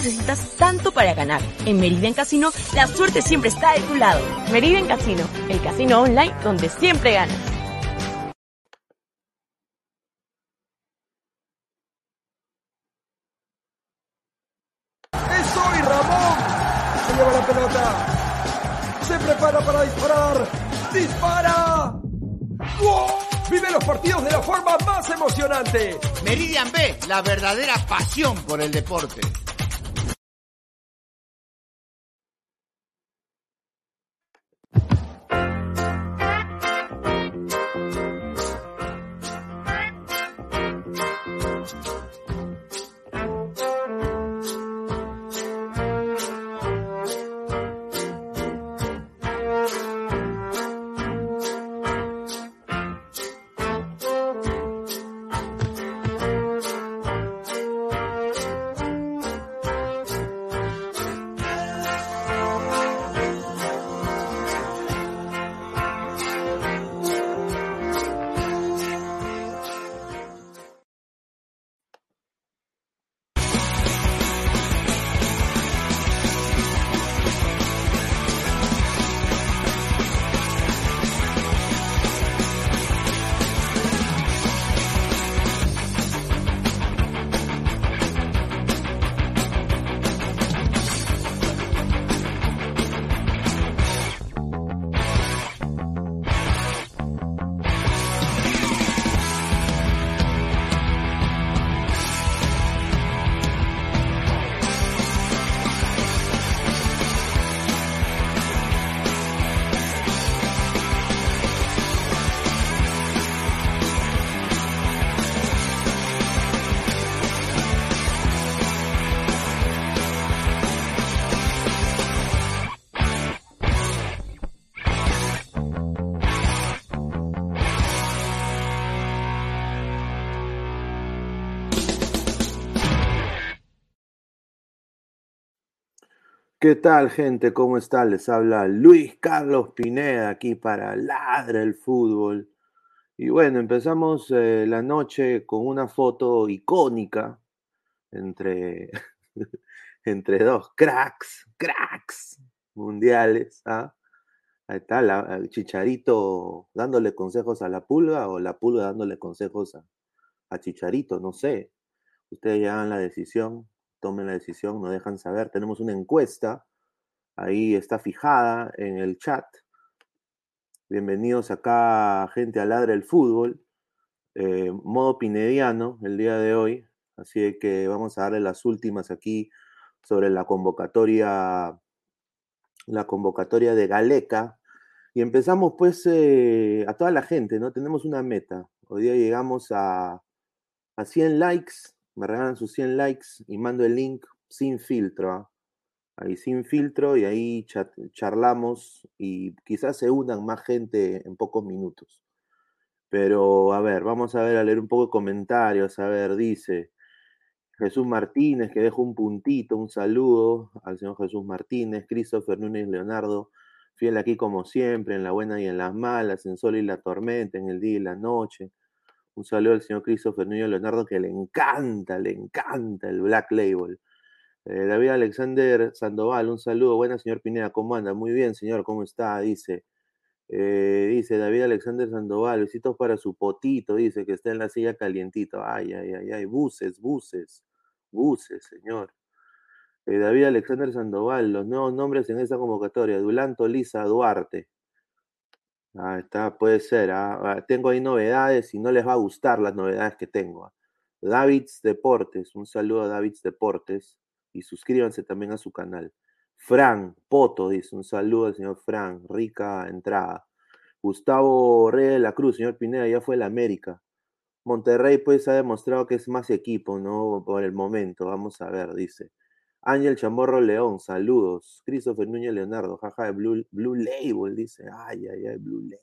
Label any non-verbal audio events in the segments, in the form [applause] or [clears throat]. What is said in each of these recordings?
necesitas tanto para ganar. En Meridian Casino, la suerte siempre está de tu lado. Meridian Casino, el casino online donde siempre ganas. ¡Es hoy, Ramón! Se lleva la pelota. Se prepara para disparar. ¡Dispara! ¡Wow! Vive los partidos de la forma más emocionante. Meridian B, la verdadera pasión por el deporte. ¿Qué tal, gente? ¿Cómo está? Les habla Luis Carlos Pineda aquí para Ladra el Fútbol. Y bueno, empezamos eh, la noche con una foto icónica entre, [laughs] entre dos cracks, cracks mundiales. ¿ah? Ahí está el Chicharito dándole consejos a la pulga o la pulga dándole consejos a, a Chicharito, no sé. Ustedes ya dan la decisión tomen la decisión, nos dejan saber. Tenemos una encuesta, ahí está fijada en el chat. Bienvenidos acá, gente a Ladra el Fútbol, eh, modo pinediano el día de hoy. Así que vamos a darle las últimas aquí sobre la convocatoria, la convocatoria de Galeca. Y empezamos pues eh, a toda la gente, ¿no? Tenemos una meta. Hoy día llegamos a, a 100 likes me regalan sus 100 likes y mando el link sin filtro. ¿ah? Ahí sin filtro y ahí charlamos y quizás se unan más gente en pocos minutos. Pero a ver, vamos a ver, a leer un poco de comentarios. A ver, dice Jesús Martínez, que dejo un puntito, un saludo al señor Jesús Martínez, Christopher Núñez Leonardo, fiel aquí como siempre, en la buena y en las malas, en sol y la tormenta, en el día y la noche. Un saludo al señor Christopher Núñez Leonardo, que le encanta, le encanta el Black Label. Eh, David Alexander Sandoval, un saludo. Buenas, señor Pineda, ¿cómo anda? Muy bien, señor, ¿cómo está? Dice. Eh, dice David Alexander Sandoval, besitos para su potito, dice que está en la silla calientito. Ay, ay, ay, ay, buses, buses, buses, señor. Eh, David Alexander Sandoval, los nuevos nombres en esta convocatoria, Dulanto Lisa Duarte. Ah, está, puede ser. ah, ah, Tengo ahí novedades y no les va a gustar las novedades que tengo. ah. Davids Deportes, un saludo a Davids Deportes y suscríbanse también a su canal. Fran Poto dice, un saludo al señor Fran, rica entrada. Gustavo Reyes de la Cruz, señor Pineda, ya fue el América. Monterrey pues ha demostrado que es más equipo, ¿no? Por el momento, vamos a ver, dice. Ángel Chamorro León, saludos. Christopher Núñez Leonardo, jaja de Blue, Label, dice. Ay, ay, ay, Blue Label.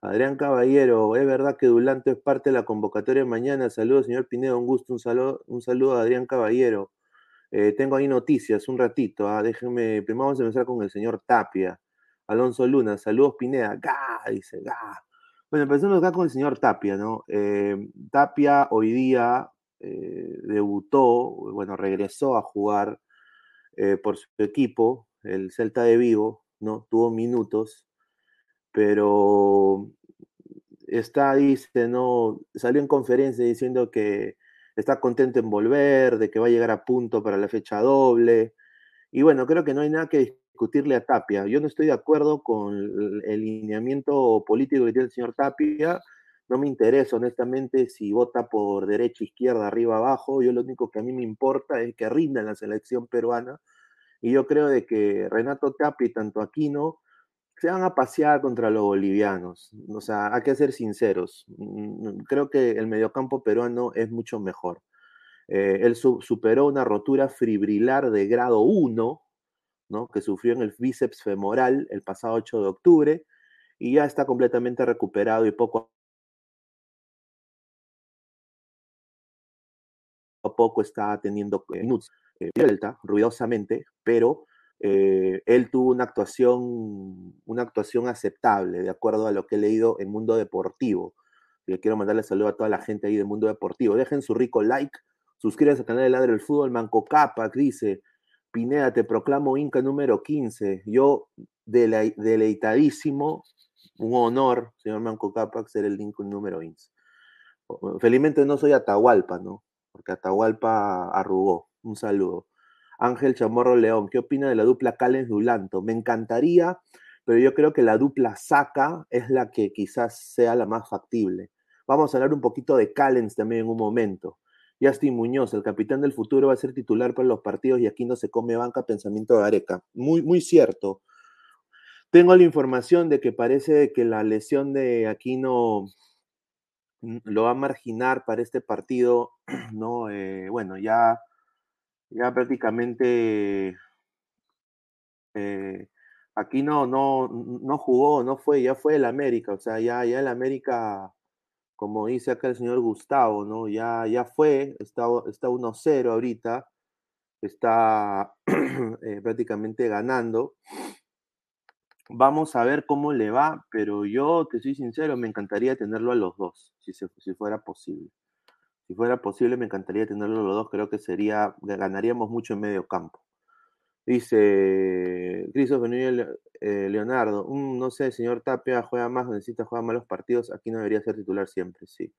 Adrián Caballero, es verdad que Dulanto es parte de la convocatoria mañana. Saludos, señor Pineda, un gusto, un saludo, un saludo a Adrián Caballero. Eh, tengo ahí noticias, un ratito. ah, Déjenme, primero vamos a empezar con el señor Tapia. Alonso Luna, saludos Pineda. ¡Ga! Dice, ¡ga! Bueno, empezamos acá con el señor Tapia, ¿no? Eh, Tapia hoy día eh, debutó, bueno, regresó a jugar eh, por su equipo, el Celta de Vigo, ¿no? Tuvo minutos, pero está, dice, ¿no? Salió en conferencia diciendo que está contento en volver, de que va a llegar a punto para la fecha doble. Y bueno, creo que no hay nada que discutirle a Tapia. Yo no estoy de acuerdo con el lineamiento político que tiene el señor Tapia. No me interesa, honestamente, si vota por derecha, izquierda, arriba, abajo. Yo lo único que a mí me importa es que rinda en la selección peruana. Y yo creo de que Renato Tapia y tanto Aquino se van a pasear contra los bolivianos. O sea, hay que ser sinceros. Mm, creo que el mediocampo peruano es mucho mejor. Eh, él superó una rotura fibrilar de grado 1, ¿no? que sufrió en el bíceps femoral el pasado 8 de octubre, y ya está completamente recuperado y poco poco está teniendo eh, eh ruidosamente, pero eh, él tuvo una actuación, una actuación aceptable, de acuerdo a lo que he leído en Mundo Deportivo. Le quiero mandarle saludo a toda la gente ahí de Mundo Deportivo. Dejen su rico like, suscríbanse al canal de Ladre del Fútbol. Manco Capac dice, Pineda, te proclamo Inca número 15. Yo, deleitadísimo, un honor, señor Manco Capac, ser el Inca número 15. Felizmente no soy Atahualpa, ¿no? Porque Atahualpa arrugó. Un saludo. Ángel Chamorro León, ¿qué opina de la dupla Callens Dulanto? Me encantaría, pero yo creo que la dupla Saca es la que quizás sea la más factible. Vamos a hablar un poquito de Callens también en un momento. Justin Muñoz, el capitán del futuro, va a ser titular para los partidos y aquí no se come banca, pensamiento de Areca. Muy, muy cierto. Tengo la información de que parece que la lesión de Aquino lo va a marginar para este partido, [clears throat] ¿no? Eh, bueno, ya ya prácticamente eh, aquí no, no, no jugó, no fue, ya fue el América, o sea, ya, ya el América, como dice acá el señor Gustavo, ¿no? Ya, ya fue, está, está 1-0 ahorita, está [clears throat] eh, prácticamente ganando. Vamos a ver cómo le va, pero yo, te soy sincero, me encantaría tenerlo a los dos, si, si fuera posible. Si fuera posible, me encantaría tenerlo los dos. Creo que sería, ganaríamos mucho en medio campo. Dice Christopher eh, Leonardo, no sé, señor Tapia juega más, necesita jugar más los partidos, aquí no debería ser titular siempre, sí.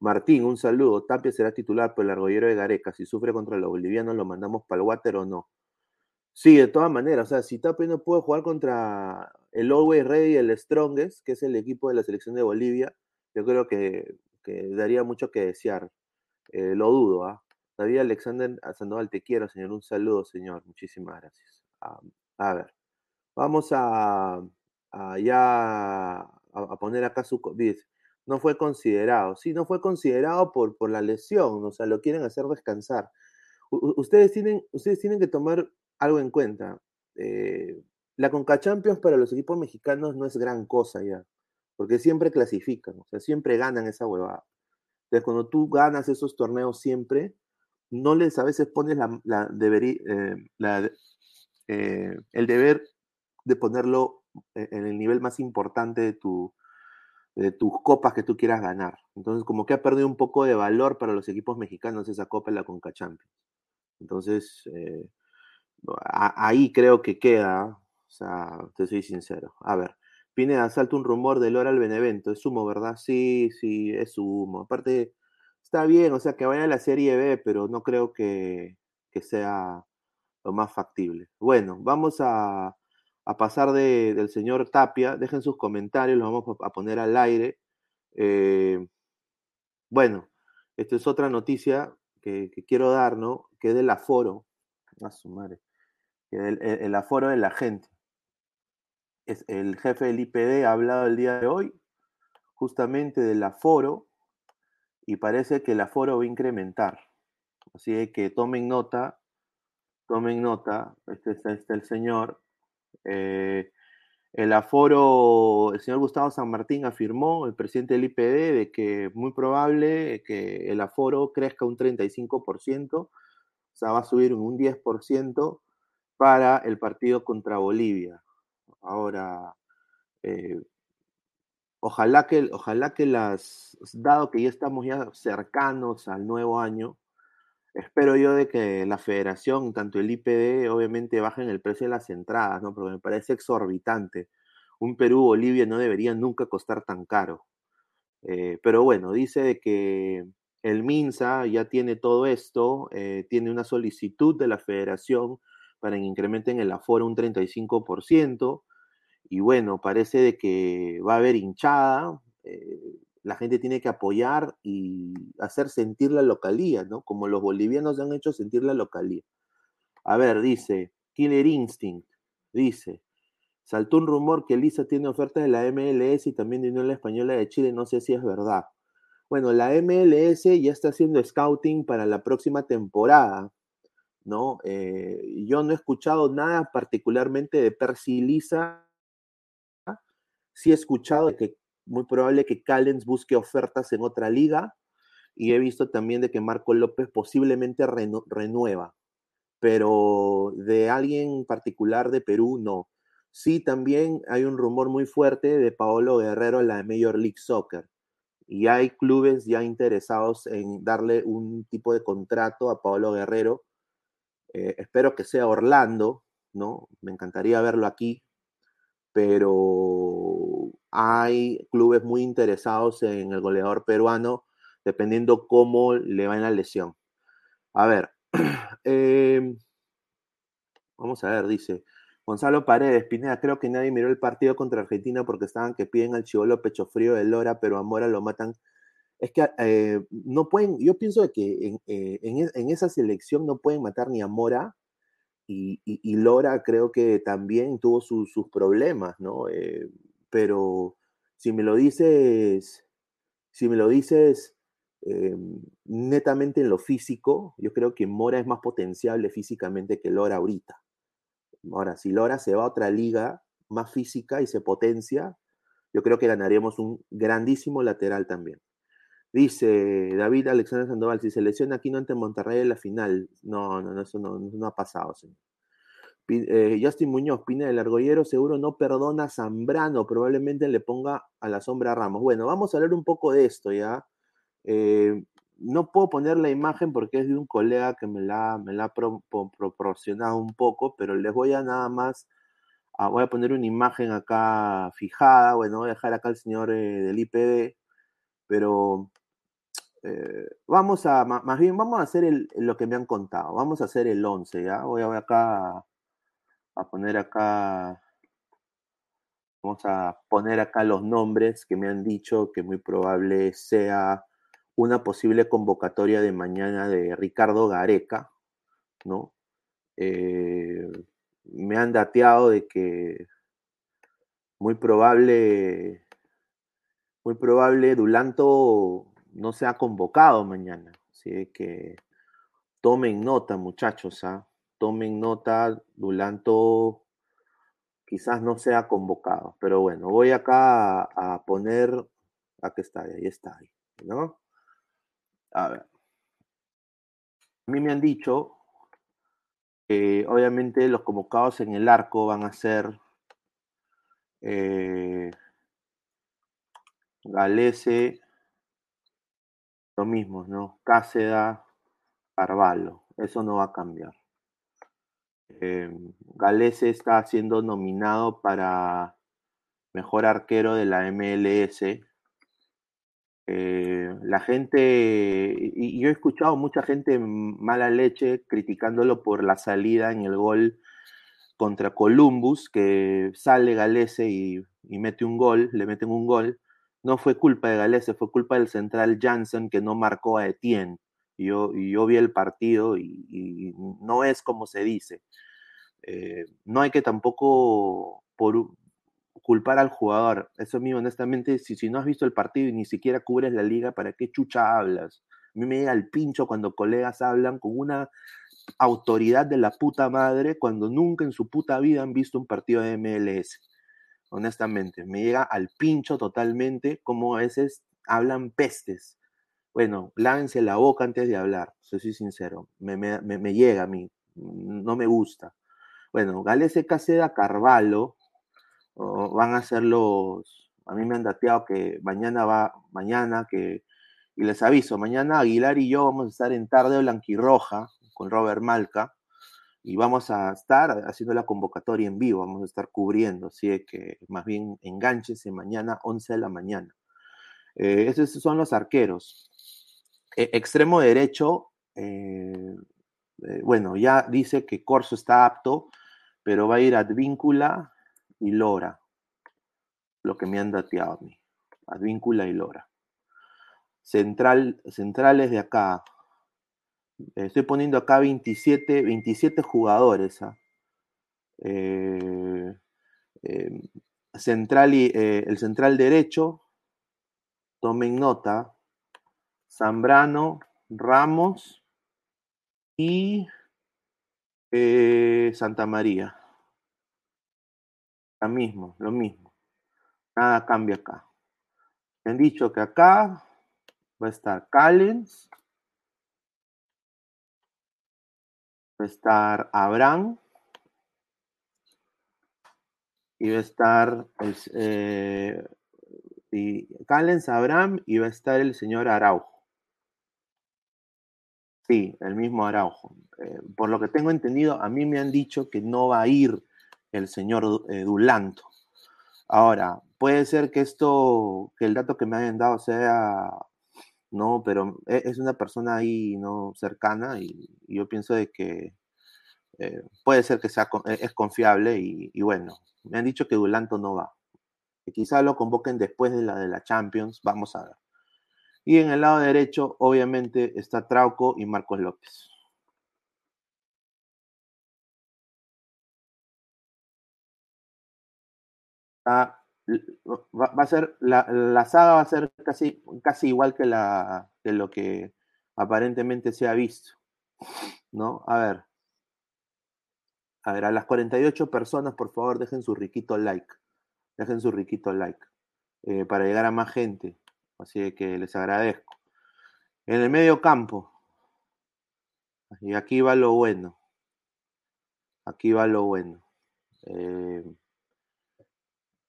Martín, un saludo. Tapia será titular por el argollero de Gareca. Si sufre contra los bolivianos, lo mandamos para el water o no. Sí, de todas maneras. O sea, si Tapia no puede jugar contra el Always Ready, el Strongest, que es el equipo de la selección de Bolivia, yo creo que, que daría mucho que desear. Eh, lo dudo, ¿ah? David Alexander Sandoval, te quiero, señor. Un saludo, señor. Muchísimas gracias. a ver, vamos a, ya a, poner acá su... No fue considerado. Sí, no fue considerado por, por la lesión, o sea, lo quieren hacer descansar. ustedes, tienen, ustedes tienen que tomar algo en cuenta. Eh, la Conca Champions para los equipos mexicanos no es gran cosa ya, porque siempre clasifican, o sea, siempre ganan esa huevada. Entonces, cuando tú ganas esos torneos siempre, no les a veces pones la, eh, eh, el deber de ponerlo e, en el nivel más importante de, tu, de tus copas que tú quieras ganar. Entonces, como que ha perdido un poco de valor para los equipos mexicanos esa copa en la Conca Champions. Entonces, ahí creo que queda, o sea, te soy sincero. A ver, Pineda, salta un rumor de Lora al Benevento. Es humo, ¿verdad? Sí, sí, es humo. Aparte, está bien, o sea, que vaya a la Serie B, pero no creo que, sea lo más factible. Bueno, vamos a, pasar del señor Tapia. Dejen sus comentarios, los vamos a poner al aire. Eh, bueno, esta es otra noticia que, quiero dar, ¿no? Que es del aforo. A su madre. El aforo de la gente es el jefe del IPD ha hablado el día de hoy justamente del aforo y parece que el aforo va a incrementar. Así que tomen nota, tomen nota, este está, el señor. Eh, el aforo, el señor Gustavo San Martín afirmó, el presidente del IPD, de que muy probable que el aforo crezca un 35%, o sea, va a subir un 10% para el partido contra Bolivia. Ahora, eh, ojalá, que, ojalá que las, dado que ya estamos ya cercanos al nuevo año, espero yo de que la federación, tanto el IPD, obviamente bajen el precio de las entradas, ¿no? Porque me parece exorbitante. Un Perú-Bolivia no debería nunca costar tan caro. Eh, pero bueno, dice de que el MINSA ya tiene todo esto, eh, tiene una solicitud de la federación para que incrementen el aforo un 35%, y bueno, parece de que va a haber hinchada, eh, la gente tiene que apoyar y hacer sentir la localía, ¿no? Como los bolivianos han hecho sentir la localía. A ver, dice, Killer Instinct, dice, saltó un rumor que Lisa tiene ofertas de la MLS y también de Unión Española de Chile, no sé si es verdad. Bueno, la MLS ya está haciendo scouting para la próxima temporada, ¿no? Eh, yo no he escuchado nada particularmente de Percy Lisa. Sí he escuchado que muy probable que Callens busque ofertas en otra liga y he visto también de que Marco López posiblemente renueva, pero de alguien particular de Perú no. Sí, también hay un rumor muy fuerte de Paolo Guerrero en la Major League Soccer y hay clubes ya interesados en darle un tipo de contrato a Paolo Guerrero. Eh, espero que sea Orlando, ¿no? Me encantaría verlo aquí, pero hay clubes muy interesados en el goleador peruano, dependiendo cómo le va en la lesión. A ver, [clears throat] em, vamos a ver, dice Gonzalo Paredes, Pineda, creo que nadie miró el partido contra Argentina porque estaban que piden al chivolo pecho frío de Lora, pero a Mora lo matan. Es que eh, no pueden, yo pienso que en, eh, e, en, esa selección no pueden matar ni a Mora y, Lora creo que también tuvo sus problemas, ¿no? Eh, pero si me lo dices, si me lo dices netamente en lo físico, yo creo que Mora es más potenciable físicamente que Lora ahorita. Ahora, si Lora se va a otra liga más física y se potencia, yo creo que ganaríamos un grandísimo lateral también. Dice David Alexander Sandoval, si se lesiona aquí no ante Monterrey en la final. No, no, no eso no, no ha pasado, señor. Eh, Justin Muñoz, Pina del Argollero, seguro no perdona a Zambrano, probablemente le ponga a la sombra a Ramos. Bueno, vamos a hablar un poco de esto, ¿ya? Eh, no puedo poner la imagen porque es de un colega que me la, me la ha proporcionado un poco, pero les voy a nada más, a, voy a poner una imagen acá fijada, bueno, voy a dejar acá al señor eh, del IPD, pero eh, vamos a, más bien, vamos a hacer lo que me han contado. Vamos a hacer el 11, ¿ya? Voy a, acá a poner acá, vamos a poner acá los nombres que me han dicho que muy probable sea una posible convocatoria de mañana de Ricardo Gareca, ¿no? Eh, me han dateado de que muy probable, muy probable Dulanto no se ha convocado mañana. Así que tomen nota, muchachos, ¿ah? tomen nota, Dulanto quizás no sea convocado, pero bueno, voy acá a, poner, aquí está, ahí está, ¿no? A ver. A mí me han dicho que obviamente los convocados en el arco van a ser eh, Galese, lo mismo, ¿no? Cáceda, Carvalho. Eso no va a cambiar. Eh, Galese está siendo nominado para mejor arquero de la MLS. Eh, la gente, y, yo he escuchado mucha gente mala leche criticándolo por la salida en el gol contra Columbus, que sale Galese y, y mete un gol, le meten un gol no fue culpa de Galese, fue culpa del central Janssen que no marcó a Etienne. Y yo, yo vi el partido y, no es como se dice. Eh, no hay que tampoco por, culpar al jugador. Eso mío, honestamente, si, si no has visto el partido y ni siquiera cubres la liga, ¿para qué chucha hablas? A mí me llega el pincho cuando colegas hablan con una autoridad de la puta madre cuando nunca en su puta vida han visto un partido de MLS honestamente. Me llega al pincho totalmente como a veces hablan pestes. Bueno, lávense la boca antes de hablar, soy sincero. Me, me, llega a mí, no me gusta. Bueno, Galese Caseda Carvalho van a ser los. A mí me han dateado que mañana va, mañana que, Y les aviso, mañana Aguilar y yo vamos a estar en Tarde Blanquirroja con Robert Malca y vamos a estar haciendo la convocatoria en vivo, vamos a estar cubriendo, así que más bien enganchese mañana 11 de la mañana. Eh, esos son los arqueros. E, extremo derecho, eh, eh, bueno, ya dice que Corso está apto, pero va a ir Advíncula y Lora, lo que me han dateado a mí. Advíncula y Lora. Central, centrales de acá. Estoy poniendo acá 27, 27 jugadores. ¿ah? Eh, em, central y, eh, el central derecho, tomen nota, Zambrano, Ramos y eh, Santa María. Lo mismo, lo mismo. Nada cambia acá. Han dicho que acá va a estar Callens, va a estar Abraham y va a estar eh, y Abraham y va a estar el señor Araujo. Sí, el mismo Araujo. Eh, por lo que tengo entendido, a mí me han dicho que no va a ir el señor eh, Dulanto. Ahora, puede ser que esto, que el dato que me hayan dado sea, no, pero e, es una persona ahí no cercana y, yo pienso de que eh, puede ser que sea, e, es confiable y, bueno, me han dicho que Dulanto no va. Que quizá lo convoquen después de la de la Champions, vamos a ver. Y en el lado derecho, obviamente, está Trauco y Marcos López. Va, a ser, la, saga va a ser casi, casi igual que, la, que lo que aparentemente se ha visto. ¿No? A ver. A ver, a las 48 personas, por favor, dejen su riquito like. Dejen su riquito like. Eh, para llegar a más gente. Así que les agradezco. En el medio campo. Y aquí va lo bueno. Aquí va lo bueno. Eh,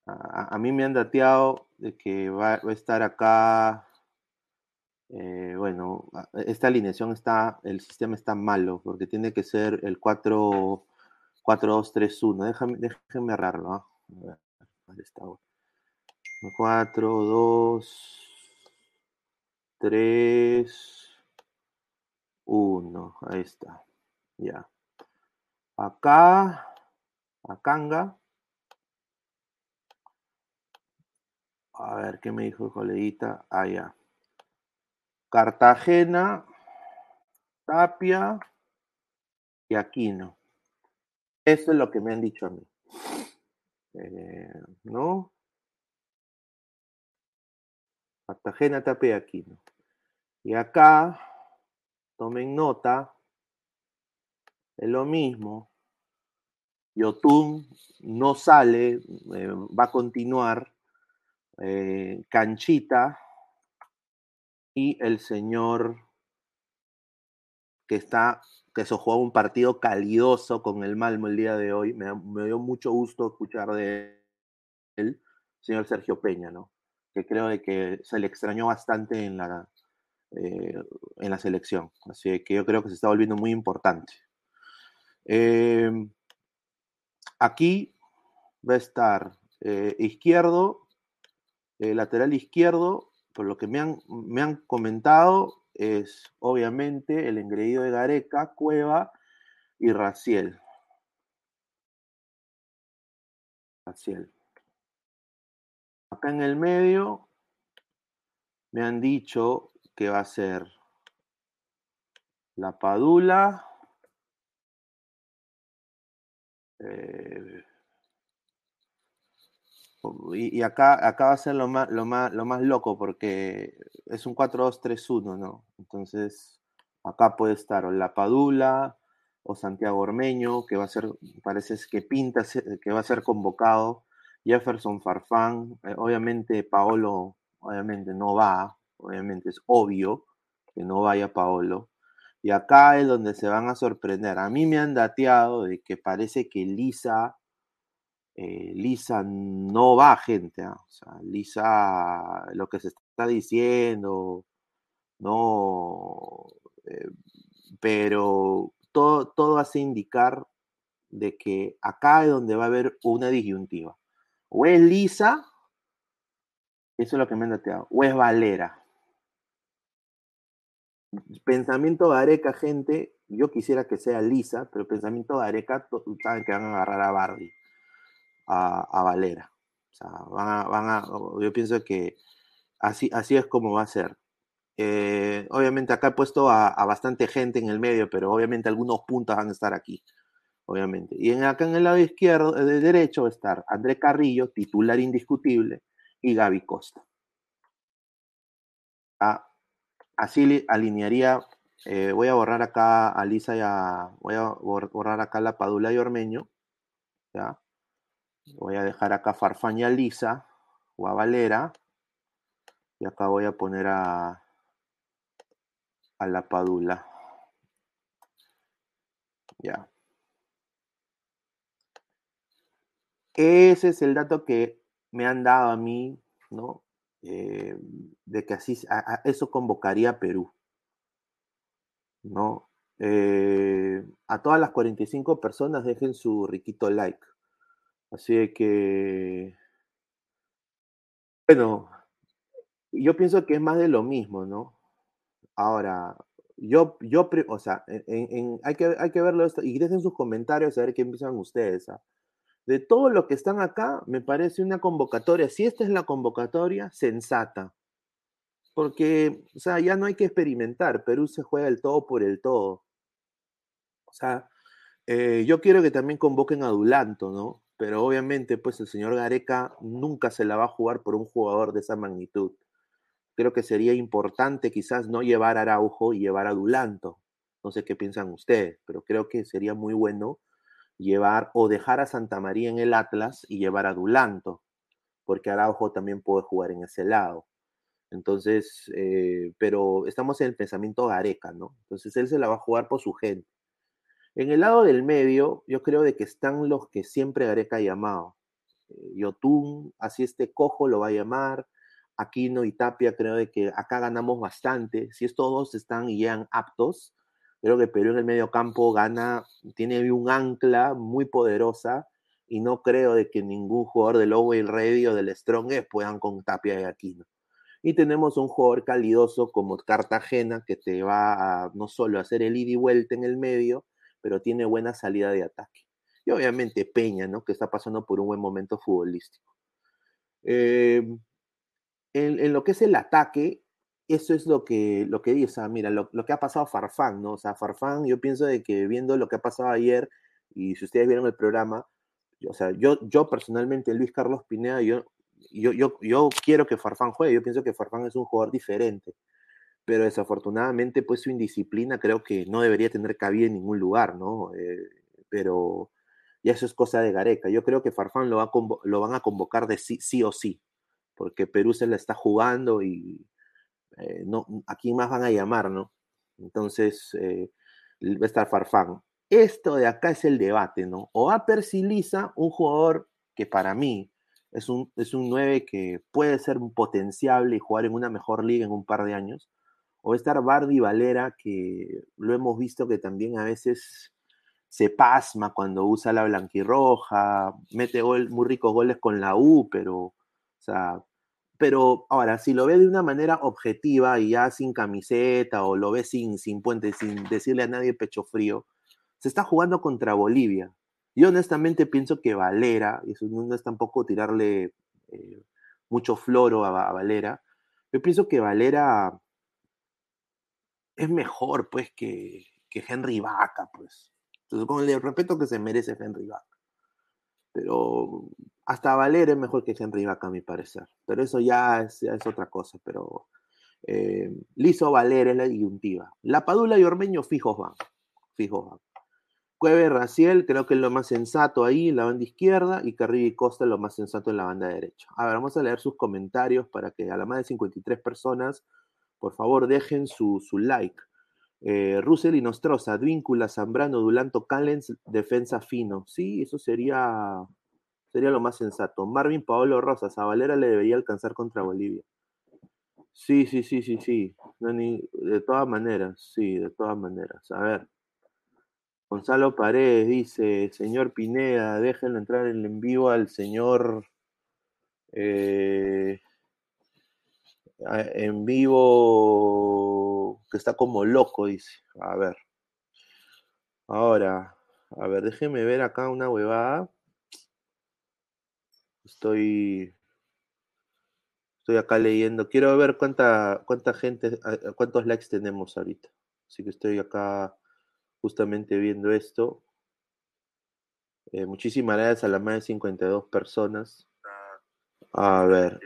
a, mí me han dateado de que va, a estar acá. Eh, bueno, esta alineación está, el sistema está malo porque tiene que ser el 4, 4 2 3 1. Déjame, déjenme agarrarlo. 4, 2, 3, 1. Ahí está. Ya. Acá, Acanga. A ver, ¿qué me dijo el coleguita? Ah. Cartagena, Tapia y Aquino. Eso es lo que me han dicho a mí. Eh, ¿No? Cartagena, Tapia y Aquino. Y acá, tomen nota, es lo mismo. Yotun no sale, eh, va a continuar eh, Canchita y el señor que está, que se jugó un partido calidoso con el Malmo el día de hoy. Me, dio mucho gusto escuchar de él, señor Sergio Peña, ¿no? Que creo que se le extrañó bastante en la, eh, en la selección. Así que yo creo que se está volviendo muy importante. Em, aquí va a estar eh, izquierdo eh, lateral izquierdo, por lo que me han, me han comentado, es obviamente el engreído de Gareca, Cueva y Raciel. Raciel. Acá en el medio me han dicho que va a ser la Padula. Eh, y, acá, acá va a ser lo más, lo más, lo más loco porque es un 4-2-3-1, ¿no? Entonces, acá puede estar o La Padula o Santiago Ormeño, que va a ser, parece que pinta que va a ser convocado, Jefferson Farfán, eh, obviamente Paolo, obviamente no va, obviamente es obvio que no vaya Paolo. Y acá es donde se van a sorprender. A mí me han dateado de que parece que Lisa eh, Lisa no va, gente. ¿ah? Lisa, lo que se está diciendo, No, eh, pero todo, todo hace indicar de que acá es donde va a haber una disyuntiva. O es Lisa, eso es lo que me han dateado, o es Valera. Pensamiento de Areca, gente, yo quisiera que sea Lisa, pero pensamiento de Areca, saben que van a agarrar a Barbie, a, Valera. O sea, van a, yo pienso que así, así es como va a ser. Eh, obviamente acá he puesto a, bastante gente en el medio, pero obviamente algunos puntos van a estar aquí, obviamente. Y en, acá en el lado izquierdo, de derecho va a estar André Carrillo, titular indiscutible, y Gaby Costa. Ah, así alinearía, eh, voy a borrar acá a Lisa y a, voy a borrar acá la Padula y Ormeño, ¿ya? Voy a dejar acá Farfaña Lisa o a Valera, y acá voy a poner a, a la Padula. Ya. Ese es el dato que me han dado a mí, ¿no? Eh, de que así eso convocaría a Perú, ¿no? Eh, a todas las 45 personas dejen su riquito like. Así que, bueno, yo pienso que es más de lo mismo, ¿no? Ahora, yo, yo, o sea, hay, que, hay que verlo esto y dejen sus comentarios a ver qué empiezan ustedes. ¿ah? De todo lo que están acá, me parece una convocatoria, si esta es la convocatoria, sensata. Porque, o sea, ya no hay que experimentar, Perú se juega el todo por el todo. O sea, eh, yo quiero que también convoquen a Dulanto, ¿no? Pero obviamente, pues el señor Gareca nunca se la va a jugar por un jugador de esa magnitud creo que sería importante quizás no llevar a Araujo y llevar a Dulanto. No sé qué piensan ustedes, pero creo que sería muy bueno llevar o dejar a Santa María en el Atlas y llevar a Dulanto, porque Araujo también puede jugar en ese lado. Entonces, eh, pero estamos en el pensamiento Gareca, ¿no? Entonces él se la va a jugar por su gente. En el lado del medio, yo creo de que están los que siempre Gareca ha llamado. Eh, Yotun, así este cojo lo va a llamar, Aquino y Tapia, creo de que acá ganamos bastante. Si estos dos están y llegan aptos, creo que Perú en el medio campo gana, tiene un ancla muy poderosa y no creo de que ningún jugador del Owen Ready o del Strong puedan con Tapia y Aquino. Y tenemos un jugador calidoso como Cartagena que te va a no solo hacer el ida y vuelta en el medio, pero tiene buena salida de ataque. Y obviamente Peña, ¿no? Que está pasando por un buen momento futbolístico. Eh, en, lo que es el ataque, eso es lo que, lo que dice, mira, lo, que ha pasado Farfán, ¿no? O sea, Farfán, yo pienso de que viendo lo que ha pasado ayer, y si ustedes vieron el programa, o sea, yo, yo personalmente, Luis Carlos Pineda, yo, yo, yo, yo quiero que Farfán juegue, yo pienso que Farfán es un jugador diferente, pero desafortunadamente, pues su indisciplina creo que no debería tener cabida en ningún lugar, ¿no? Eh, pero ya eso es cosa de Gareca. Yo creo que Farfán lo, va lo van a convocar de sí, sí o sí porque Perú se la está jugando y eh, no, ¿a quién más van a llamar, no? Entonces, eh, va a estar Farfán. Esto de acá es el debate, ¿no? O a Persiliza, un jugador que para mí es un, es un 9 que puede ser potenciable y jugar en una mejor liga en un par de años, o a estar Bardi Valera, que lo hemos visto que también a veces se pasma cuando usa la blanquirroja, mete gol, muy ricos goles con la U, pero sea, pero ahora, si lo ve de una manera objetiva y ya sin camiseta o lo ve sin, sin puente, sin decirle a nadie pecho frío, se está jugando contra Bolivia. Yo honestamente pienso que Valera, y eso no es tampoco tirarle eh, mucho floro a, Valera, yo pienso que Valera es mejor, pues, que, que Henry Vaca, pues. Entonces, con el respeto que se merece Henry Vaca. Pero hasta Valer es mejor que Henry Vaca, a mi parecer. Pero eso ya es, otra cosa. Pero eh, Liso Valer es la disyuntiva. La Padula y Ormeño fijos van. Fijos. Cueve Raciel, creo que es lo más sensato ahí, en la banda izquierda, y Carrillo y Costa lo más sensato en la banda derecha. A ver, vamos a leer sus comentarios para que a la más de 53 personas, por favor, dejen su, like. Eh, Russell y Nostroza, Advíncula, Zambrano, Dulanto, Callens, defensa fino. Sí, eso sería Sería lo más sensato. Marvin Paolo Rosas, a Valera le debería alcanzar contra Bolivia. Sí, sí, sí, sí, sí. de todas maneras, sí, de todas maneras. A ver. Gonzalo Paredes dice, señor Pineda, déjenlo entrar en, en vivo al señor eh, en vivo que está como loco, dice. A ver. Ahora, a ver, déjeme ver acá una huevada. Estoy. Estoy acá leyendo. Quiero ver cuánta, cuánta gente, cuántos likes tenemos ahorita. Así que estoy acá justamente viendo esto. Eh, muchísimas gracias a las más de 52 personas. A ver.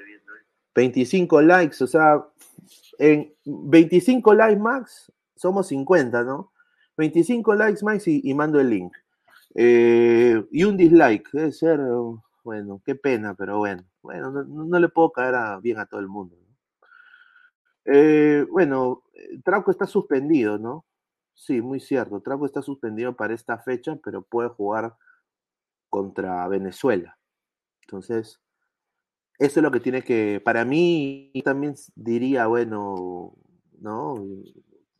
25 likes, o sea, en 25 likes max somos 50, ¿no? 25 likes max y, mando el link. Eh, y un dislike, debe ser, bueno, qué pena, pero bueno, bueno, no, le puedo caer bien a todo el mundo. Eh, bueno, Trauco está suspendido, ¿no? Sí, muy cierto. Trauco está suspendido para esta fecha, pero puede jugar contra Venezuela. Entonces, eso es lo que tiene que, para mí también diría, bueno, ¿no?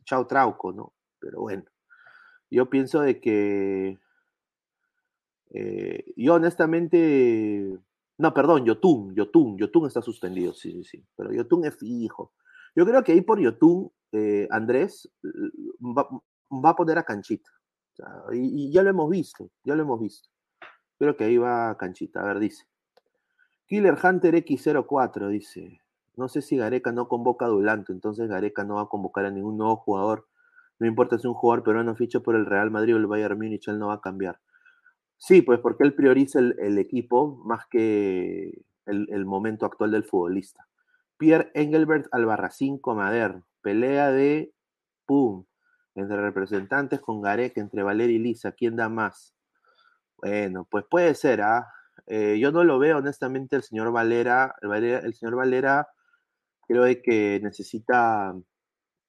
Chao Trauco, ¿no? Pero bueno, yo pienso de que, eh, yo honestamente, no, perdón, Yotun, Yotun, Yotun está suspendido, sí, sí, sí, pero Yotun es fijo. Yo creo que ahí por Yotun, eh, Andrés va, a poner a Canchita. y, y, ya lo hemos visto, ya lo hemos visto. Creo que ahí va Canchita. A ver, dice. Killer Hunter X04 dice, no sé si Gareca no convoca a Dulanto, entonces Gareca no va a convocar a ningún nuevo jugador. No importa si un jugador peruano ficha por el Real Madrid o el Bayern Múnich, él no va a cambiar. Sí, pues porque él prioriza el, equipo más que el, momento actual del futbolista. Pierre Engelbert Albarracín Comader, pelea de pum, entre representantes con Gareca, entre Valer y Lisa, ¿quién da más? Bueno, pues puede ser, ¿ah? Yo no lo veo, honestamente, el señor Valera. El, señor Valera creo que necesita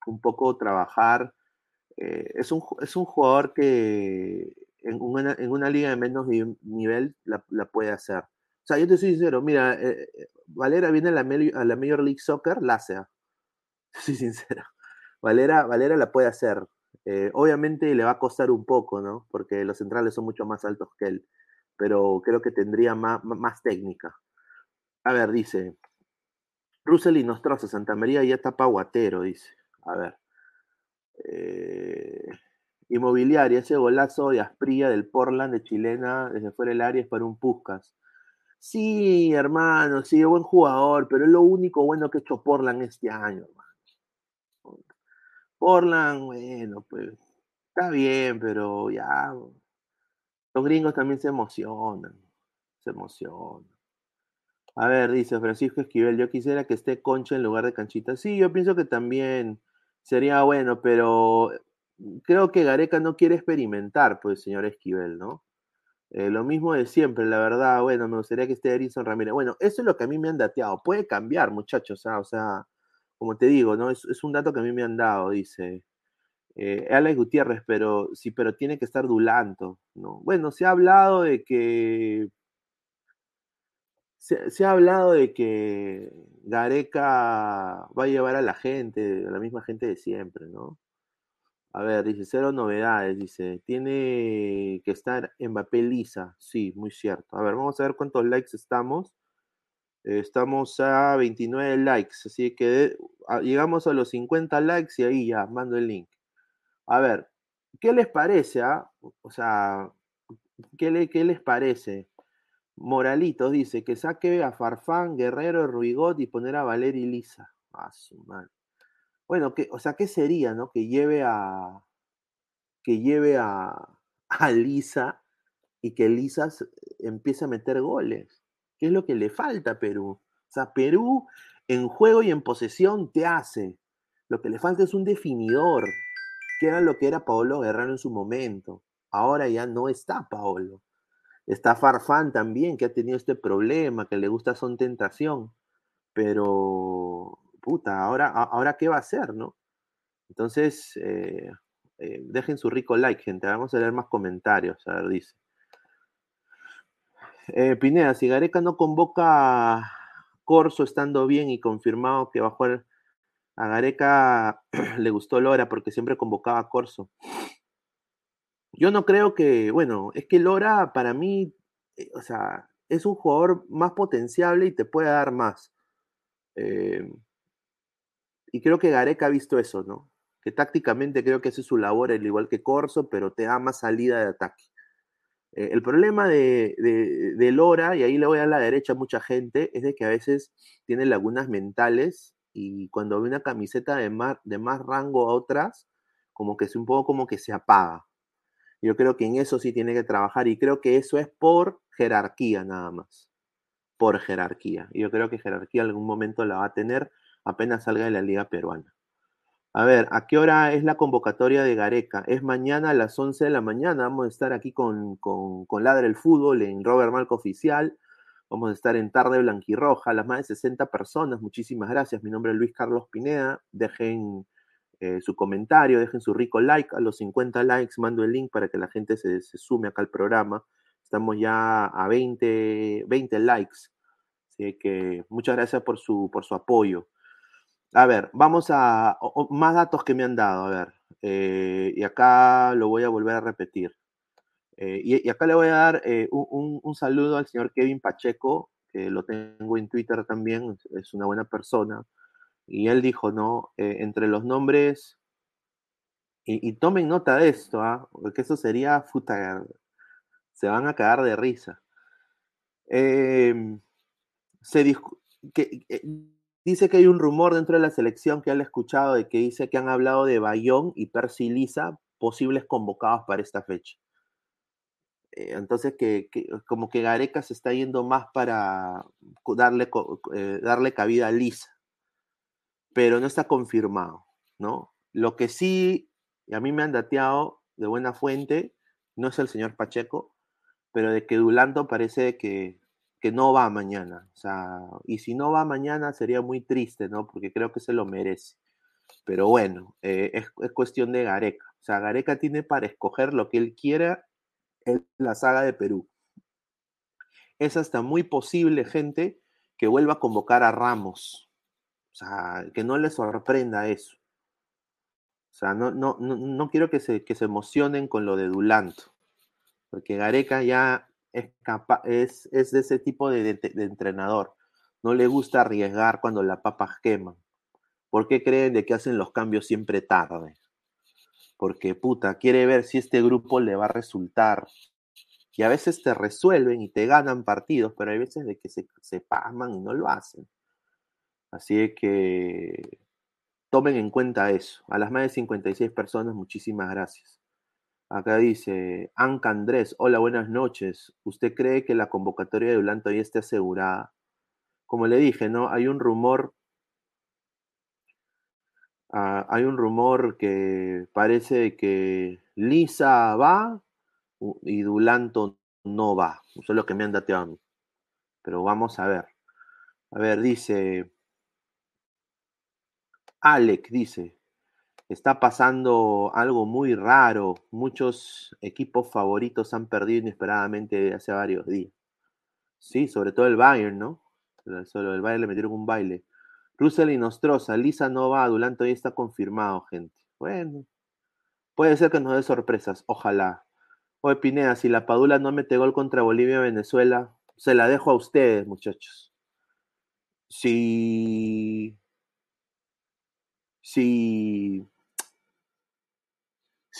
un poco trabajar. Eh, es, un, es un jugador que en una, liga de menos nivel la, puede hacer. O sea, yo te soy sincero, mira, eh, Valera viene a la, Major League Soccer, la sea. [laughs] Soy sincero. Valera, Valera la puede hacer. obviamente le va a costar un poco, ¿no? Porque los centrales son mucho más altos que él pero creo que tendría más, técnica. A ver, dice, Russell y Nostroza, Santa María ya tapa Guatero, dice. A ver. Eh, inmobiliaria, ese golazo de Asprilla del Portland de Chilena desde fuera del área es para un Puscas. Sí, hermano, sí, buen jugador, pero es lo único bueno que ha hecho Portland este año, hermano. Portland, bueno, pues está bien, pero ya los gringos también se emocionan, se emocionan. A ver, dice Francisco Esquivel, yo quisiera que esté Concha en lugar de Canchita. Sí, yo pienso que también sería bueno, pero creo que Gareca no quiere experimentar, pues, señor Esquivel, ¿no? Eh, lo mismo de siempre, la verdad, bueno, me gustaría que esté Erison Ramírez. Bueno, eso es lo que a mí me han dateado. Puede cambiar, muchachos, ¿ah? o sea, como te digo, ¿no? Es, es, un dato que a mí me han dado, dice eh, Alex Gutiérrez, pero sí, pero tiene que estar Dulanto, ¿no? Bueno, se ha hablado de que se, ha hablado de que Gareca va a llevar a la gente, a la misma gente de siempre, ¿no? A ver, dice, cero novedades, dice, tiene que estar Mbappé lisa, sí, muy cierto. A ver, vamos a ver cuántos likes estamos. estamos a 29 likes, así que llegamos a los 50 likes y ahí ya, mando el link. A ver, ¿qué les parece? Ah? O sea, ¿qué, les parece? Moralitos dice que saque a Farfán, Guerrero, Ruigot y poner a Valeri Lisa. A su madre. Bueno, que, o sea, ¿qué sería, no? Que lleve a. Que lleve a, a Lisa y que Lisa empiece a meter goles. ¿Qué es lo que le falta a Perú? O sea, Perú en juego y en posesión te hace. Lo que le falta es un definidor que era lo que era Paolo Guerrero en su momento. Ahora ya no está Paolo. Está Farfán también, que ha tenido este problema, que le gusta son tentación. Pero, puta, ahora, ahora qué va a hacer, ¿no? Entonces, eh, eh, dejen su rico like, gente. Vamos a leer más comentarios. A ver, dice. Eh, Pineda, si Gareca no convoca Corso estando bien y confirmado que va a jugar A Gareca [clears throat] le gustó Lora porque siempre convocaba a Corso. Yo no creo que, bueno, es que Lora para mí, eh, o sea, es un jugador más potenciable y te puede dar más. Eh, y creo que Gareca ha visto eso, ¿no? Que tácticamente creo que hace su labor al igual que Corso, pero te da más salida de ataque. Eh, el problema de, de, Lora, y ahí le voy a la derecha a mucha gente, es de que a veces tiene lagunas mentales y cuando ve una camiseta de más, de más rango a otras, como que es un poco como que se apaga. Yo creo que en eso sí tiene que trabajar y creo que eso es por jerarquía nada más. Por jerarquía. Yo creo que jerarquía en algún momento la va a tener apenas salga de la Liga Peruana. A ver, ¿a qué hora es la convocatoria de Gareca? Es mañana a las 11 de la mañana. Vamos a estar aquí con, con, con Ladre el Fútbol en Robert Malco Oficial. Vamos a estar en Tarde Blanquirroja, las más de 60 personas. Muchísimas gracias. Mi nombre es Luis Carlos Pineda. Dejen eh, su comentario, dejen su rico like. A los 50 likes mando el link para que la gente se, sume acá al programa. Estamos ya a 20, 20 likes. Así que muchas gracias por su, por su apoyo. A ver, vamos a más datos que me han dado. A ver, eh, y acá lo voy a volver a repetir. Eh, y, acá le voy a dar eh, un, saludo al señor Kevin Pacheco, que lo tengo en Twitter también, es una buena persona. Y él dijo, ¿no? entre los nombres, y, tomen nota de esto, ¿ah? porque eso sería futa, se van a cagar de risa. Em, se que Dice que hay un rumor dentro de la selección que han escuchado de que dice que han hablado de Bayón y Percy Lisa, posibles convocados para esta fecha. Eh, entonces, que, como que Gareca se está yendo más para darle, eh, darle cabida a Lisa, pero no está confirmado, ¿no? Lo que sí, a mí me han dateado de buena fuente, no es el señor Pacheco, pero de que Dulanto parece que que no va mañana. O sea, y si no va mañana sería muy triste, ¿no? Porque creo que se lo merece. Pero bueno, eh, es, cuestión de Gareca. O sea, Gareca tiene para escoger lo que él quiera en la saga de Perú. Es hasta muy posible, gente, que vuelva a convocar a Ramos. O sea, que no le sorprenda eso. O sea, no, no, no, quiero que se, que se emocionen con lo de Dulanto. Porque Gareca ya es, es, de ese tipo de, entrenador. No le gusta arriesgar cuando la papas queman. ¿Por qué creen de que hacen los cambios siempre tarde? Porque, puta, quiere ver si este grupo le va a resultar. Y a veces te resuelven y te ganan partidos, pero hay veces de que se, se pasman y no lo hacen. Así que tomen en cuenta eso. A las más de 56 personas, muchísimas gracias. Acá dice, Anca Andrés, hola, buenas noches. ¿Usted cree que la convocatoria de Dulanto ya esté asegurada? Como le dije, ¿no? Hay un rumor, ah, hay un rumor que parece que Lisa va y Dulanto no va. Eso es lo que me han dateado a mí. Pero vamos a ver. A ver, dice, Alec dice, está pasando algo muy raro. Muchos equipos favoritos han perdido inesperadamente hace varios días. Sí, sobre todo el Bayern, ¿no? Solo el Bayern le metieron un baile. Russell y Nostroza, Lisa no va, ya está confirmado, gente. Bueno, puede ser que nos dé sorpresas, ojalá. Oye, Pineda, si la Padula no mete gol contra Bolivia Venezuela, se la dejo a ustedes, muchachos. Si. Si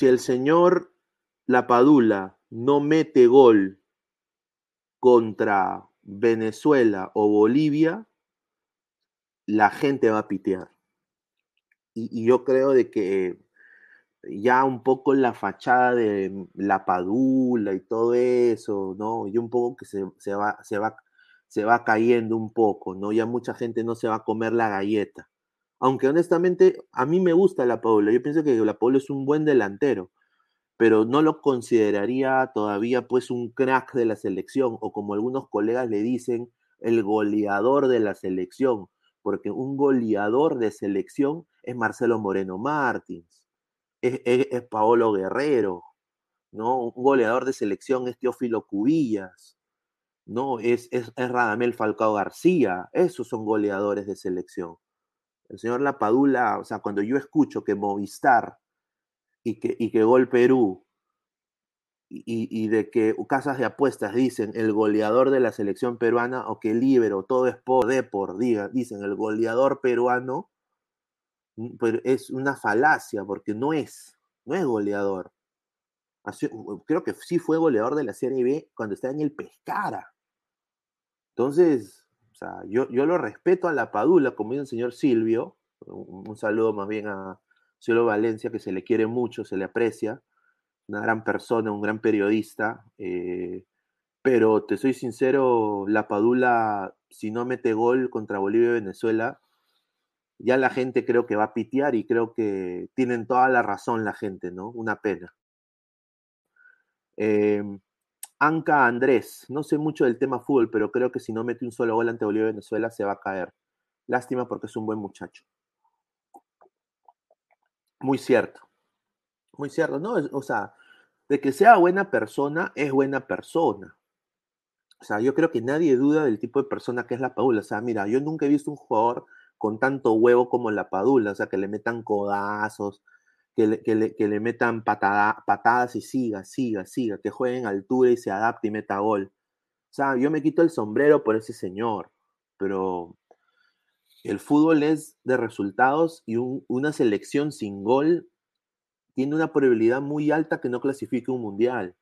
si el señor Lapadula no mete gol contra Venezuela o Bolivia, la gente va a pitear. Y, yo creo de que ya un poco la fachada de la Padula y todo eso, ¿no? Y un poco que se, va, se, va, se va cayendo un poco, ¿no? Ya mucha gente no se va a comer la galleta aunque honestamente a mí me gusta la Paula, yo pienso que la Paula es un buen delantero, pero no lo consideraría todavía pues un crack de la selección o como algunos colegas le dicen, el goleador de la selección, porque un goleador de selección es Marcelo Moreno Martins, es, Paolo Guerrero, ¿no? Un goleador de selección es Teófilo Cubillas, ¿no? Es, es, es Radamel Falcao García, esos son goleadores de selección. el señor Lapadula, o sea, cuando yo escucho que Movistar y que, y que Gol Perú y, de que casas de apuestas dicen el goleador de la selección peruana o que Libero, todo es por Depor, dicen el goleador peruano, mm, pero es una falacia porque no es, no es goleador. creo que sí fue goleador de la Serie B cuando estaba en el Pescara. Entonces, o sea, yo, yo lo respeto a la Padula, como dice el señor Silvio, un, un saludo más bien a Silvio Valencia, que se le quiere mucho, se le aprecia una gran persona, un gran periodista, eh, pero te soy sincero, la Padula, si no mete gol contra Bolivia y Venezuela, ya la gente creo que va a pitear y creo que tienen toda la razón la gente, ¿no? Una pena. Em, Anca Andrés, no sé mucho del tema fútbol, pero creo que si no mete un solo gol ante Bolivia y Venezuela se va a caer. Lástima porque es un buen muchacho. Muy cierto. Muy cierto, ¿no? O sea, de que sea buena persona, es buena persona. O sea, yo creo que nadie duda del tipo de persona que es la Padula. O sea, mira, yo nunca he visto un jugador con tanto huevo como la Padula. O sea, que le metan codazos, que le, que le, metan patadas y siga, siga, siga, que juegue en altura y se adapte y meta gol. O sea, yo me quito el sombrero por ese señor, pero el fútbol es de resultados y una selección sin gol tiene una probabilidad muy alta que no clasifique un mundial.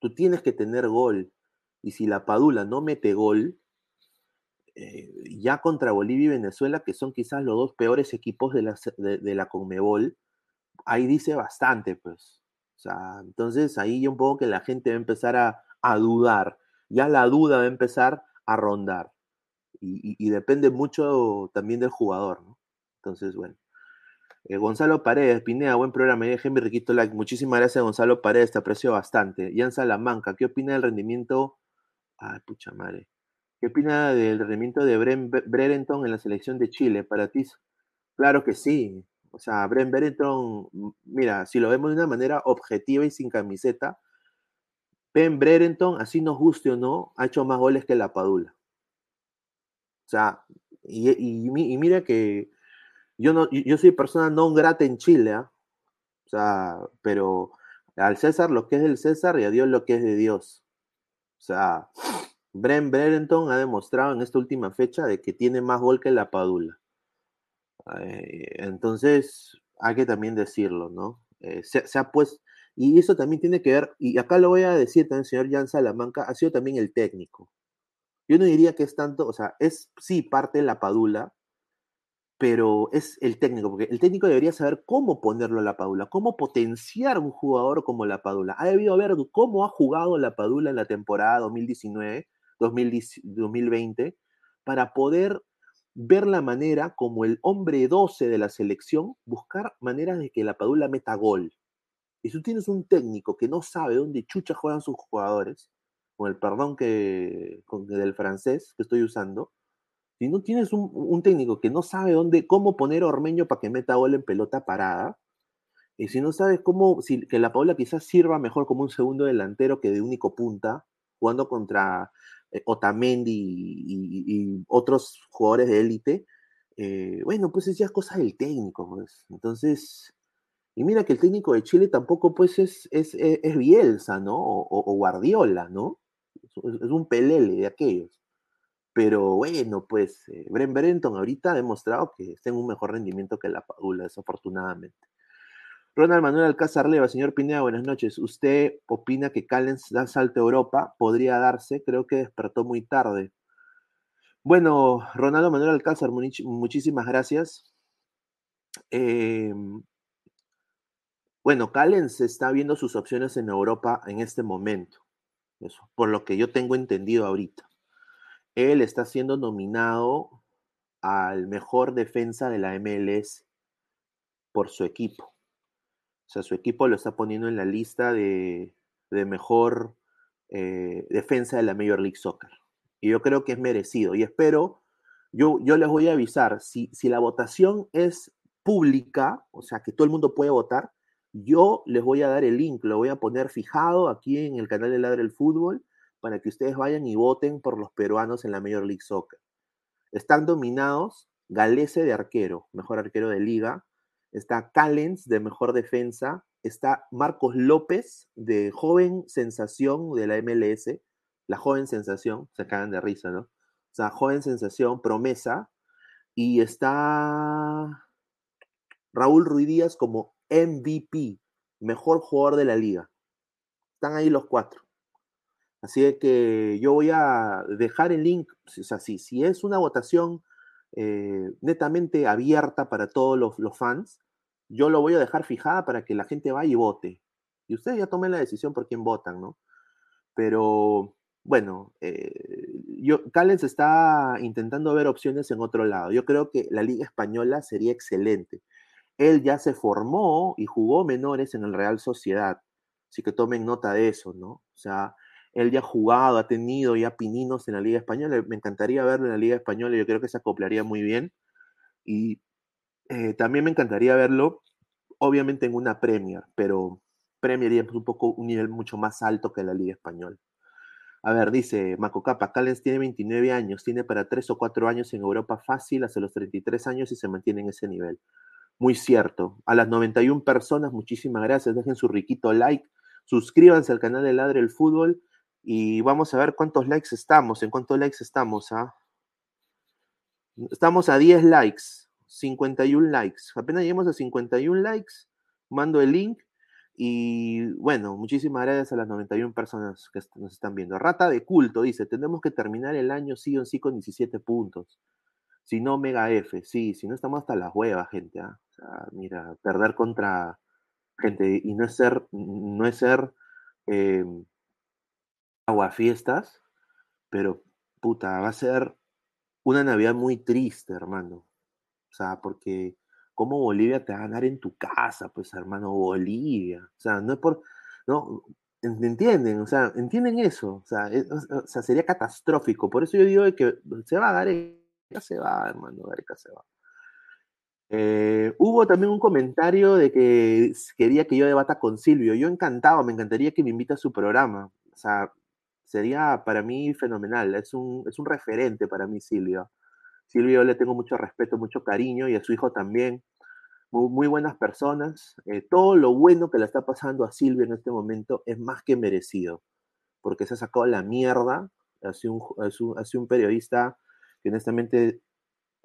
Tú tienes que tener gol. Y si la Padula no mete gol, eh, ya contra Bolivia y Venezuela, que son quizás los dos peores equipos de la, de, la Conmebol, ahí dice bastante, pues. O sea, entonces ahí yo un poco que la gente va a empezar a, dudar. Ya la duda va a empezar a rondar. Y, y depende mucho también del jugador, ¿no? Entonces, bueno. Eh, Gonzalo Paredes, Pineda, buen programa. mi Riquito Like. Muchísimas gracias, Gonzalo Paredes, te aprecio bastante. Jan Salamanca, ¿qué opina del rendimiento? Ay, pucha madre. ¿Qué opina del rendimiento de Bren Brereton en la selección de Chile? Para ti, claro que sí. O sea, Bren mira, si lo vemos de una manera objetiva y sin camiseta, Ben Brereton, así nos guste o no, ha hecho más goles que la Padula. O sea, y mira que yo no, yo soy persona no grata en Chile, ¿ah? o sea, pero al César lo que es del César y a Dios lo que es de Dios. O sea, Bren Brereton ha demostrado en esta última fecha de que tiene más gol que la Padula. Eh, entonces, hay que también decirlo, ¿no? Eh, se, ha puesto, y eso también tiene que ver, y acá lo voy a decir también, señor Jan Salamanca, ha sido también el técnico. Yo no diría que es tanto, o sea, es sí parte de la Padula, pero es el técnico, porque el técnico debería saber cómo ponerlo a la Padula, cómo potenciar un jugador como la Padula. Ha debido ver cómo ha jugado la Padula en la temporada 2019, 2020, para poder ver la manera como el hombre 12 de la selección, buscar maneras de que la Padula meta gol. Y si tú tienes un técnico que no sabe dónde chucha juegan sus jugadores, con el perdón que, del francés que estoy usando, si no tienes un, técnico que no sabe dónde, cómo poner a Ormeño para que meta gol en pelota parada, y si no sabes cómo, si, que la Paula quizás sirva mejor como un segundo delantero que de único punta, jugando contra eh, Otamendi y, otros jugadores de élite, eh, bueno, pues es ya cosa del técnico, pues. Entonces, y mira que el técnico de Chile tampoco, pues, es, es, Bielsa, ¿no? O, Guardiola, ¿no? es, un pelele de aquellos. Pero bueno, pues eh, Bren Brenton ahorita ha demostrado que está en un mejor rendimiento que la Padula, desafortunadamente. Ronald Manuel Alcázar Leva, señor Pineda, buenas noches. ¿Usted opina que Callens da salto a Europa? Podría darse, creo que despertó muy tarde. Bueno, Ronaldo Manuel Alcázar, muchísimas gracias. Em, bueno, Callens está viendo sus opciones en Europa en este momento, eso, por lo que yo tengo entendido ahorita él está siendo nominado al mejor defensa de la MLS por su equipo. O sea, su equipo lo está poniendo en la lista de, mejor eh, defensa de la Major League Soccer. Y yo creo que es merecido. Y espero, yo, yo les voy a avisar, si, si la votación es pública, o sea, que todo el mundo puede votar, yo les voy a dar el link, lo voy a poner fijado aquí en el canal de Ladre el Fútbol para que ustedes vayan y voten por los peruanos en la Major League Soccer. Están dominados Galese de arquero, mejor arquero de liga. Está Callens de mejor defensa. Está Marcos López de joven sensación de la MLS. La joven sensación, se cagan de risa, ¿no? O sea, joven sensación, promesa. Y está Raúl Ruidías como MVP, mejor jugador de la liga. Están ahí los cuatro. Así que yo voy a dejar el link, o sea, si, si es una votación eh, netamente abierta para todos los, fans, yo lo voy a dejar fijada para que la gente vaya y vote. Y ustedes ya tomen la decisión por quién votan, ¿no? Pero bueno, eh, yo, Callens está intentando ver opciones en otro lado. Yo creo que la Liga Española sería excelente. Él ya se formó y jugó menores en el Real Sociedad. Así que tomen nota de eso, ¿no? O sea, él ya ha jugado, ha tenido ya pininos en la Liga Española. Me encantaría verlo en la Liga Española, yo creo que se acoplaría muy bien. Y eh, también me encantaría verlo, obviamente, en una Premier, pero Premier es un poco un nivel mucho más alto que la Liga Española. A ver, dice Maco Capa, Callens tiene 29 años, tiene para 3 o 4 años en Europa fácil hasta los 33 años y se mantiene en ese nivel. Muy cierto. A las 91 personas, muchísimas gracias. Dejen su riquito like, suscríbanse al canal de Ladre el Fútbol y vamos a ver cuántos likes estamos, en cuántos likes estamos. ¿ah? Estamos a 10 likes, 51 likes. Apenas lleguemos a 51 likes, mando el link. Y bueno, muchísimas gracias a las 91 personas que nos están viendo. Rata de culto dice, tenemos que terminar el año sí o sí con 17 puntos. Si no, Mega F. Sí, si no estamos hasta las huevas, gente. ¿ah? Mira, perder contra gente y no es ser, no es ser em, aguafiestas, pero puta, va a ser una Navidad muy triste, hermano. O sea, porque ¿cómo Bolivia te va a ganar en tu casa? Pues, hermano, Bolivia. O sea, no es por. No, ¿entienden? O sea, ¿entienden eso? O sea, o sea sería catastrófico. Por eso yo digo que se va a dar, ya se va, hermano, Gareca se va. Eh, hubo también un comentario de que quería que yo debata con Silvio. Yo encantado, me encantaría que me invite a su programa. O sea, sería para mí fenomenal. Es un, es un referente para mí, Silvio. Silvio le tengo mucho respeto, mucho cariño y a su hijo también. Muy, buenas personas. Eh, todo lo bueno que le está pasando a Silvio en este momento es más que merecido, porque se ha sacado la mierda. Ha sido un, un, periodista que honestamente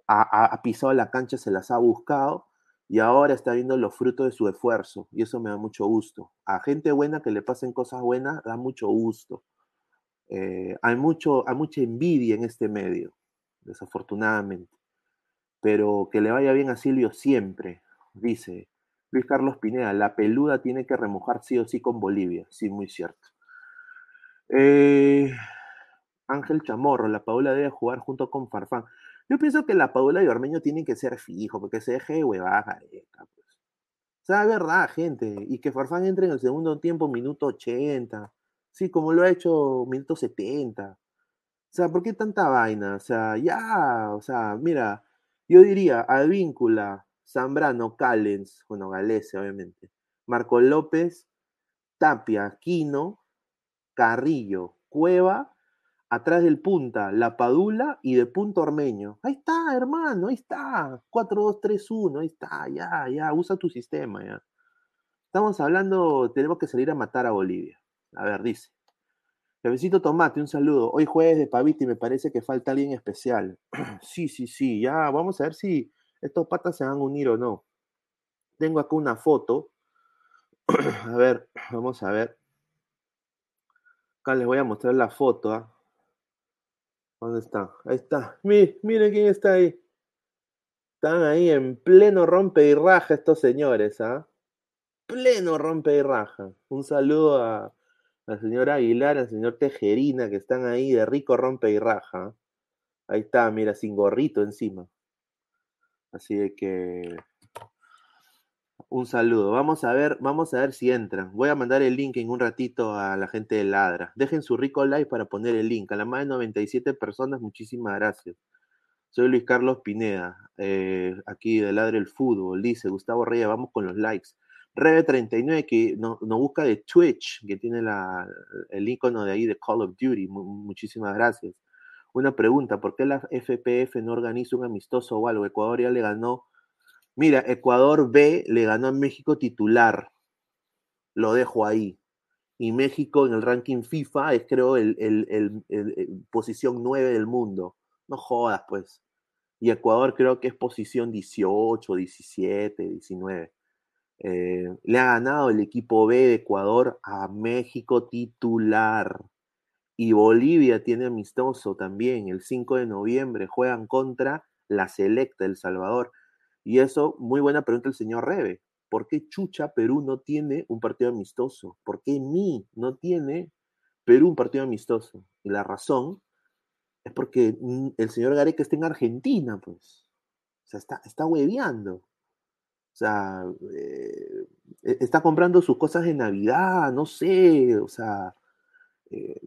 ha, pisado la cancha, se las ha buscado y ahora está viendo los frutos de su esfuerzo y eso me da mucho gusto. A gente buena que le pasen cosas buenas da mucho gusto. Eh, hay, mucho, hay mucha envidia en este medio, desafortunadamente. Pero que le vaya bien a Silvio siempre, dice Luis Carlos Pineda, la peluda tiene que remojar sí o sí con Bolivia. Sí, muy cierto. Eh, Ángel Chamorro, la Paula debe jugar junto con Farfán. Yo pienso que la Paula y Ormeño tienen que ser fijo, porque se deje de huevaja. Pues. O sea, verdad, gente. Y que Farfán entre en el segundo tiempo, minuto 80. Sí, como lo ha hecho 170. O sea, ¿por qué tanta vaina? O sea, ya, o sea, mira, yo diría Advíncula, Zambrano, Callens, bueno, Galese, obviamente, Marco López, Tapia, Quino, Carrillo, Cueva, atrás del punta, La Padula y de punto Ormeño. Ahí está, hermano, ahí está. 4-2-3-1, ahí está, ya, ya, usa tu sistema, ya. Estamos hablando, tenemos que salir a matar a Bolivia. A ver, dice. Jefecito Tomate, un saludo. Hoy jueves de Paviti me parece que falta alguien especial. [clears throat] sí, sí, sí, ya vamos a ver si estos patas se van a unir o no. Tengo acá una foto. [clears throat] a ver, vamos a ver. Acá les voy a mostrar la foto. ¿ah? ¿Dónde está? Ahí está. miren quién está ahí. Están ahí en pleno rompe y raja estos señores, ¿ah? Pleno rompe y raja. Un saludo a, la señora Aguilar, al señor Tejerina, que están ahí de rico rompe y raja. Ahí está, mira, sin gorrito encima. Así de que un saludo. Vamos a ver, vamos a ver si entran. Voy a mandar el link en un ratito a la gente de Ladra. Dejen su rico like para poner el link. A la más de 97 personas, muchísimas gracias. Soy Luis Carlos Pineda, eh, aquí de Ladra el Fútbol. Dice Gustavo Reyes, vamos con los likes. Rebe39 que nos no busca de Twitch, que tiene el icono de ahí de Call of Duty. muchísimas gracias. Una pregunta, ¿por qué la FPF no organiza un amistoso o algo? Ecuador ya le ganó. Mira, Ecuador B le ganó a México titular. Lo dejo ahí. Y México en el ranking FIFA es creo el, el posición 9 del mundo. No jodas, pues. Y Ecuador creo que es posición 18, 17, 19. Le ha ganado el equipo B de Ecuador a México titular. Y Bolivia tiene amistoso también. El 5 de noviembre juegan contra la Selecta El Salvador. Y eso, muy buena pregunta el señor Rebe. ¿Por qué Chucha Perú no tiene un partido amistoso? ¿Por qué Mi no tiene Perú un partido amistoso? Y la razón es porque mm, el señor Gareca está en Argentina, pues. O sea, está, está hueveando. O sea, eh, e, está comprando sus cosas de Navidad, no sé, o sea, eh,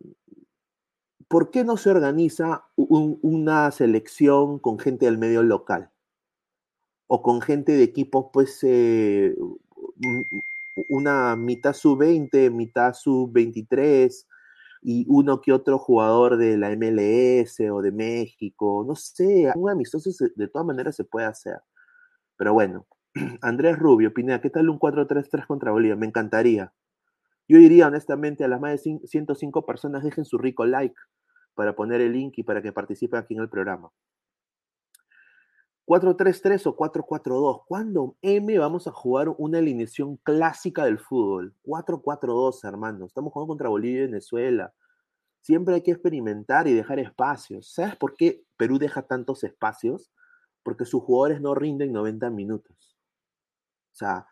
¿por qué no se organiza una selección con gente del medio local? O con gente de equipos, pues, eh, una mitad sub-20, mitad sub-23, y uno que otro jugador de la MLS o de México, no sé, un amistoso de todas maneras se puede hacer. Pero bueno, [clears throat] Andrés Rubio, opina, ¿qué tal un 4-3-3 contra Bolivia? Me encantaría. Yo diría honestamente a las más de 105 personas, dejen su rico like para poner el link y para que participen aquí en el programa. 4-3-3 o 4-4-2. ¿Cuándo M vamos a jugar una alineación clásica del fútbol? 4-4-2, hermano. Estamos jugando contra Bolivia y Venezuela. Siempre hay que experimentar y dejar espacios. ¿Sabes por qué Perú deja tantos espacios? Porque sus jugadores no rinden 90 minutos. O sea,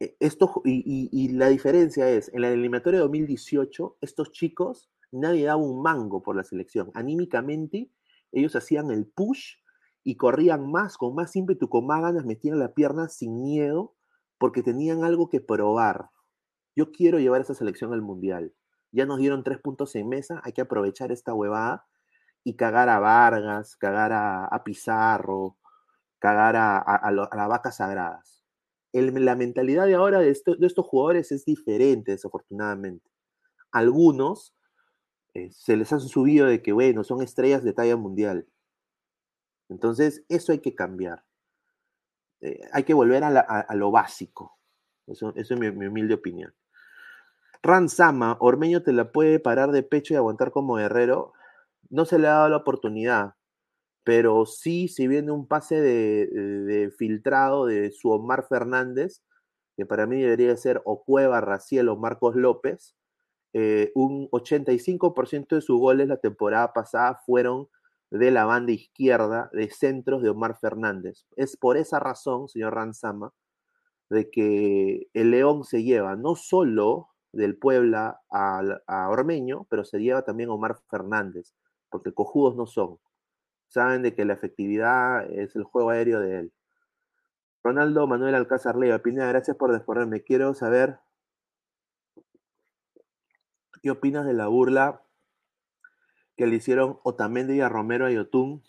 e, esto, y, la diferencia es, en la eliminatoria de 2018, estos chicos, nadie daba un mango por la selección. Anímicamente, ellos hacían el push y corrían más, con más ímpetu, con más ganas, metían la pierna sin miedo, porque tenían algo que probar. Yo quiero llevar esa selección al Mundial. Ya nos dieron tres puntos en mesa, hay que aprovechar esta huevada y cagar a Vargas, cagar a, Pizarro, cagar a, las vacas sagradas. La mentalidad de ahora de, estos jugadores es diferente, desafortunadamente. Algunos eh, se les han subido de que, bueno, son estrellas de talla mundial. Entonces, eso hay que cambiar. Eh, hay que volver a, lo básico. Eso, es mi, humilde opinión. Ranzama, Ormeño te la puede parar de pecho y aguantar como guerrero. No se le ha dado la oportunidad, pero sí, si viene un pase de, filtrado de su Omar Fernández, que para mí debería ser o Cueva, Raciel o Marcos López, eh, un 85% de sus goles la temporada pasada fueron de la banda izquierda de centros de Omar Fernández. Es por esa razón, señor Ranzama, de que el León se lleva no solo del Puebla a, Ormeño, pero se lleva también a Omar Fernández, porque cojudos no son. Saben de que la efectividad es el juego aéreo de él. Ronaldo Manuel Alcázar Leiva, Pineda, gracias por descorrerme. Quiero saber qué opinas de la burla que le hicieron Otamendi y a Romero a Yotun.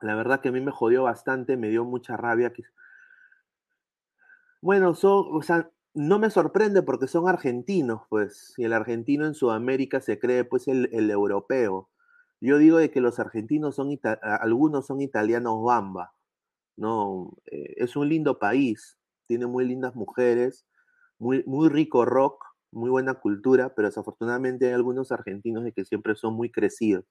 La verdad que a mí me jodió bastante, me dio mucha rabia. Bueno, son, o sea, no me sorprende porque son argentinos, pues, y el argentino en Sudamérica se cree, pues, el, europeo. Yo digo de que los argentinos son, algunos son italianos bamba, ¿no? Eh, es un lindo país, tiene muy lindas mujeres, muy, muy rico rock, muy buena cultura, pero desafortunadamente hay algunos argentinos de que siempre son muy crecidos.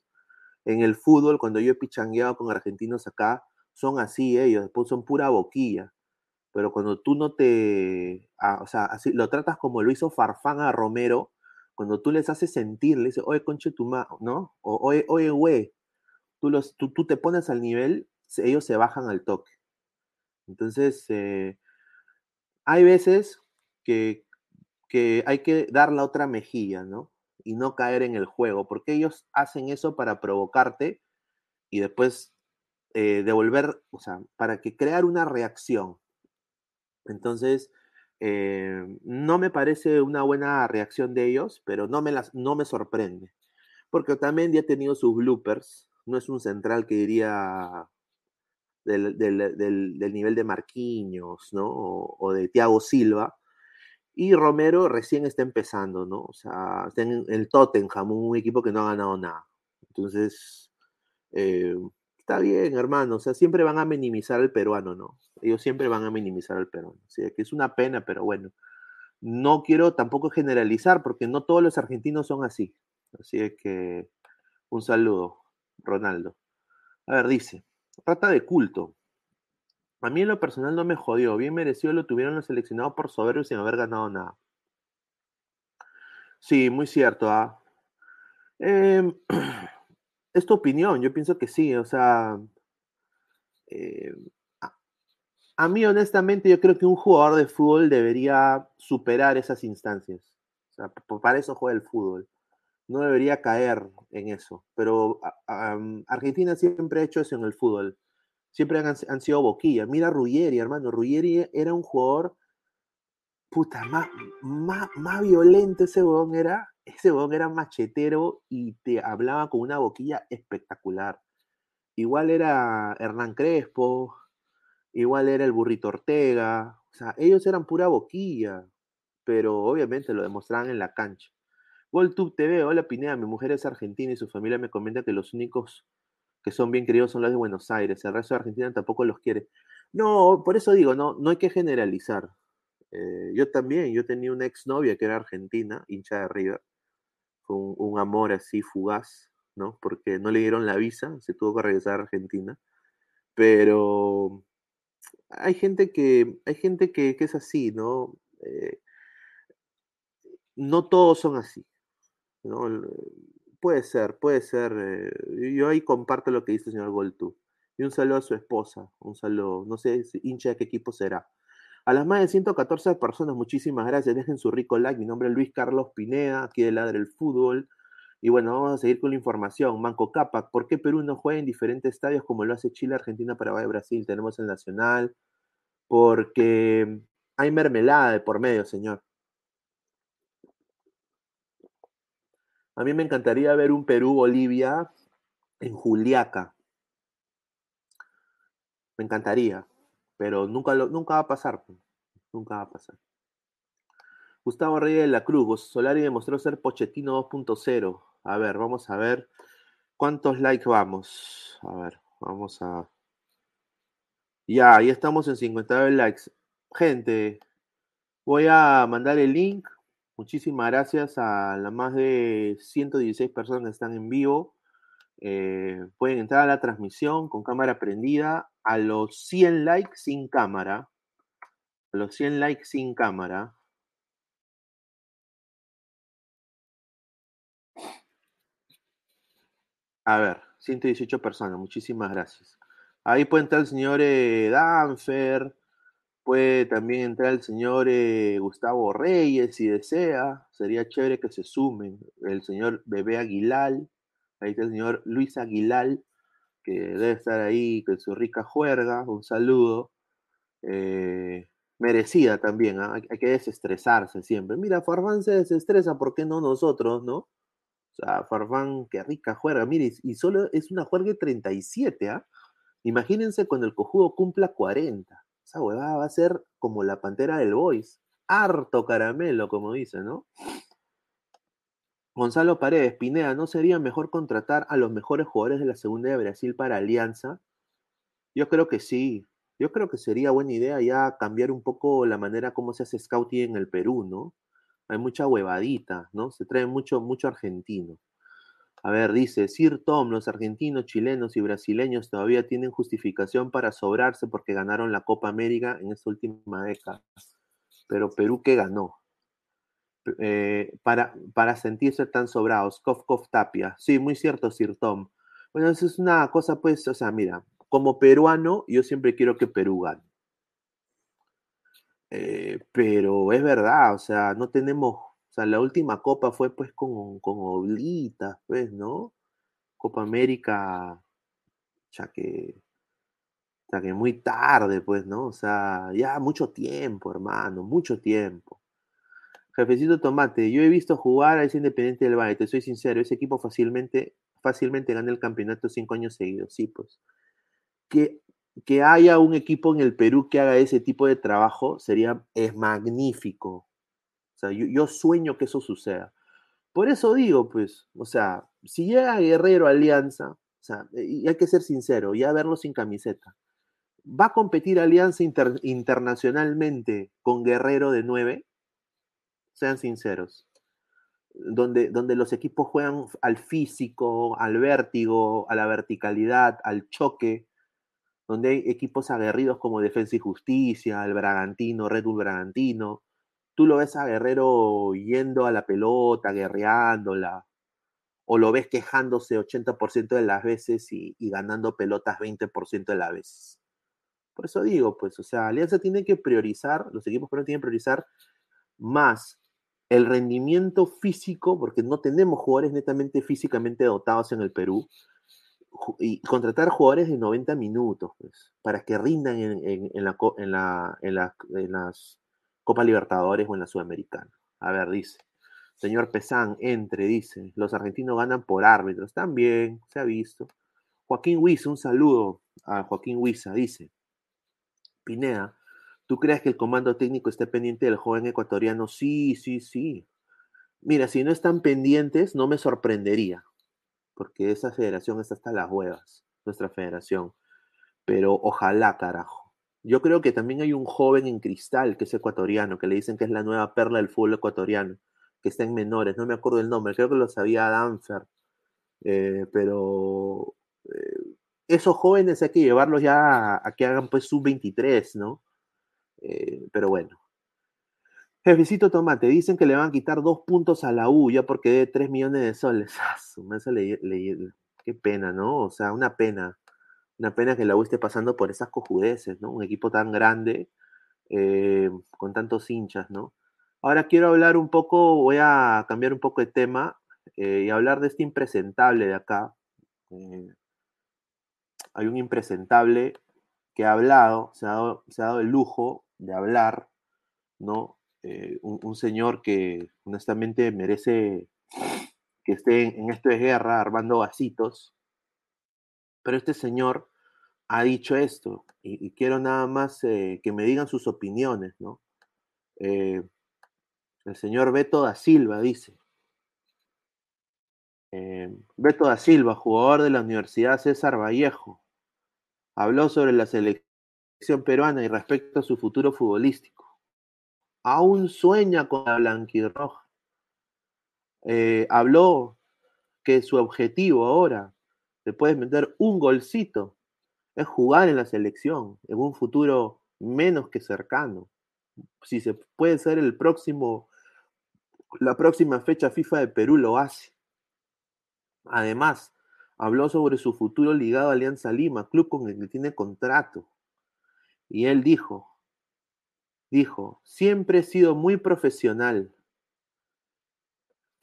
En el fútbol, cuando yo he pichangueado con argentinos acá, son así ellos, después son pura boquilla. Pero cuando tú no te, ah, o sea, lo tratas como lo hizo Farfán a Romero, cuando tú les haces sentir, le dices, oye, conche tu ma, ¿no? Oye, oye, güey, tú, los, tú, tú, te pones al nivel, ellos se bajan al toque. Entonces, eh, hay veces que, que hay que dar la otra mejilla, ¿no? Y no caer en el juego, porque ellos hacen eso para provocarte y después eh, devolver, o sea, para que crear una reacción. Entonces, eh, no me parece una buena reacción de ellos, pero no me, las, no me sorprende. Porque también ya ha tenido sus bloopers, no es un central que diría del, nivel de Marquinhos, ¿no? O, o de Thiago Silva, y Romero recién está empezando, ¿no? O sea, está en el Tottenham, un equipo que no ha ganado nada. Entonces, Eh, está bien, hermano, o sea, siempre van a minimizar al peruano, ¿no? Ellos siempre van a minimizar al peruano. O sea, que es una pena, pero bueno. No quiero tampoco generalizar, porque no todos los argentinos son así. Así es que un saludo, Ronaldo. A ver, dice, trata de culto. A mí en lo personal no me jodió. Bien merecido lo tuvieron los seleccionados por soberbios sin haber ganado nada. Sí, muy cierto. Em, [clears throat] es tu opinión, yo pienso que sí. O sea, eh, a, mí honestamente yo creo que un jugador de fútbol debería superar esas instancias. O sea, para eso juega el fútbol. No debería caer en eso. Pero Argentina siempre ha hecho eso en el fútbol siempre han, sido boquilla. Mira Ruggeri, hermano. Ruggeri era un jugador, puta, más, más, violento ese huevón era. Ese huevón era machetero y te hablaba con una boquilla espectacular. Igual era Hernán Crespo, igual era el Burrito Ortega. O sea, ellos eran pura boquilla, pero obviamente lo demostraban en la cancha. GolTube TV, hola Pineda, mi mujer es argentina y su familia me comenta que los únicos que son bien queridos son los de Buenos Aires, el resto de Argentina tampoco los quiere. No, por eso digo, no, no hay que generalizar. Eh, yo también, yo tenía una exnovia que era argentina, hincha de River. Un, amor así fugaz, ¿no? Porque no le dieron la visa, se tuvo que regresar a Argentina. Pero hay gente que, hay gente que, es así, ¿no? Eh, no todos son así. ¿no? Puede ser, puede ser. Eh, yo ahí comparto lo que dice el señor Goltu. Y un saludo a su esposa, un saludo, no sé, hincha de qué equipo será. A las más de 114 personas, muchísimas gracias. Dejen su rico like. Mi nombre es Luis Carlos Pineda, aquí de Ladre el Fútbol. Y bueno, vamos a seguir con la información. Manco Capac, ¿por qué Perú no juega en diferentes estadios como lo hace Chile, Argentina, Paraguay, Brasil? Tenemos el Nacional. Porque hay mermelada de por medio, señor. A mí me encantaría ver un Perú-Bolivia en Juliaca. Me encantaría, pero nunca, nunca va a pasar. Pues. Nunca va a pasar. Gustavo Reyes de la Cruz, Solari demostró ser Pochettino 2.0. A ver, vamos a ver cuántos likes vamos. A ver, vamos a. Ya, ya estamos en 59 likes. Gente, voy a mandar el link Muchísimas gracias a las más de 116 personas que están en vivo. Eh, pueden entrar a la transmisión con cámara prendida. A los 100 likes sin cámara. A los 100 likes sin cámara. A ver, 118 personas. Muchísimas gracias. Ahí puede entrar el señor eh, Danfer, Puede también entrar el señor eh, Gustavo Reyes si desea. Sería chévere que se sumen. El señor Bebé Aguilar. Ahí está el señor Luis Aguilar, que debe estar ahí con su rica juerga. Un saludo. Eh, merecida también. ¿ah? Hay, que desestresarse siempre. Mira, Farfán se desestresa, ¿por qué no nosotros, no? O sea, Farfán, qué rica juerga. Mire, y solo es una juerga de 37, ¿ah? Imagínense cuando el cojudo cumpla 40 esa huevada va a ser como la pantera del Boys. Harto caramelo, como dice, ¿no? Gonzalo Paredes, Pineda, ¿no sería mejor contratar a los mejores jugadores de la segunda de Brasil para Alianza? Yo creo que sí. Yo creo que sería buena idea ya cambiar un poco la manera como se hace scouting en el Perú, ¿no? Hay mucha huevadita, ¿no? Se trae mucho, mucho argentino. A ver, dice, Sir Tom, los argentinos, chilenos y brasileños todavía tienen justificación para sobrarse porque ganaron la Copa América en esta última década. Pero Perú, ¿qué ganó? Eh, para, para sentirse tan sobrados. Kof, Kof Tapia. Sí, muy cierto, Sir Tom. Bueno, eso es una cosa, pues, o sea, mira, como peruano, yo siempre quiero que Perú gane. Eh, pero es verdad, o sea, no tenemos o sea, la última copa fue pues con, con oblitas, pues, ¿no? Copa América, ya que, ya que muy tarde, pues, ¿no? O sea, ya mucho tiempo, hermano, mucho tiempo. Jefecito Tomate, yo he visto jugar a ese Independiente del Valle, te soy sincero, ese equipo fácilmente, fácilmente gana el campeonato cinco años seguidos, sí, pues. Que, que haya un equipo en el Perú que haga ese tipo de trabajo sería, es magnífico, sea, yo, sueño que eso suceda. Por eso digo, pues, o sea, si llega Guerrero Alianza, O sea, y hay que ser sincero, ya verlo sin camiseta. ¿Va a competir Alianza internacionalmente con Guerrero de 9? Sean sinceros. Donde, donde los equipos juegan al físico, al vértigo, a la verticalidad, al choque, donde hay equipos aguerridos como Defensa y Justicia, el Bragantino, Red Bull Bragantino. Tú lo ves a Guerrero yendo a la pelota, guerreándola, o lo ves quejándose 80% de las veces y, ganando pelotas 20% de las veces. Por eso digo, pues, o sea, Alianza tiene que priorizar, los equipos tienen que priorizar más el rendimiento físico, porque no tenemos jugadores netamente físicamente dotados en el Perú, y contratar jugadores de 90 minutos, pues, para que rindan en, la, en, la, en, en las Copa Libertadores o en la Sudamericana. A ver, dice. Señor Pesán, entre, dice. Los argentinos ganan por árbitros. También, se ha visto. Joaquín Huiza, un saludo a Joaquín Huiza, dice. Pineda, ¿tú crees que el comando técnico esté pendiente del joven ecuatoriano? Sí, sí, sí. Mira, si no están pendientes, no me sorprendería, porque esa federación está hasta las huevas, nuestra federación. Pero ojalá, carajo. Yo creo que también hay un joven en cristal que es ecuatoriano, que le dicen que es la nueva perla del fútbol ecuatoriano, que está en menores, no me acuerdo el nombre, creo que lo sabía Danfer, eh, pero eh, esos jóvenes hay que llevarlos ya a, que hagan pues sub-23, ¿no? Eh, pero bueno. Jefecito Tomate, dicen que le van a quitar dos puntos a la U ya porque de 3 millones de soles. [laughs] Ah, qué pena, ¿no? O sea, una pena. Una pena que la U esté pasando por esas cojudeces, ¿no? Un equipo tan grande, eh, con tantos hinchas, ¿no? Ahora quiero hablar un poco, voy a cambiar un poco de tema eh, y hablar de este impresentable de acá hay un impresentable que ha hablado, se ha dado, el lujo de hablar, ¿no? Eh, un, señor que honestamente merece que esté en, esto de guerra armando vasitos, pero este señor ha dicho esto y, quiero nada más eh, que me digan sus opiniones, ¿no? Eh, el señor Beto da Silva dice, Beto da Silva, jugador de la Universidad César Vallejo, habló sobre la selección peruana y respecto a su futuro futbolístico. Aún sueña con la blanquirroja. Eh, habló que su objetivo ahora, después de meter un golcito, es jugar en la selección en un futuro menos que cercano. Si se puede ser el próximo, la próxima fecha FIFA de Perú lo hace. Además, habló sobre su futuro ligado a Alianza Lima, club con el que tiene contrato. Y él dijo, dijo, siempre he sido muy profesional,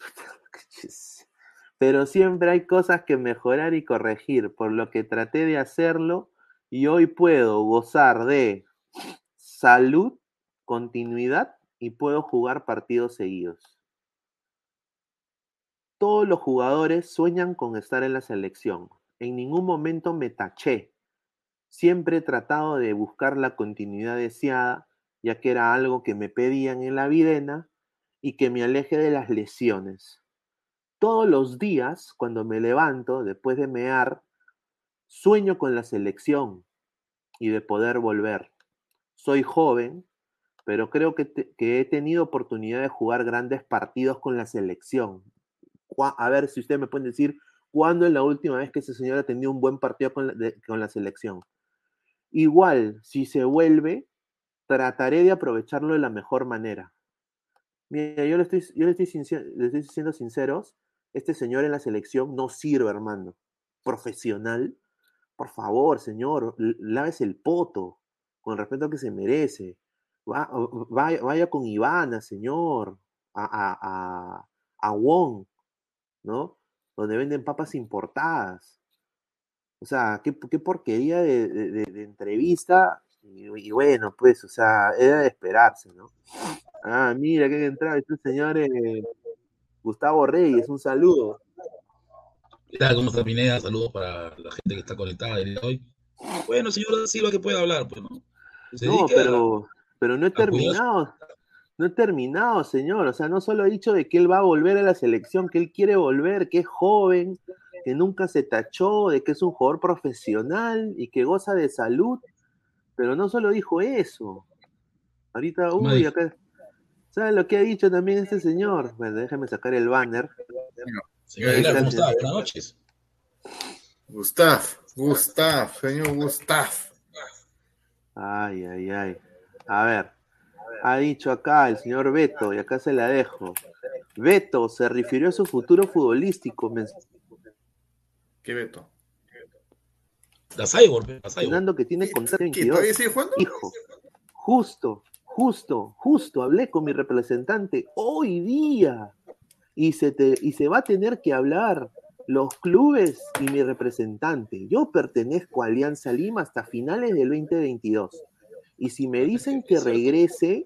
[laughs] pero siempre hay cosas que mejorar y corregir, por lo que traté de hacerlo y hoy puedo gozar de salud, continuidad y puedo jugar partidos seguidos. Todos los jugadores sueñan con estar en la selección. En ningún momento me taché. Siempre he tratado de buscar la continuidad deseada, ya que era algo que me pedían en la videna y que me aleje de las lesiones. Todos los días, cuando me levanto después de mear, sueño con la selección y de poder volver. Soy joven, pero creo que, he tenido oportunidad de jugar grandes partidos con la selección a ver si usted me puede decir cuándo es la última vez que ese señor ha tenido un buen partido con la, selección. Igual, si se vuelve, trataré de aprovecharlo de la mejor manera. Mira, yo le estoy, yo le estoy, le estoy siendo sinceros, este señor en la selección no sirve, hermano. Profesional, por favor, señor, lávese el poto, con respeto que se merece. vaya, con Ivana, señor, a, a, a, a Wong, ¿no? Donde venden papas importadas. O sea, qué, qué porquería de, entrevista. Y, bueno, pues, o sea, era de esperarse, ¿no? Ah, mira, que entrada este señor eh, Gustavo Reyes, un saludo. ¿Qué tal? ¿Cómo está Pineda? Saludos para la gente que está conectada el día de hoy. Bueno, señor Silva, que puede hablar, pues, ¿no? no, pero, pero no he terminado. No he terminado, señor. O sea, no solo he dicho de que él va a volver a la selección, que él quiere volver, que es joven, que nunca se tachó de que es un jugador profesional y que goza de salud, pero no solo dijo eso. Ahorita, uy, acá. ¿Sabes lo que ha dicho también este señor? Bueno, déjame sacar el banner. Señor Aguilar, ¿cómo está? Buenas noches. Gustav, Gustav, señor Gustav. Ay, ay, ay. A ver, ha dicho acá el señor Beto, y acá se la dejo. Beto se refirió a su futuro futbolístico. ¿Qué Beto? La Cyborg, la Cyborg. que tiene contrato ¿Qué, ¿Todavía sigue jugando? Hijo, justo, justo, justo, hablé con mi representante hoy día y se, te, y se va a tener que hablar los clubes y mi representante. Yo pertenezco a Alianza Lima hasta finales del 2022. Y si me dicen que regrese,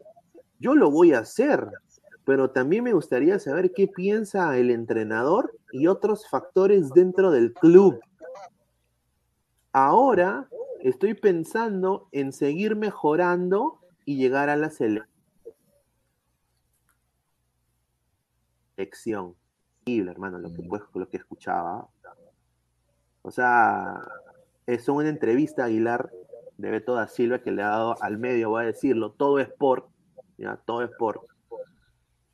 yo lo voy a hacer. Pero también me gustaría saber qué piensa el entrenador y otros factores dentro del club. Ahora estoy pensando en seguir mejorando y llegar a la selección. Hermano, lo que, pues, lo que escuchaba. O sea, es una entrevista Aguilar de Beto da Silva que le ha dado al medio, voy a decirlo, todo es por, ya, todo es por,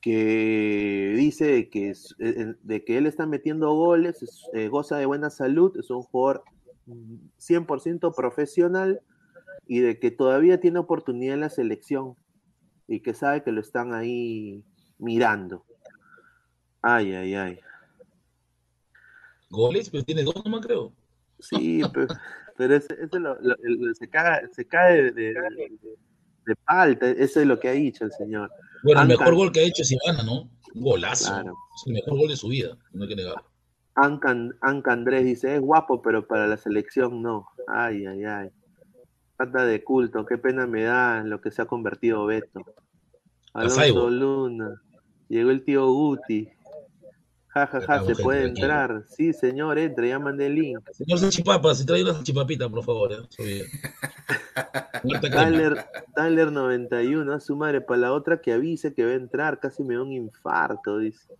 que dice que, eh, de que él está metiendo goles, eh, goza de buena salud, es un jugador 100% profesional y de que todavía tiene oportunidad en la selección y que sabe que lo están ahí mirando. Ay, ay, ay. Goles, pero tiene dos nomás, creo. Sí, pero, pero ese, se, cae, se cae de, de, palta, eso es lo que ha dicho el señor. Bueno, el mejor gol que ha hecho es Ivana, ¿no? Un golazo. Es el mejor gol de su vida, no hay que negarlo. Anca, Andrés dice, es guapo, pero para la selección no. Ay, ay, ay. Falta de culto, qué pena me da lo que se ha convertido Beto. Alonso Luna. Llegó el tío Guti. Ja, ja, ja, se puede entrar. Sí, señor, entre, ya mandé el link. Señor Sanchipapa, si trae una Sanchipapita, por favor. ¿eh? Tyler, Tyler 91, a su madre, para la otra que avise que va a entrar, casi me da un infarto, dice.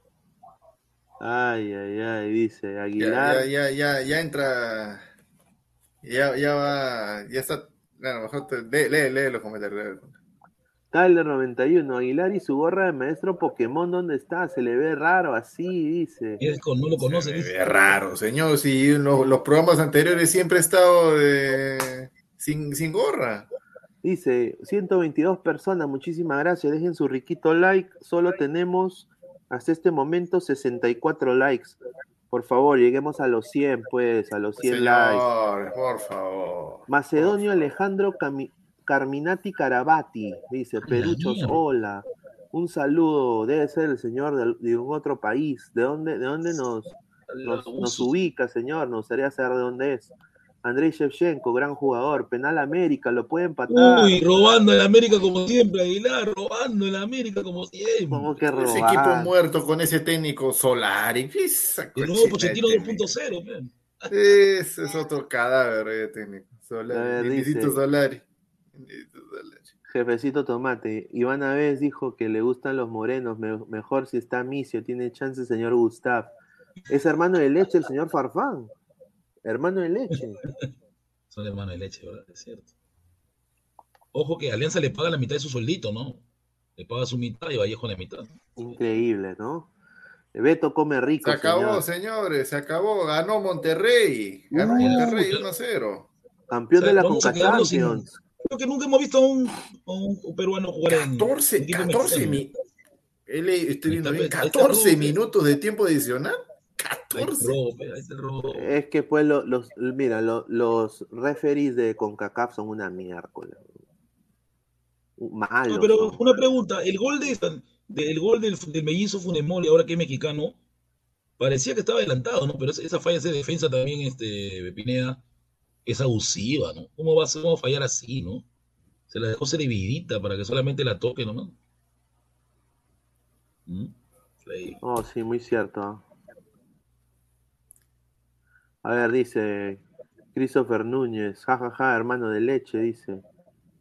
Ay, ay, ay, dice Aguilar. Ya, ya, ya, ya, entra. Ya, ya va, ya está. Bueno, mejor te, lee, lee, lee los comentarios. Tyler 91, Aguilar y su gorra de maestro Pokémon, ¿dónde está? Se le ve raro así, dice. no lo conoce. Se ve raro, señor. Si los, los programas anteriores siempre he estado sin, sin gorra. Dice, 122 personas, muchísimas gracias. Dejen su riquito like. Solo tenemos hasta este momento 64 likes. Por favor, lleguemos a los 100, pues, a los 100 Señor, likes. por favor. Macedonio Alejandro Carminati Carabati, dice, Peruchos, hola. Un saludo, debe ser el señor de, un otro país. ¿De dónde, de dónde nos, nos, nos ubica, señor? Nos gustaría saber de dónde es. Andrei Shevchenko, gran jugador, penal América, lo puede empatar. Uy, robando el América como siempre, Aguilar, robando el América como siempre. ¿Cómo que robar? Ese equipo muerto con ese técnico Solari. El nuevo Pochettino 2.0, Ese es otro cadáver de técnico. Solari. Solari. Jefecito Tomate, Iván Aves dijo que le gustan los morenos, mejor si está Micio, tiene chance señor Gustav. Es hermano de leche el señor Farfán. Hermano de leche. [laughs] Son hermanos de leche, ¿verdad? Es cierto. Ojo que Alianza le paga la mitad de su sueldito, ¿no? Le paga su mitad y Vallejo la mitad. Increíble, ¿no? Beto come rico. Se acabó, señores, se acabó. Ganó Monterrey. Ganó Monterrey 1-0. Campeón de la Conca Champions. Creo que nunca hemos visto a un, un peruano jugar 14, en 14 minutos. Estoy viendo bien, 14 minutos de tiempo adicional. 14. Es que pues los, mira, los referees de CONCACAF son una miércoles. Malo. pero una pregunta, el gol de, el gol del, del mellizo Funemoli, ahora que es mexicano, parecía que estaba adelantado, ¿no? Pero esa, falla de defensa también, este, Pineda, es abusiva, ¿no? ¿Cómo va a, fallar así, no? Se la dejó servidita para que solamente la toque ¿no? ¿Mm? Oh, sí, muy cierto. A ver, dice Christopher Núñez, jajaja, hermano de leche, dice.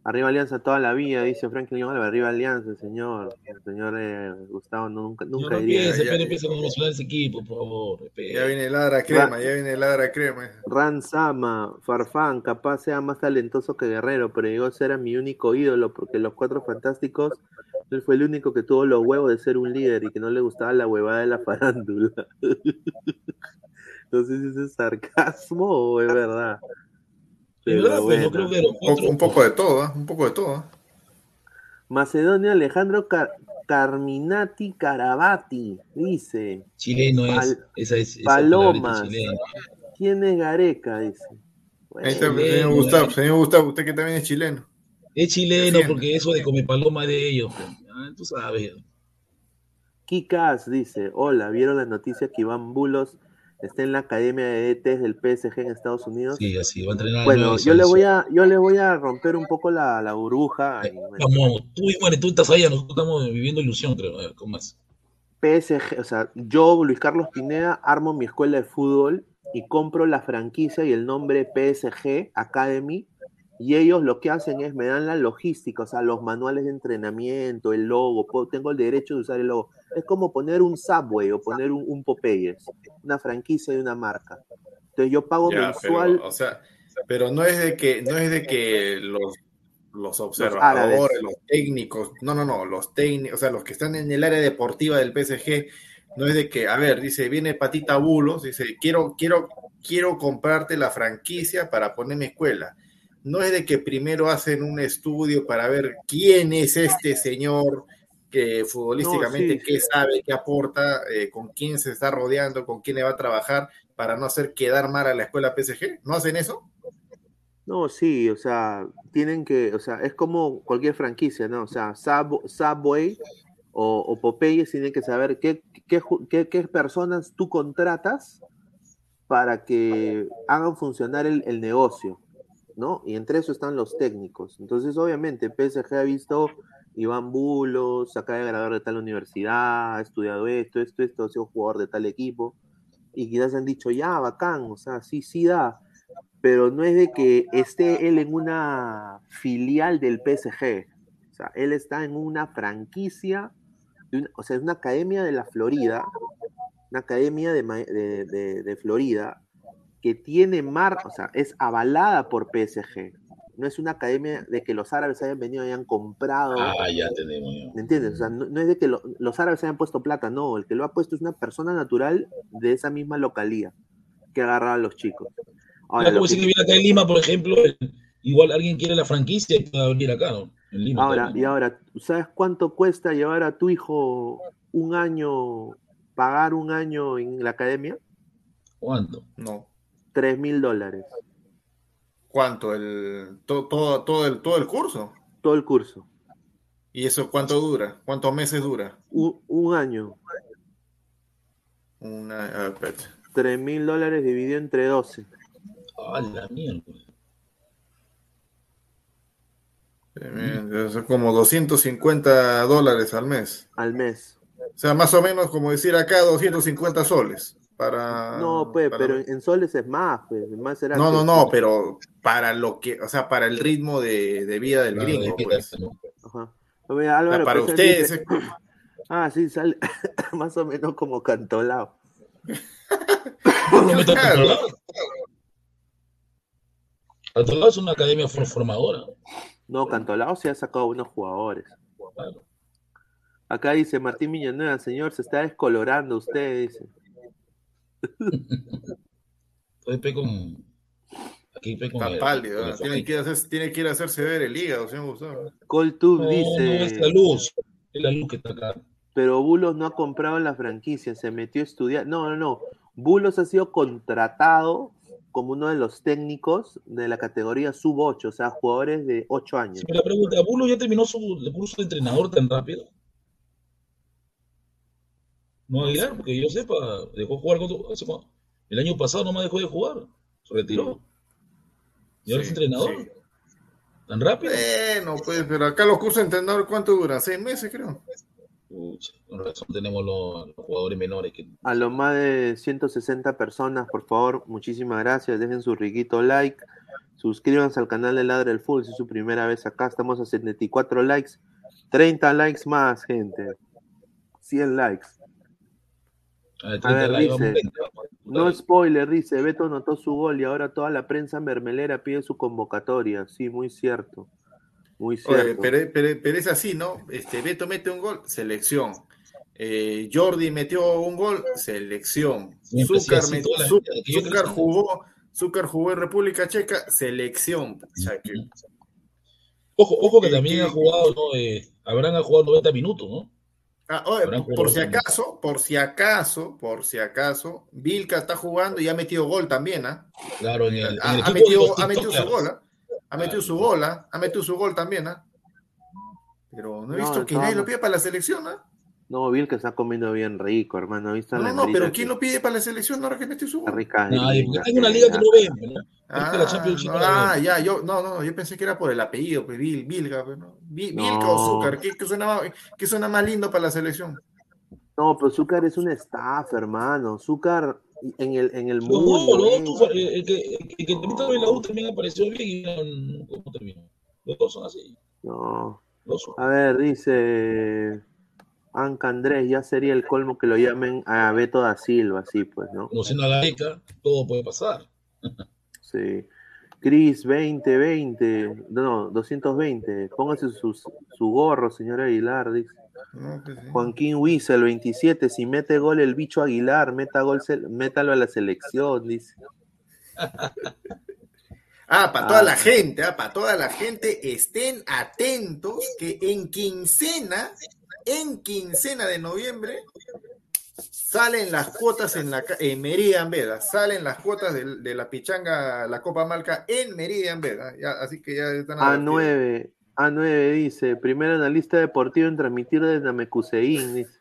Arriba Alianza toda la vida, dice Franklin Álvarez. Arriba Alianza, señor. El señor eh, Gustavo nunca, nunca no diría. Piense, pero empieza a promocionar ese equipo, por favor. Ya viene Ladra Crema, ya viene Ladra Crema. Ran Sama, Farfán, capaz sea más talentoso que Guerrero, pero llegó a ser mi único ídolo porque los cuatro fantásticos, él fue el único que tuvo los huevos de ser un líder y que no le gustaba la huevada de la [laughs] farándula. [laughs] no sé si es sarcasmo o es verdad. Pero verdad, bueno. yo creo que los cuatro... un, poco de todo, ¿eh? un poco de todo. Macedonia Alejandro Car Carminati Carabati, dice. Chileno es. Esa es esa Palomas. ¿Quién es Gareca? Dice. Bueno, Ahí está, señor Gustavo, señor Gustavo, usted que también es chileno. Es chileno porque eso de comer paloma de ellos. Ah, tú sabes. Kikas dice, hola, ¿vieron la noticia que Iván Bulos está en la academia de ETs del PSG en Estados Unidos. Sí, así va a entrenar. Bueno, yo le voy a, yo le voy a romper un poco la, la burbuja. Eh, vamos, tú, bueno, tú estás allá, nosotros estamos viviendo ilusión, creo. Ver, ¿cómo más? PSG, o sea, yo, Luis Carlos Pineda, armo mi escuela de fútbol y compro la franquicia y el nombre PSG Academy. Y ellos lo que hacen es me dan la logística, o sea, los manuales de entrenamiento, el logo, tengo el derecho de usar el logo. Es como poner un Subway o poner un, un Popeyes, una franquicia de una marca. Entonces yo pago Ya, mensual. Pero, o sea, pero no es de que, no es de que los, los observadores, los, técnicos, no, no, no, los técnicos, o sea, los que están en el área deportiva del PSG, no es de que, a ver, dice, viene Patita Bulos, dice, quiero, quiero, quiero comprarte la franquicia para poner mi escuela. No es de que primero hacen un estudio para ver quién es este señor, que futbolísticamente No, sí, qué sí. sabe, qué aporta, eh, con quién se está rodeando, con quién le va a trabajar para no hacer quedar mal a la escuela PSG. ¿No hacen eso? No, sí, o sea, tienen que, o sea, es como cualquier franquicia, ¿no? O sea, Sub- Subway o, o Popeyes tienen que saber qué, qué, qué- qué personas tú contratas para que hagan funcionar el, el negocio, ¿no? Y entre eso están los técnicos. Entonces, obviamente, PSG ha visto Iván Bulos, acaba de graduar de tal universidad, ha estudiado esto, esto, esto, ha sido jugador de tal equipo, y quizás han dicho, ya, bacán, o sea, sí, sí da, pero no es de que esté él en una filial del PSG. O sea, él está en una franquicia, o sea, es una academia de la Florida, una academia de- de Florida que tiene mar, o sea, es avalada por PSG. No es una academia de que los árabes hayan venido y hayan comprado. Ah, ya tenemos. ya. ¿Me entiendes? O sea, no, no es de que lo- los árabes hayan puesto plata, no, el que lo ha puesto es una persona natural de esa misma localía que agarra a los chicos. Ahora, como lo si que- viene acá en Lima, por ejemplo, igual alguien quiere la franquicia y puede venir acá, ¿no? En Lima. ahora, también. y ahora, ¿sabes cuánto cuesta llevar a tu hijo un año, pagar un año en la academia? ¿Cuánto? No. Tres mil dólares, ¿Cuánto? El, todo, todo, todo, el, todo el curso. todo el curso. ¿Y eso cuánto dura? ¿Cuántos meses dura? Un, un año, Una, a ver, espérate. tres mil dólares dividido entre 12. Ah, la mierda. Eh, Son como 250 dólares al mes. al mes. O sea, más o menos como decir acá 250 soles. Para, No, pues, para- pero en, soles es más, pues, más será No, no, no, pero para lo que, o sea, para el ritmo de, de vida del Claro, gringo, pues. ¿no? Ajá. Oye, Álvaro, para pues, él ustedes, dice- es- Ah, sí, sale [laughs] más o menos como cantolao. Atolado [laughs] es una academia for- formadora. No, Cantolao se ha sacado buenos jugadores. Acá dice Martín Villanueva, señor, se está descolorando usted, dice. [laughs] Con. Aquí pe con. está el- pálido. con ¿no? el Tiene que, ir a hacer- tiene que ir a hacerse ver el hígado, señor Gustavo. Coltub No, dice, no, es la luz. Es la luz que está acá. pero Bulos no ha comprado la franquicia, se metió a estudiar. No, no, no. Bulos ha sido contratado como uno de los técnicos de la categoría sub-8, o sea, jugadores de 8 años. Sí, pero la pregunta, ¿Bulo ya terminó su curso de entrenador tan rápido? No Aguilar, porque yo sepa, dejó jugar con el año pasado nomás dejó de jugar, se retiró. Y ahora es entrenador. sí. ¿Tan rápido? Bueno, pues, pero acá los cursos de entrenador, ¿cuánto duran? ¿Seis meses, creo? Pucha, con razón tenemos los, los jugadores menores que A los más de 160 personas, por favor, muchísimas gracias. Dejen su riquito like. Suscríbanse al canal de Ladre el Full si es su primera vez acá. Estamos a 74 likes. 30 likes más, gente. 100 likes. A ver, dice, no spoiler, dice, Beto anotó su gol y ahora toda la prensa mermelera pide su convocatoria. Sí, muy cierto. Muy cierto. pero, pero, es así, ¿no? Este, Beto mete un gol, selección. Eh, Jordi metió un gol, selección. Zúcar, jugó, Zúcar jugó en República Checa, selección. Ojo, ojo que también ha jugado, ¿no? Eh, Abraham ha jugado 90 minutos, ¿no? Ah, por si acaso, por si acaso, por si acaso, Vilca está jugando y ha metido gol también, ¿ah? Claro, en el, ha, metido, ha, metido, su gol, ¿ah? Ha metido su gol, ¿ah? Ha metido su gol también, ¿ah? Pero no he visto que nadie lo pida para la selección, ¿ah? No, Vilca está comiendo bien rico, hermano. ¿Viste no, no, pero ¿quién lo pide para la selección ahora que metió su gol? Rica, hay una liga que no ve, ¿no? Ah, ah ya, yo, no, no, yo pensé que era por el apellido, pues, Vil, Vilga, pues, ¿no? Vilca o Zúcar, ¿qué, suena, ¿qué, suena, más lindo para la selección? No, pero Zúcar es un staff, hermano. Zúcar en el, en el mundo. No, no, tú, el, que, el que terminó en la U también apareció bien y no, ¿cómo terminó? Los dos son así. No. A ver, dice Anca Andrés, ya sería el colmo que lo llamen a Beto da Silva, así pues, ¿no? Conociendo a Gareca, todo puede pasar. [laughs] Sí. Cris 2020, no, 220, póngase su, su gorro, señor Aguilar, dice. Pues Joaquín Wiesel, 27, si mete gol el bicho Aguilar, meta gol, métalo a la selección, dice. [laughs] Ah, para toda la ah. gente, ah, para toda la gente, estén atentos que en quincena, en quincena de noviembre, Salen las cuotas en la en Meridian Veda, salen las cuotas de, la pichanga, la Copa Malca en Meridian Veda. así que ya están A9, A9 dice, primer analista deportivo en transmitir desde dice.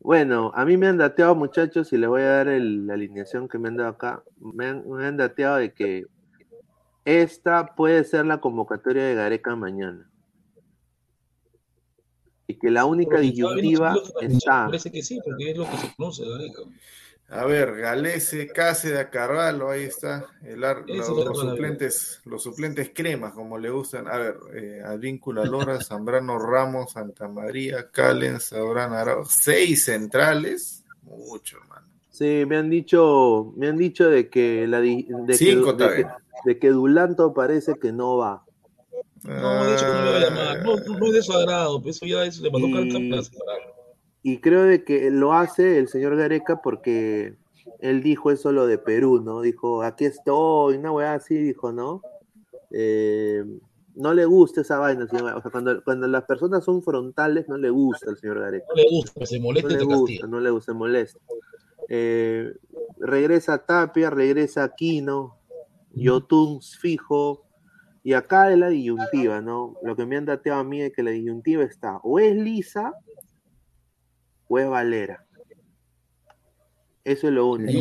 Bueno, a mí me han dateado, muchachos, y les voy a dar la alineación que me han dado acá. Me han, me han dateado de que esta puede ser la convocatoria de Gareca mañana y que la única disyuntiva está. Parece que sí, porque es lo que se conoce A ver, Galese, Cáceres, Carvalho, ahí está. El los, suplentes, los suplentes cremas, como le gustan. A ver, eh, Advíncula Lora, [laughs] Zambrano Ramos, Santa María, Calen, Sabrán Arau. Seis centrales. Mucho, hermano. Sí, me han dicho, me han dicho de que la de, Cinco, que, de que Dulanto parece que no va. No, de hecho que no le va a llamar. No, no es de su agrado, eso ya es, le mandó y, y creo de que lo hace el señor Gareca porque él dijo eso lo de Perú, ¿no? Dijo, aquí estoy, una weá así, dijo, ¿no? Eh, no le gusta esa vaina, señor. O sea, cuando, cuando las personas son frontales, no le gusta al señor Gareca. No le gusta, se molesta no le gusta, no le gusta, se molesta. Eh, regresa Tapia, regresa Aquino, Yotun fijo, y acá es la disyuntiva, ¿no? Lo que me han dateado a mí es que la disyuntiva está o es lisa o es Valera. Eso es lo único.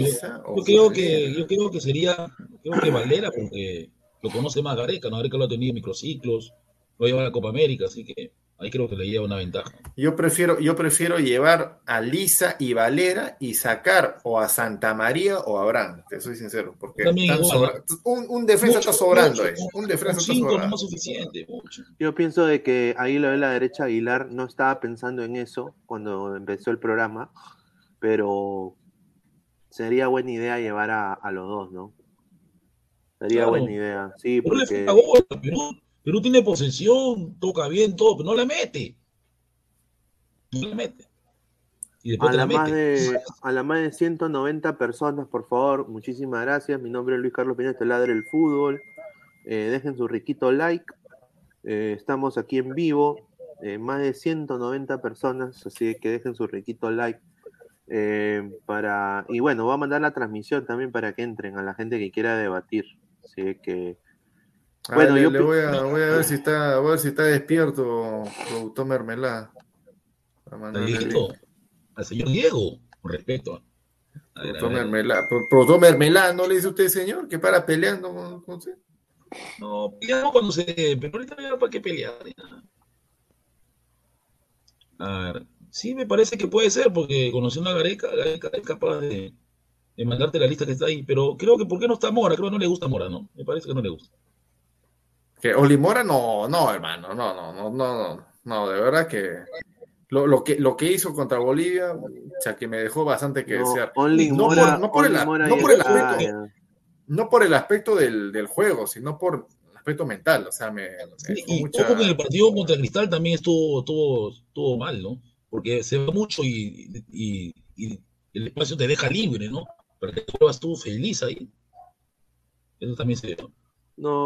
Yo creo que, yo creo que sería, creo que Valera, porque lo conoce más Gareca, ¿no? Gareca lo ha tenido en microciclos, lo lleva a la Copa América, así que Ahí creo que le lleva una ventaja. Yo prefiero, yo prefiero llevar a Lisa y Valera y sacar o a Santa María o a Abraham, te soy sincero, porque un, defensa está sobrando, eh. un defensa está sobrando. No es suficiente, Yo pienso de que ahí lo de la derecha Aguilar no estaba pensando en eso cuando empezó el programa, pero sería buena idea llevar a, los dos, ¿no? Sería buena idea, sí, porque... Perú tiene posesión, toca bien todo, pero no la mete. No la mete. Y a, la más de, a la más de 190 personas, por favor, muchísimas gracias. Mi nombre es Luis Carlos Peña, este ladre el fútbol. Eh, dejen su riquito like. Eh, estamos aquí en vivo. Eh, más de 190 personas, así que dejen su riquito like. para, y bueno, voy a mandar la transmisión también para que entren a la gente que quiera debatir. Así que bueno, yo le voy, a, voy, a, ver si está, voy a ver si está despierto productor Mermelada. Al señor Diego, con respeto. Productor Mermelada. Productor Mermelada, ¿no le dice usted, señor, que para peleando con, usted? No, peleamos cuando se. Pero ahorita no para qué pelear. A ver, sí me parece que puede ser, porque conociendo a Gareca, Gareca es capaz de, en mandarte la lista que está ahí, pero creo que ¿por qué no está Mora? Creo que no le gusta Mora, ¿no? Me parece que no le gusta. Que Oli Mora no, no, hermano, no, no, no, no, no, no, de verdad que lo, lo que lo que hizo contra Bolivia, o sea, que me dejó bastante que No, desear. Only No por- no por el- no por el aspecto. No por el aspecto del, del juego, sino por el aspecto mental, o sea, me, me Sí, y mucha- ojo que el partido contra Cristal también estuvo, estuvo, estuvo mal, ¿no? Porque se va mucho y, y- y el espacio te deja libre, ¿no? Para que tú tú feliz ahí. Eso también se ve. No,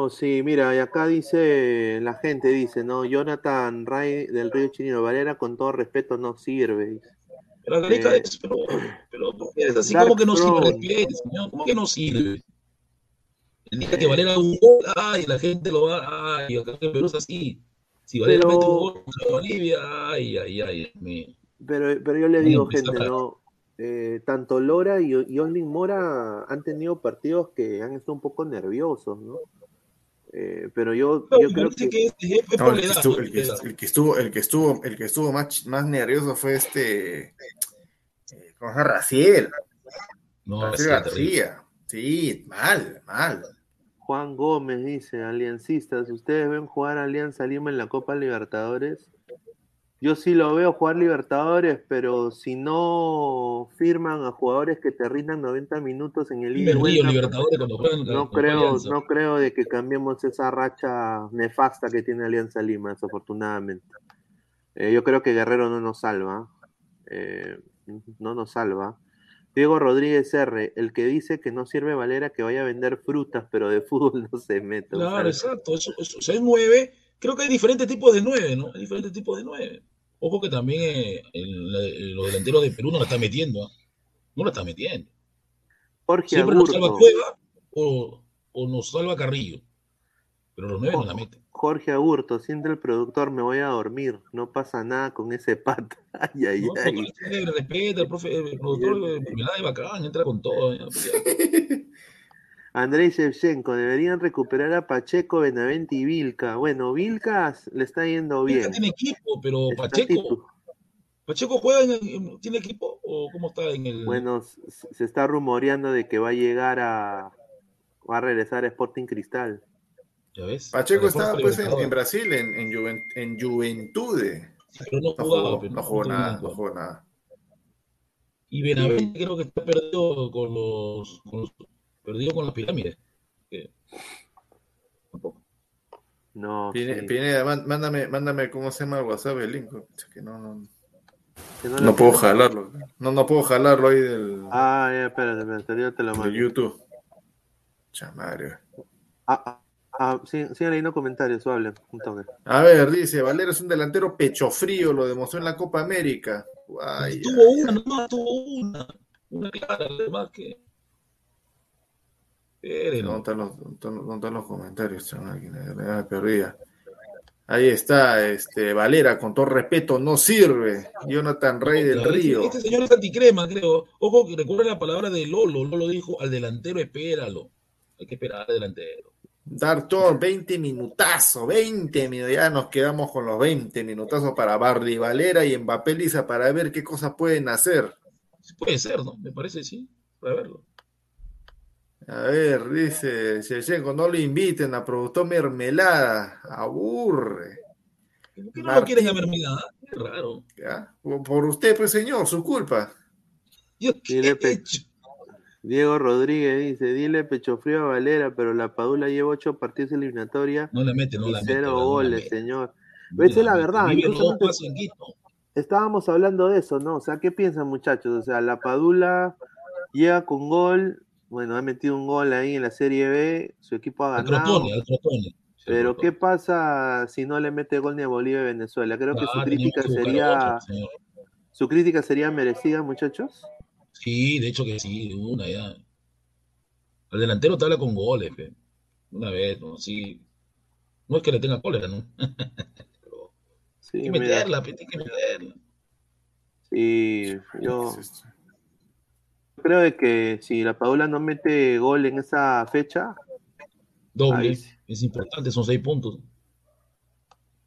sí, mira, y acá dice, la gente dice, no, Jonathan Ray del Río Chinino Valera, con todo respeto, no sirve. Pero Gareca Eh, es, pero, pero ¿por qué es así Dark como que no sirve? Throne. Respete, señor, ¿Cómo que no sirve? El día que Valera un gol, ay, la gente lo va, ay, acá en Perú es así. Si Valera Pero- mete un gol contra Bolivia, ay, ay, ay, mío. Pero, pero yo le digo, gente, no, eh, tanto Lora y, y Onlin Mora han tenido partidos que han estado un poco nerviosos, ¿no? Eh, pero yo, No, yo me creo que, que es, es No, por el, que estuvo, el, que, el estuvo, el que estuvo, el que estuvo más, más nervioso fue este eh. Raciel, No, Raciel. García. Sí, mal, mal. Juan Gómez dice, aliancistas, ¿ustedes ven jugar a Alianza Lima en la Copa Libertadores? Yo sí lo veo jugar Libertadores, pero si no firman a jugadores que te rindan 90 minutos en el río vuelta, Libertadores cuando juegan no creo, Alianza. no creo de que cambiemos esa racha nefasta que tiene Alianza Lima, desafortunadamente. Eh, yo creo que Guerrero no nos salva. eh, no nos salva. Diego Rodríguez R, el que dice que no sirve Valera que vaya a vender frutas, pero de fútbol [laughs] no se mete. Claro, exacto. Eso, eso, es nueve. Creo que hay diferentes tipos de nueve, ¿no? Hay diferentes tipos de nueve. Ojo que también eh, el- la- los delanteros de Perú no la están metiendo. ¿ah? No la están metiendo. Jorge Siempre nos salva Agurto. Cueva o, o nos salva Carrillo. Pero los nueve no la meten. Jorge Agurto, siente el productor, me voy a dormir. No pasa nada con ese pata. [laughs] Ay, ay, No, ay. respeta, el, profe, el productor eh, me da de bacán, entra con todo. [laughs] ya. Andrei Shevchenko, deberían recuperar a Pacheco, Benavente y Vilca. Bueno, Vilca le está yendo Vilca bien. tiene equipo, pero Está Pacheco, ¿Pacheco juega en, en- tiene equipo o cómo está en el Bueno, se está rumoreando de que va a llegar a. Va a regresar a Sporting Cristal. ¿Ya ves? Pacheco estaba pues en, Brasil, en, en, Juven- en Juventude. Sí, pero no No jugaba, jugó, pero no jugó nada, no jugó nada. Y Benavente creo que está perdido con los, con los- perdido con las pirámides. Que- tampoco. No, Pine- sí, Pineda, mándame, mándame cómo se llama el WhatsApp el link. Que no, no, que no no puedo jalarlo. No, no puedo jalarlo ahí del, Ah, ya, espérate, espérate, yo te lo de mando. YouTube. Chamario. Ah, ah, ah, sí, sigan leyendo comentarios, o hablen, un toque. A ver, dice, Valero es un delantero pecho frío, lo demostró en la Copa América. Ay, tuvo una, nomás tuvo una. Una clara, además que. Espérenlo. ¿Dónde están los, dónde están- los comentarios? perdía. Ahí está, este, Valera, con todo respeto, no sirve. Jonathan Rey del Este- Río. Este señor es anticrema, creo. Ojo que recuerda la palabra de Lolo. Lolo dijo al delantero, espéralo. Hay que esperar al delantero. Dartor, 20 minutazos, 20 minutos. Ya nos quedamos con los 20 minutazos para Bardi Valera y Mbappé Lisa para ver qué cosas pueden hacer. Puede ser, ¿no? Me parece, sí. Para verlo. A ver, dice Shevchenko, no lo inviten a productor mermelada. Aburre. ¿Por qué no Martín. lo quieren a mermelada? Qué raro. ¿ya? Por, usted, pues señor, su culpa. Yo, [laughs] ¿qué Dile, he hecho? Diego Rodríguez dice, dile pecho frío a Valera, pero la Padula lleva ocho partidos eliminatorias No la mete, no y la mete. cero no la goles, señor. Esa es la verdad. Estábamos hablando de eso, ¿no? O sea, ¿qué piensan muchachos? O sea, la Padula llega con gol, bueno, ha metido un gol ahí en la Serie B, su equipo ha ganado. Sí, al pero ¿qué pasa si no le mete gol ni a Bolivia y Venezuela? Creo que su crítica que sería, otro, su crítica sería merecida, muchachos. Sí, de hecho que sí, una ya. El delantero te habla con goles, pe. Una vez, ¿no? Sí. No es que le tenga cólera, ¿no? [laughs] Pero Sí, hay que mira, meterla, pe, hay que meterla. sí, yo creo de que si la Padula no mete gol en esa fecha, Doble, Ahí es importante, son seis puntos.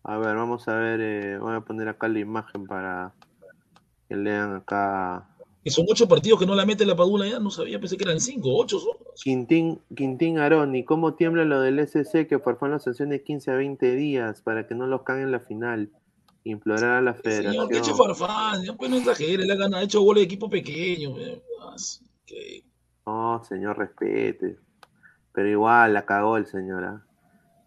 a ver, vamos a ver, eh, voy a poner acá la imagen para que lean acá. Que son ocho partidos que no la mete la Padula ya, no sabía, pensé que eran cinco, ocho son. Quintín, Quintín Aroni, ¿cómo tiembla lo del SC que Farfán lo sancione 15 a 20 días para que no los caguen en la final? Implorar a la federación. Señor, que eche Farfán, ya pues no exagere, le ha ganado, ha hecho goles de equipo pequeño. eh, que- No, señor, respete. Pero igual la cagó el señor. ¿ah?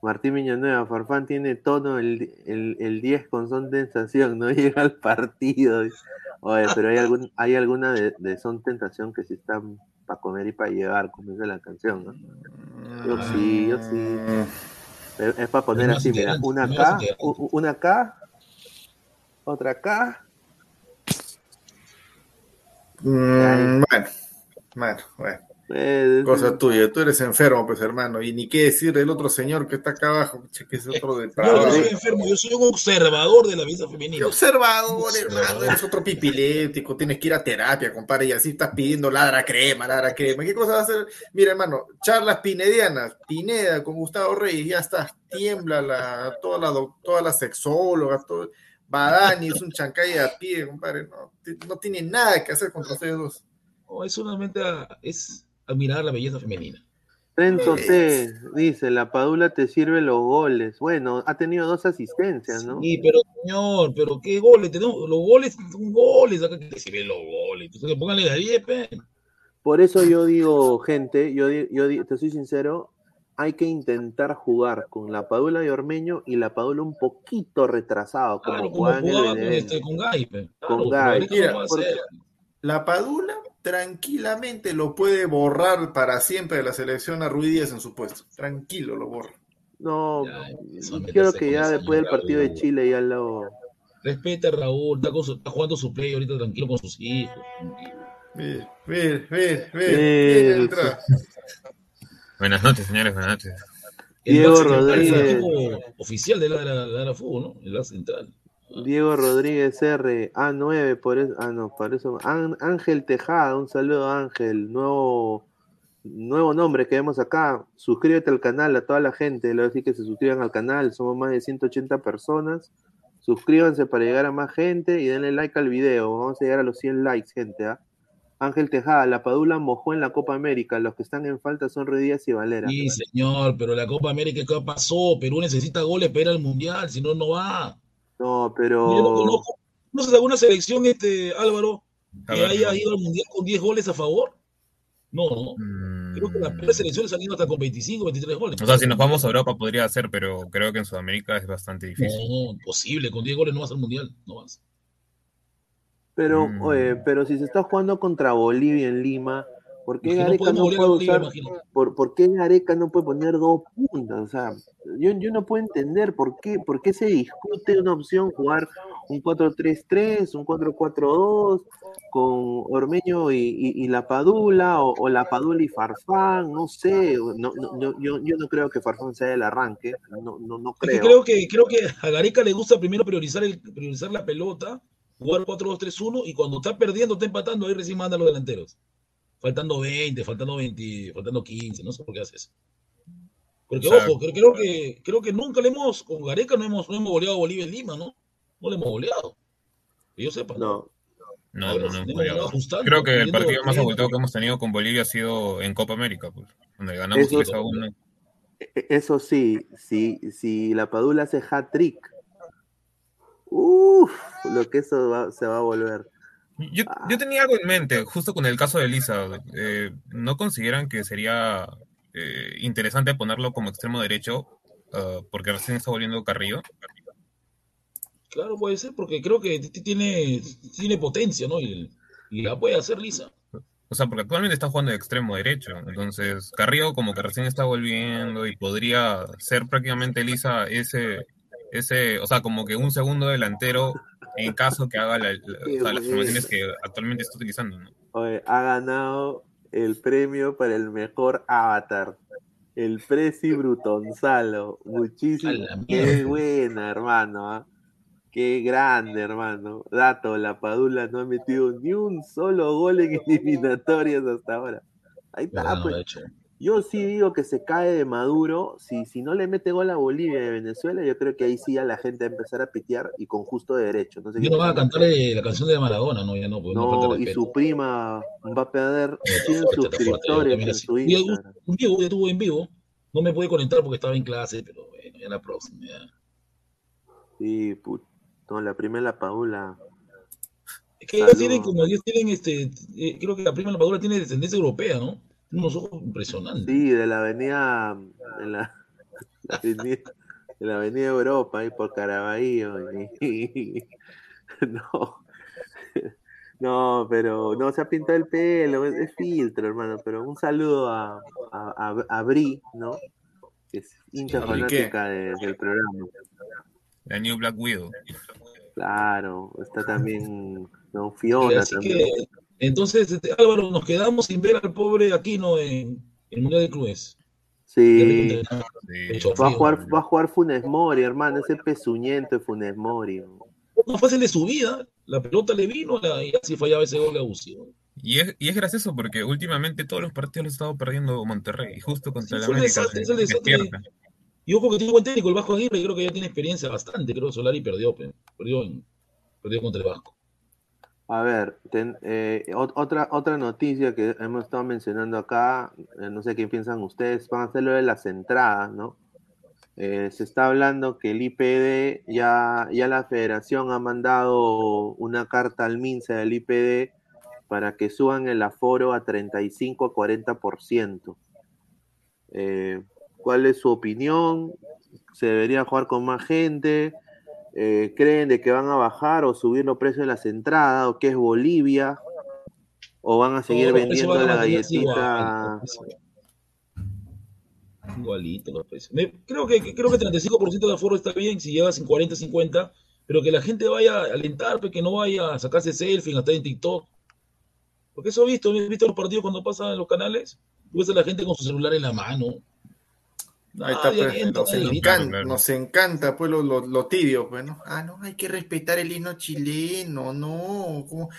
Martín Villanueva, Farfán tiene tono el, el, el 10 con son tentación, no [laughs] llega al partido. Oye, pero hay, algún, hay alguna de, de son tentación que sí están para comer y para llevar, como dice la canción. ¿no? Yo sí, yo sí. Es, para poner así, mira, una acá, una acá, otra acá. Mm, bueno, bueno, bueno. Eh, Cosa tuya, tú eres enfermo, pues hermano, y ni qué decir del otro señor que está acá abajo, que es otro de Yo no soy enfermo, yo soy un observador de la Qué femenina. observador, hermano, eres otro pipilético, tienes que ir a terapia, compadre, y así estás pidiendo ladra crema, ladra crema. ¿Qué cosa va a hacer? Mira, hermano, charlas pinedianas, Pineda con Gustavo Reyes, ya está, tiembla la, toda la, doc- toda la sexóloga, todo, Badani es un chancay a pie, compadre, no, ti- no tiene nada que hacer contra ustedes dos. No, es solamente a- es admirar la belleza femenina. Renzo. T dice, la Padula te sirve los goles. Bueno, ha tenido dos asistencias, ¿no? Sí, pero señor, pero qué goles, tenemos, los goles son goles, acá que te sirven los goles, entonces pónganle a 10, pe. Por eso yo digo, gente, yo, yo te soy sincero, hay que intentar jugar con la Padula de Ormeño y la Padula un poquito retrasado, como Claro, como jugaba en el con, este, con Mira, ser. La Padula tranquilamente lo puede borrar para siempre de la selección a Ruiz Díaz en su puesto. Tranquilo lo borra. No, Ya, creo que ya después del partido de. Chile ya lo... Respeta a Raúl, está, con su- está jugando su play ahorita tranquilo con sus hijos. tranquilo. Ver, ver, ver, ver. Buenas noches, señores, buenas noches. Diego Rodríguez. equipo oficial de la, la, la, la fútbol, ¿no? El back central. Diego Rodríguez R, A9, por eso, ah no, por eso, Án- Ángel Tejada, un saludo Ángel, nuevo, nuevo nombre que vemos acá, suscríbete al canal a toda la gente, le voy a decir que se suscriban al canal, somos más de 180 personas, suscríbanse para llegar a más gente y denle like al video, vamos a llegar a los 100 likes gente, ¿ah? Ángel Tejada, la Padula mojó en la Copa América, los que están en falta son Ruiz Díaz y Valera. Sí, señor, pero la Copa América, ¿qué pasó? Perú necesita goles para ir al Mundial, si no, no va. No, Yo no pero... conozco. ¿No alguna selección, este, Álvaro, que ver, haya ido al Mundial con 10 goles a favor? No, no. Mm, Creo que las peores selecciones han ido hasta con 25, 23 goles. O sea, si nos vamos a Europa podría ser, pero creo que en Sudamérica es bastante difícil. No, imposible, con 10 goles no vas al Mundial, no vas. Pero, Mm. oye, pero si se está jugando contra Bolivia en Lima, ¿por qué no Gareca no puede usar, por, por qué Gareca no puede poner dos puntas? O sea, yo, yo no puedo entender por qué, por qué se discute una opción jugar un 4-3-3, un 4-4-2, con Ormeño y, y- y la Padula, o, o la Padula y Farfán, no sé, no, no, yo, yo, yo no creo que Farfán sea el arranque, no, no, no Es que creo. creo que, creo que a Gareca le gusta primero priorizar, el, priorizar la pelota, jugar 4-2-3-1 y cuando está perdiendo, está empatando, ahí recién manda a los delanteros. Faltando 20, faltando 20, faltando 15, no sé por qué hace eso. Porque O sea- ojo, creo, creo que, creo que nunca le hemos, con Gareca no hemos, no hemos goleado a Bolivia en Lima, ¿no? No le hemos goleado. Que yo sepa. No, No, no, no. hemos goleado. ganado ajustando, Creo que el partido más abultado que hemos tenido con Bolivia ha sido en Copa América, pues, donde ganamos Eso- 3 a 1. E- Eso sí, si, si la Padula hace hat-trick, uff, lo que eso va- se va a volver. Yo, yo tenía algo en mente, justo con el caso de Elisa. eh, ¿No consideran que sería eh, interesante ponerlo como extremo derecho? ah, porque recién está volviendo Carrillo. Claro, puede ser, porque creo que tiene, tiene potencia, ¿no? Y, y la puede hacer lisa. O sea, porque actualmente está jugando de extremo derecho. Entonces, Carrillo como que recién está volviendo y podría ser prácticamente Elisa ese, ese, o sea, como que un segundo delantero en caso que haga la- la- Qué [laughs] o sea, las formaciones que actualmente está utilizando, ¿no? Oye, ha ganado el premio para el mejor avatar. El Prezi Brutonzalo. Muchísimo. Qué buena, hermano. ¿ah? Qué grande, hermano. Dato, la Padula no ha metido ni un solo gol en [laughs] eliminatorias hasta ahora. Ahí está, pues. Yo sí digo que se cae de Maduro. Si, si no le mete gol a Bolivia y a Venezuela, yo creo que ahí sí ya la gente va a empezar a pitear y con justo derecho. No sé Yo no van a cantar la canción de Maradona, no, ya no, pues no, y respeto. su prima va a perder Eh, 100 fuerte, fuerte, yo suscriptores en su Un día- Instagram. Un día ya estuvo en vivo, no me pude conectar porque estaba en clase, pero bueno, ya la próxima. ya. Sí, put... No, la prima es la Paula. Es que ellos tienen como ellos tienen este, eh, creo que la prima Madura tiene descendencia europea, ¿no? Unos ojos impresionantes. Sí, de la avenida, de la, la avenida, de la avenida Europa, ahí por Caraballo. y- [laughs] no, no, pero no se ha pintado el pelo, es, es filtro, hermano. Pero un saludo a, a, a, a Bri, ¿no? Que es hincha fanática de- del programa. La New Black Widow. Claro, está también no, Fiona Así también. que, entonces, este, Álvaro, nos quedamos sin ver al pobre Aquino en el Mundial de Clubes. Sí, va a jugar, va a jugar Funes Mori, hermano, ese pezuñento de Funes Mori. No fácil de su vida, la pelota le vino la- y así fallaba ese gol abusivo. Y es, y es gracioso porque últimamente todos los partidos los ha estado perdiendo Monterrey. Y justo contra Sí, un América desastre, se es el desastre. despierta. Y ojo que tiene buen técnico el Vasco Aguirre, y creo que ya tiene experiencia bastante, creo Solari perdió, pe- perdió, en- perdió contra el Vasco. A ver, eh, ot- otra, otra noticia que hemos estado mencionando acá, eh, no sé qué piensan ustedes, van a hacer lo de las entradas, ¿no? Eh, se está hablando que el IPD, ya, ya la federación ha mandado una carta al MINSA del IPD para que suban el aforo a 35 a 40%. Eh, ¿Cuál es su opinión? ¿Se debería jugar con más gente? Eh, ¿Creen de que van a bajar o subir los precios de las entradas? ¿O qué es Bolivia? ¿O van a seguir vendiendo la galletita? precios. Igualito los precios. Creo que creo que 35% de aforo está bien si llegas en 40, 50, pero que la gente vaya a alentar, que no vaya a sacarse selfie, a estar en TikTok. Porque eso he visto, he visto los partidos cuando pasan en los canales, tú ves a la gente con su celular en la mano. Ahí está, Nadie pues, nos, encanta, claro. nos encanta, pues, lo, lo, lo tibio, pues. Ah, no, hay que respetar el himno chileno, no. ¿cómo?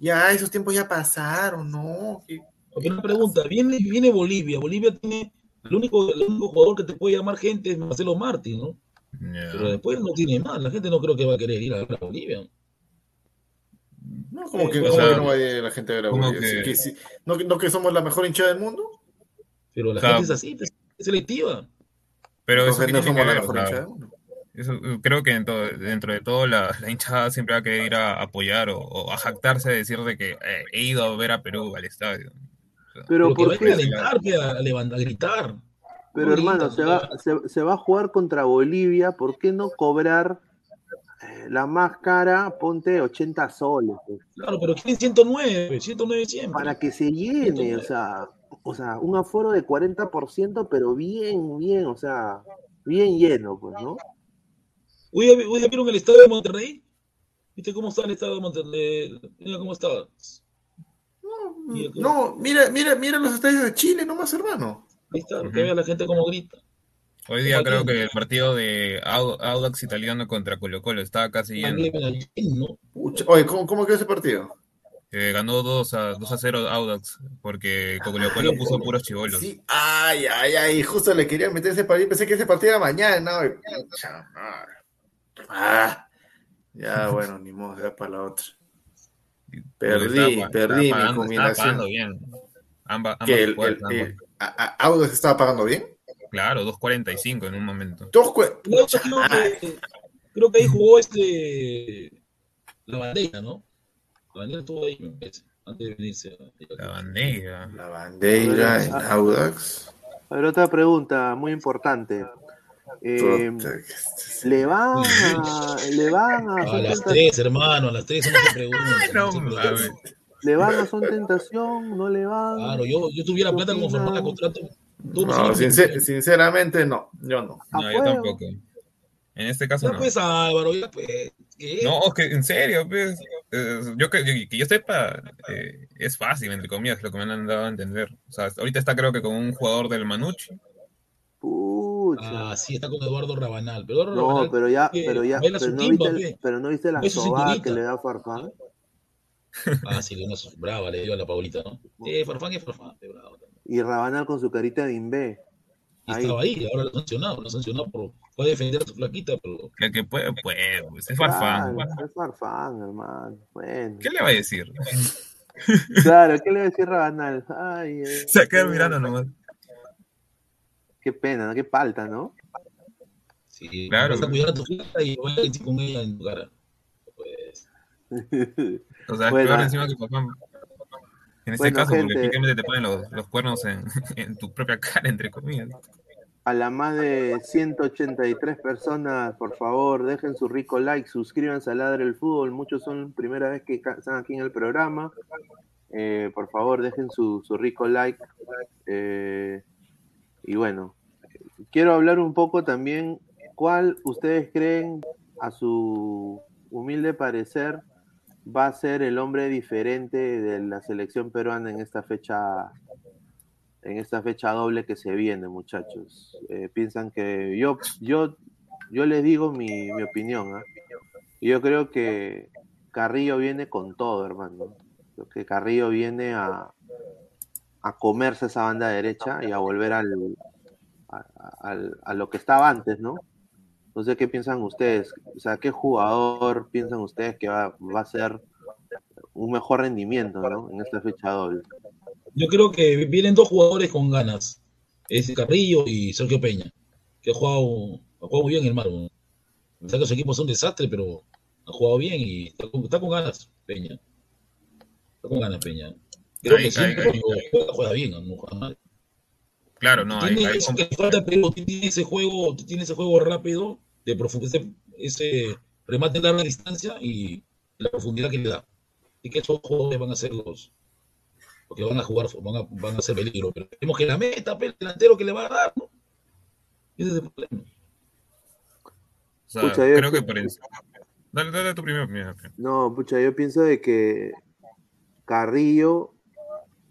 Ya, esos tiempos ya pasaron, no. ¿Qué- una pregunta, viene, viene Bolivia, Bolivia tiene, el único, el único jugador que te puede llamar gente es Marcelo Martín, ¿no? Pero después no tiene más, la gente no creo que va a querer ir a ver a Bolivia. No, como que, O como sea, que no va a ir la gente a ver a Bolivia? que- ¿no, que- ¿No que somos la mejor hinchada del mundo? Pero la gente es así, pues, es selectiva. Pero eso no tiene que la ver, mejor hinchada eso, creo que dentro, dentro de todo la, la hinchada siempre va a querer ir a apoyar o, o a jactarse de decir de que eh, he ido a ver a Perú al estadio. Pero Pero que ¿por a alentar, que a, a levantar, a gritar. Pero No hermano, se va, se, se va a jugar contra Bolivia, ¿por qué no cobrar eh, la más cara? Ponte 80 soles, pues, Claro, pero quieren 109, 109 siempre. para que se llene, o sea, o sea, un aforo de 40%, pero bien, bien, o sea, bien lleno, pues, ¿no? Hoy, hoy ya vieron el estadio de Monterrey. ¿Viste cómo está el estadio de Monterrey? Mira cómo está. Mira cómo- No, mira, mira, mira los estadios de Chile nomás, hermano. Ahí está, que vea la gente cómo grita. Hoy día creo que el partido de Au- Audax italiano contra Colo Colo estaba casi lleno. Oye, ¿cómo, cómo quedó ese partido? Eh, ganó 2 a, 2 a 0 Audax porque Colo Colo puso puros chivolos. Sí, ay, ay, ay, justo le quería meter ese partido, pensé que ese partido era mañana. y. Ah, ya, [laughs] bueno, ni modo, ya para la otra. Perdí, Estaba- perdí estaba mi pagando- combinación. Estaba pagando bien. Amba- ambas Que el, jugadas, el, ambas. el- a- a- Audax estaba pagando bien. Claro, 2.45 en un momento. Dos No, creo, que, creo que ahí jugó este. La bandera, ¿no? La bandera estuvo ahí, me parece, antes de venirse. La bandera. La bandera en Audax. A ver, otra pregunta muy importante. Eh, que- ¿Le van a, [laughs] le van a, A Son las tres, hermano, a las tres no se pregunta. No no le van a Son Tentación? ¿No le van? Claro, yo, yo tuviera plata como firmar contrato. No, sincer- sinceramente no, yo no. No, yo tampoco. En este caso Ya no. pues, Álvaro, ya pues. ¿Qué? No, es que en serio, pues. eh, yo que, yo- que yo sepa, eh, es fácil, entre comillas, lo que me han dado a entender. O sea, ahorita está creo que con un jugador del Manucci. Pucha. Ah, sí, está con Eduardo Rabanal. Pero Eduardo no, Rabanal, pero ya, pero ya, pero su no, timba, viste, pe. pero no viste la sobada que le da Farfán. Ah, sí, Leonazo, brava, le dio a la Paulita, ¿no? Eh, Farfán es Farfán, es bravo. también. Y Rabanal con su carita de imbé. Y Ahí. estaba ahí, ahora lo sancionado, lo sancionado por. Puede defender a su flaquita, pero. El que puede, puede, pues, es farfán. Claro, es Farfán, hermano. Bueno. ¿Qué le va a decir? [laughs] Claro, ¿qué le va a decir Rabanal? Ay, eh, Se queda mirando nomás. Qué pena, ¿no? qué falta, ¿no? Sí, Claro. vas a cuidar a tu flaca y voy a decir con ella en tu cara. Pues. [laughs] O sea, es Bueno. peor encima que farfán. En este Bueno, caso, gente. porque prácticamente te ponen los, los cuernos en, [laughs] en tu propia cara, entre comillas. A la más de 183 personas, por favor, dejen su rico like, suscríbanse a Ladre el Fútbol. Muchos son primera vez que están aquí en el programa. Eh, por favor, dejen su, su rico like. Eh, y bueno, quiero hablar un poco también cuál ustedes creen, a su humilde parecer, va a ser el hombre diferente de la selección peruana en esta fecha en esta fecha doble que se viene, muchachos. Eh, piensan que yo, yo, yo les digo mi, mi opinión. ¿ah? Yo creo que Carrillo viene con todo, hermano. Que Carrillo viene a, a comerse esa banda derecha y a volver al, a, a lo que estaba antes, ¿no? No sé qué piensan ustedes. O sea, ¿qué jugador piensan ustedes que va, va a ser un mejor rendimiento, ¿no? En esta fecha doble. Yo creo que vienen dos jugadores con ganas. Es Carrillo y Sergio Peña. Que ha jugado, ha jugado muy bien el Marmo. Pensaba que su equipo es un desastre, pero ha jugado bien y está con, está con ganas, Peña. Está con ganas, Peña. Creo Ahí, que ahí, siempre ahí. juega, juega bien, no juega mal. Claro, no, hay, tiene hay eso que le falta a Perú, tiene ese juego, tiene ese juego rápido, de profundidad, ese, remate en larga distancia y la profundidad que le da. Y que esos jugadores van a ser los, los que van a jugar, van a, van a ser peligro. Pero tenemos que la meta, el delantero que le va a dar, ¿no? Ese es el problema. o sea, Pucha, yo- creo que por. Dale, dale tu primera opinión. No, pucha, yo pienso de que Carrillo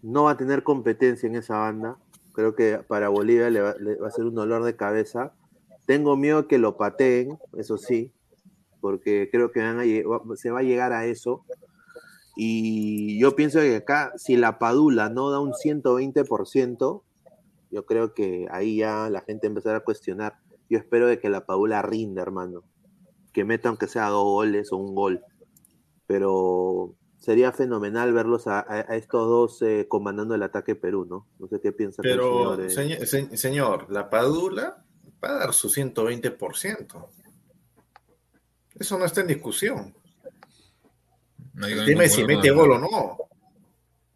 no va a tener competencia en esa banda. Creo que para Bolivia le va, le va a ser un dolor de cabeza. Tengo miedo que lo pateen, eso sí, porque creo que se va a llegar a eso. Y yo pienso que acá, si la Padula no da un 120%, yo creo que ahí ya la gente empezará a cuestionar. Yo espero de que la Padula rinda, hermano. Que meta aunque sea dos goles o un gol. Pero sería fenomenal verlos a, a- a estos dos eh, comandando el ataque Perú, ¿no? No sé qué piensa el Pero, señor, eh. señor, se- señor, la Padula va a dar su 120%. Eso no está en discusión. No digo El tema es si mete gol o no.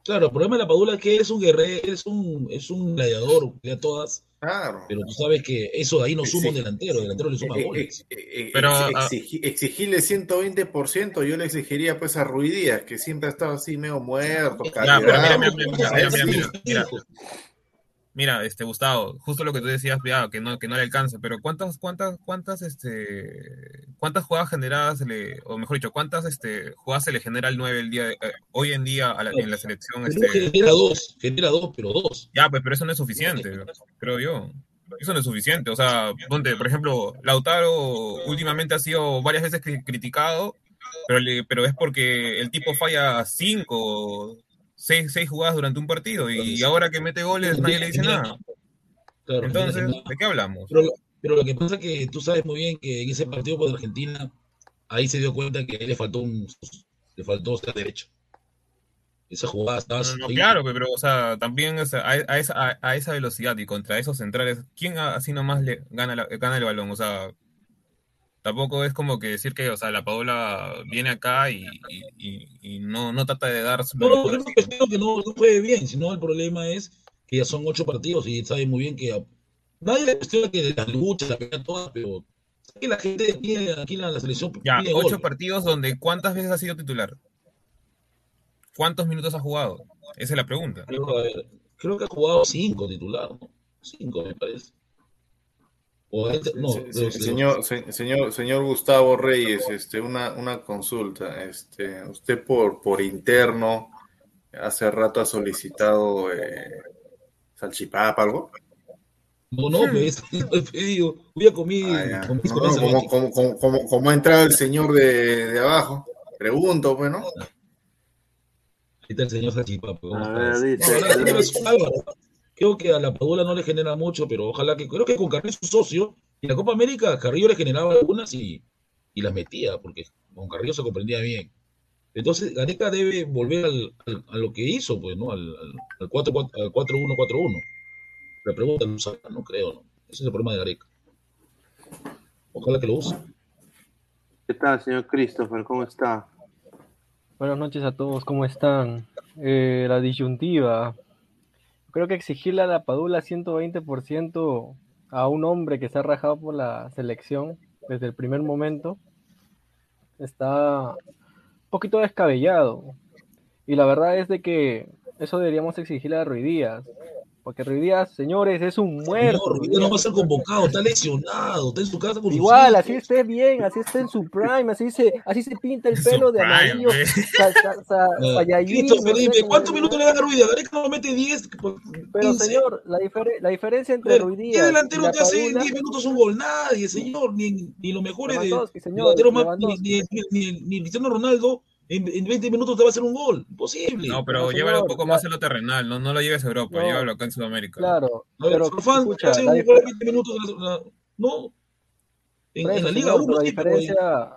Claro, el problema de la Padula es que es un guerrero, es un, es un gladiador, a todas, Claro. pero tú sabes que eso de ahí no suma sí. un delantero, el delantero le suma Eh, goles. eh, eh, Pero, ah, exigi- exigirle 120%, yo le exigiría pues a Ruidías, que siempre ha estado así medio muerto, Ya, pero mira, calibrado. mira, mira, mira, A él mira, sí. mira, mira. Mira, este Gustavo, justo lo que tú decías, ya, que no, que no le alcanza, pero cuántas, cuántas, cuántas, este, cuántas jugadas generadas le, o mejor dicho, cuántas este jugadas se le genera al 9 el día de- eh, hoy en día a la- en la selección, este, genera dos, genera dos, pero dos. ya, pues, pero eso no es suficiente, creo yo. Eso no es suficiente. O sea, donde, por ejemplo, Lautaro últimamente ha sido varias veces cri- criticado, pero, le- pero es porque el tipo falla cinco, seis, seis jugadas durante un partido y ahora que mete goles nadie le dice nada. Claro, Entonces, ¿de qué hablamos? Pero, pero lo que pasa es que tú sabes muy bien que en ese partido contra Argentina, ahí se dio cuenta que le faltó un le faltó ser derecho. Esa jugada estaba No, no, ahí. claro, pe- pero o sea, también o sea, a, a esa, a, a esa velocidad y contra esos centrales, ¿quién así nomás le gana, la- gana el balón? O sea, tampoco es como que decir que, o sea, la Paola viene acá y, y, y- y no, no trata de dar su No, no, cuestiono que no, no juegue bien, sino el problema es que ya son ocho partidos y sabe muy bien que a- nadie le cuestiona que las luchas, las pelea todas, pero que la gente pide aquí la, la selección Ya, ocho gol. partidos donde ¿cuántas veces ha sido titular? ¿Cuántos minutos ha jugado? Esa es la pregunta. Creo, a ver, creo que ha jugado cinco titular, ¿no? Cinco me parece. O este- no, Se- pero se- sí, señor, se- señor, señor Gustavo Reyes, este, una, una consulta. Este, usted por, por interno hace rato ha solicitado eh, salchipapa, algo. No, no, pues, no he pedido. Voy a comer. Ah, No, no, como, como, como, como, como ha entrado el señor de, de abajo, pregunto, pues, ¿no? Ahí está el señor Salchipapa. ¿cómo A ver, dice- No. Creo que a la Padula no le genera mucho, pero ojalá que. Creo que con Carrillo su socio, y la Copa América, Carrillo le generaba algunas y, y las metía, porque con Carrillo se comprendía bien. Entonces, Gareca debe volver al, al- a lo que hizo, pues, ¿no? Al, al, al 4 al 4-1-4-1. La pregunta, ¿lo usará? No creo, ¿no? Ese es el problema de Gareca. Ojalá que lo use. ¿Qué tal, señor Christopher? ¿Cómo está? Buenas noches a todos, ¿cómo están? Eh, la disyuntiva. Creo que exigirle a la Padula 120% a un hombre que se ha rajado por la selección desde el primer momento está un poquito descabellado. Y la verdad es de que eso deberíamos exigirle a Ruiz Díaz. Porque Ruiz Díaz, señores, es un muerto. Señor, Ruiz no va a ser convocado, está lesionado, está en su casa con Igual, así esté bien, así esté en su prime, así se, así se pinta el pelo de amarillo, cómo ¿cuántos minutos le dan a Ruiz? Gareca no mete 10, pues, Pero 15. señor, la, la diferencia entre Pero, Ruiz ¿Qué delantero la te hace en Padula, 10 minutos un gol? Nadie, señor. Ni, ni los mejores de señor, ni, ni Cristiano Ronaldo en, en 20 minutos te va a hacer un gol. Imposible. No, pero No, llévalo un poco más a lo terrenal, no, no lo lleves a Europa, No. llévalo acá en Sudamérica. claro, ver, pero Farfán escucha, hace la, un gol en 20 minutos. la- la- no. En, la Liga señor, 1 pero la sí, pero en- diferencia,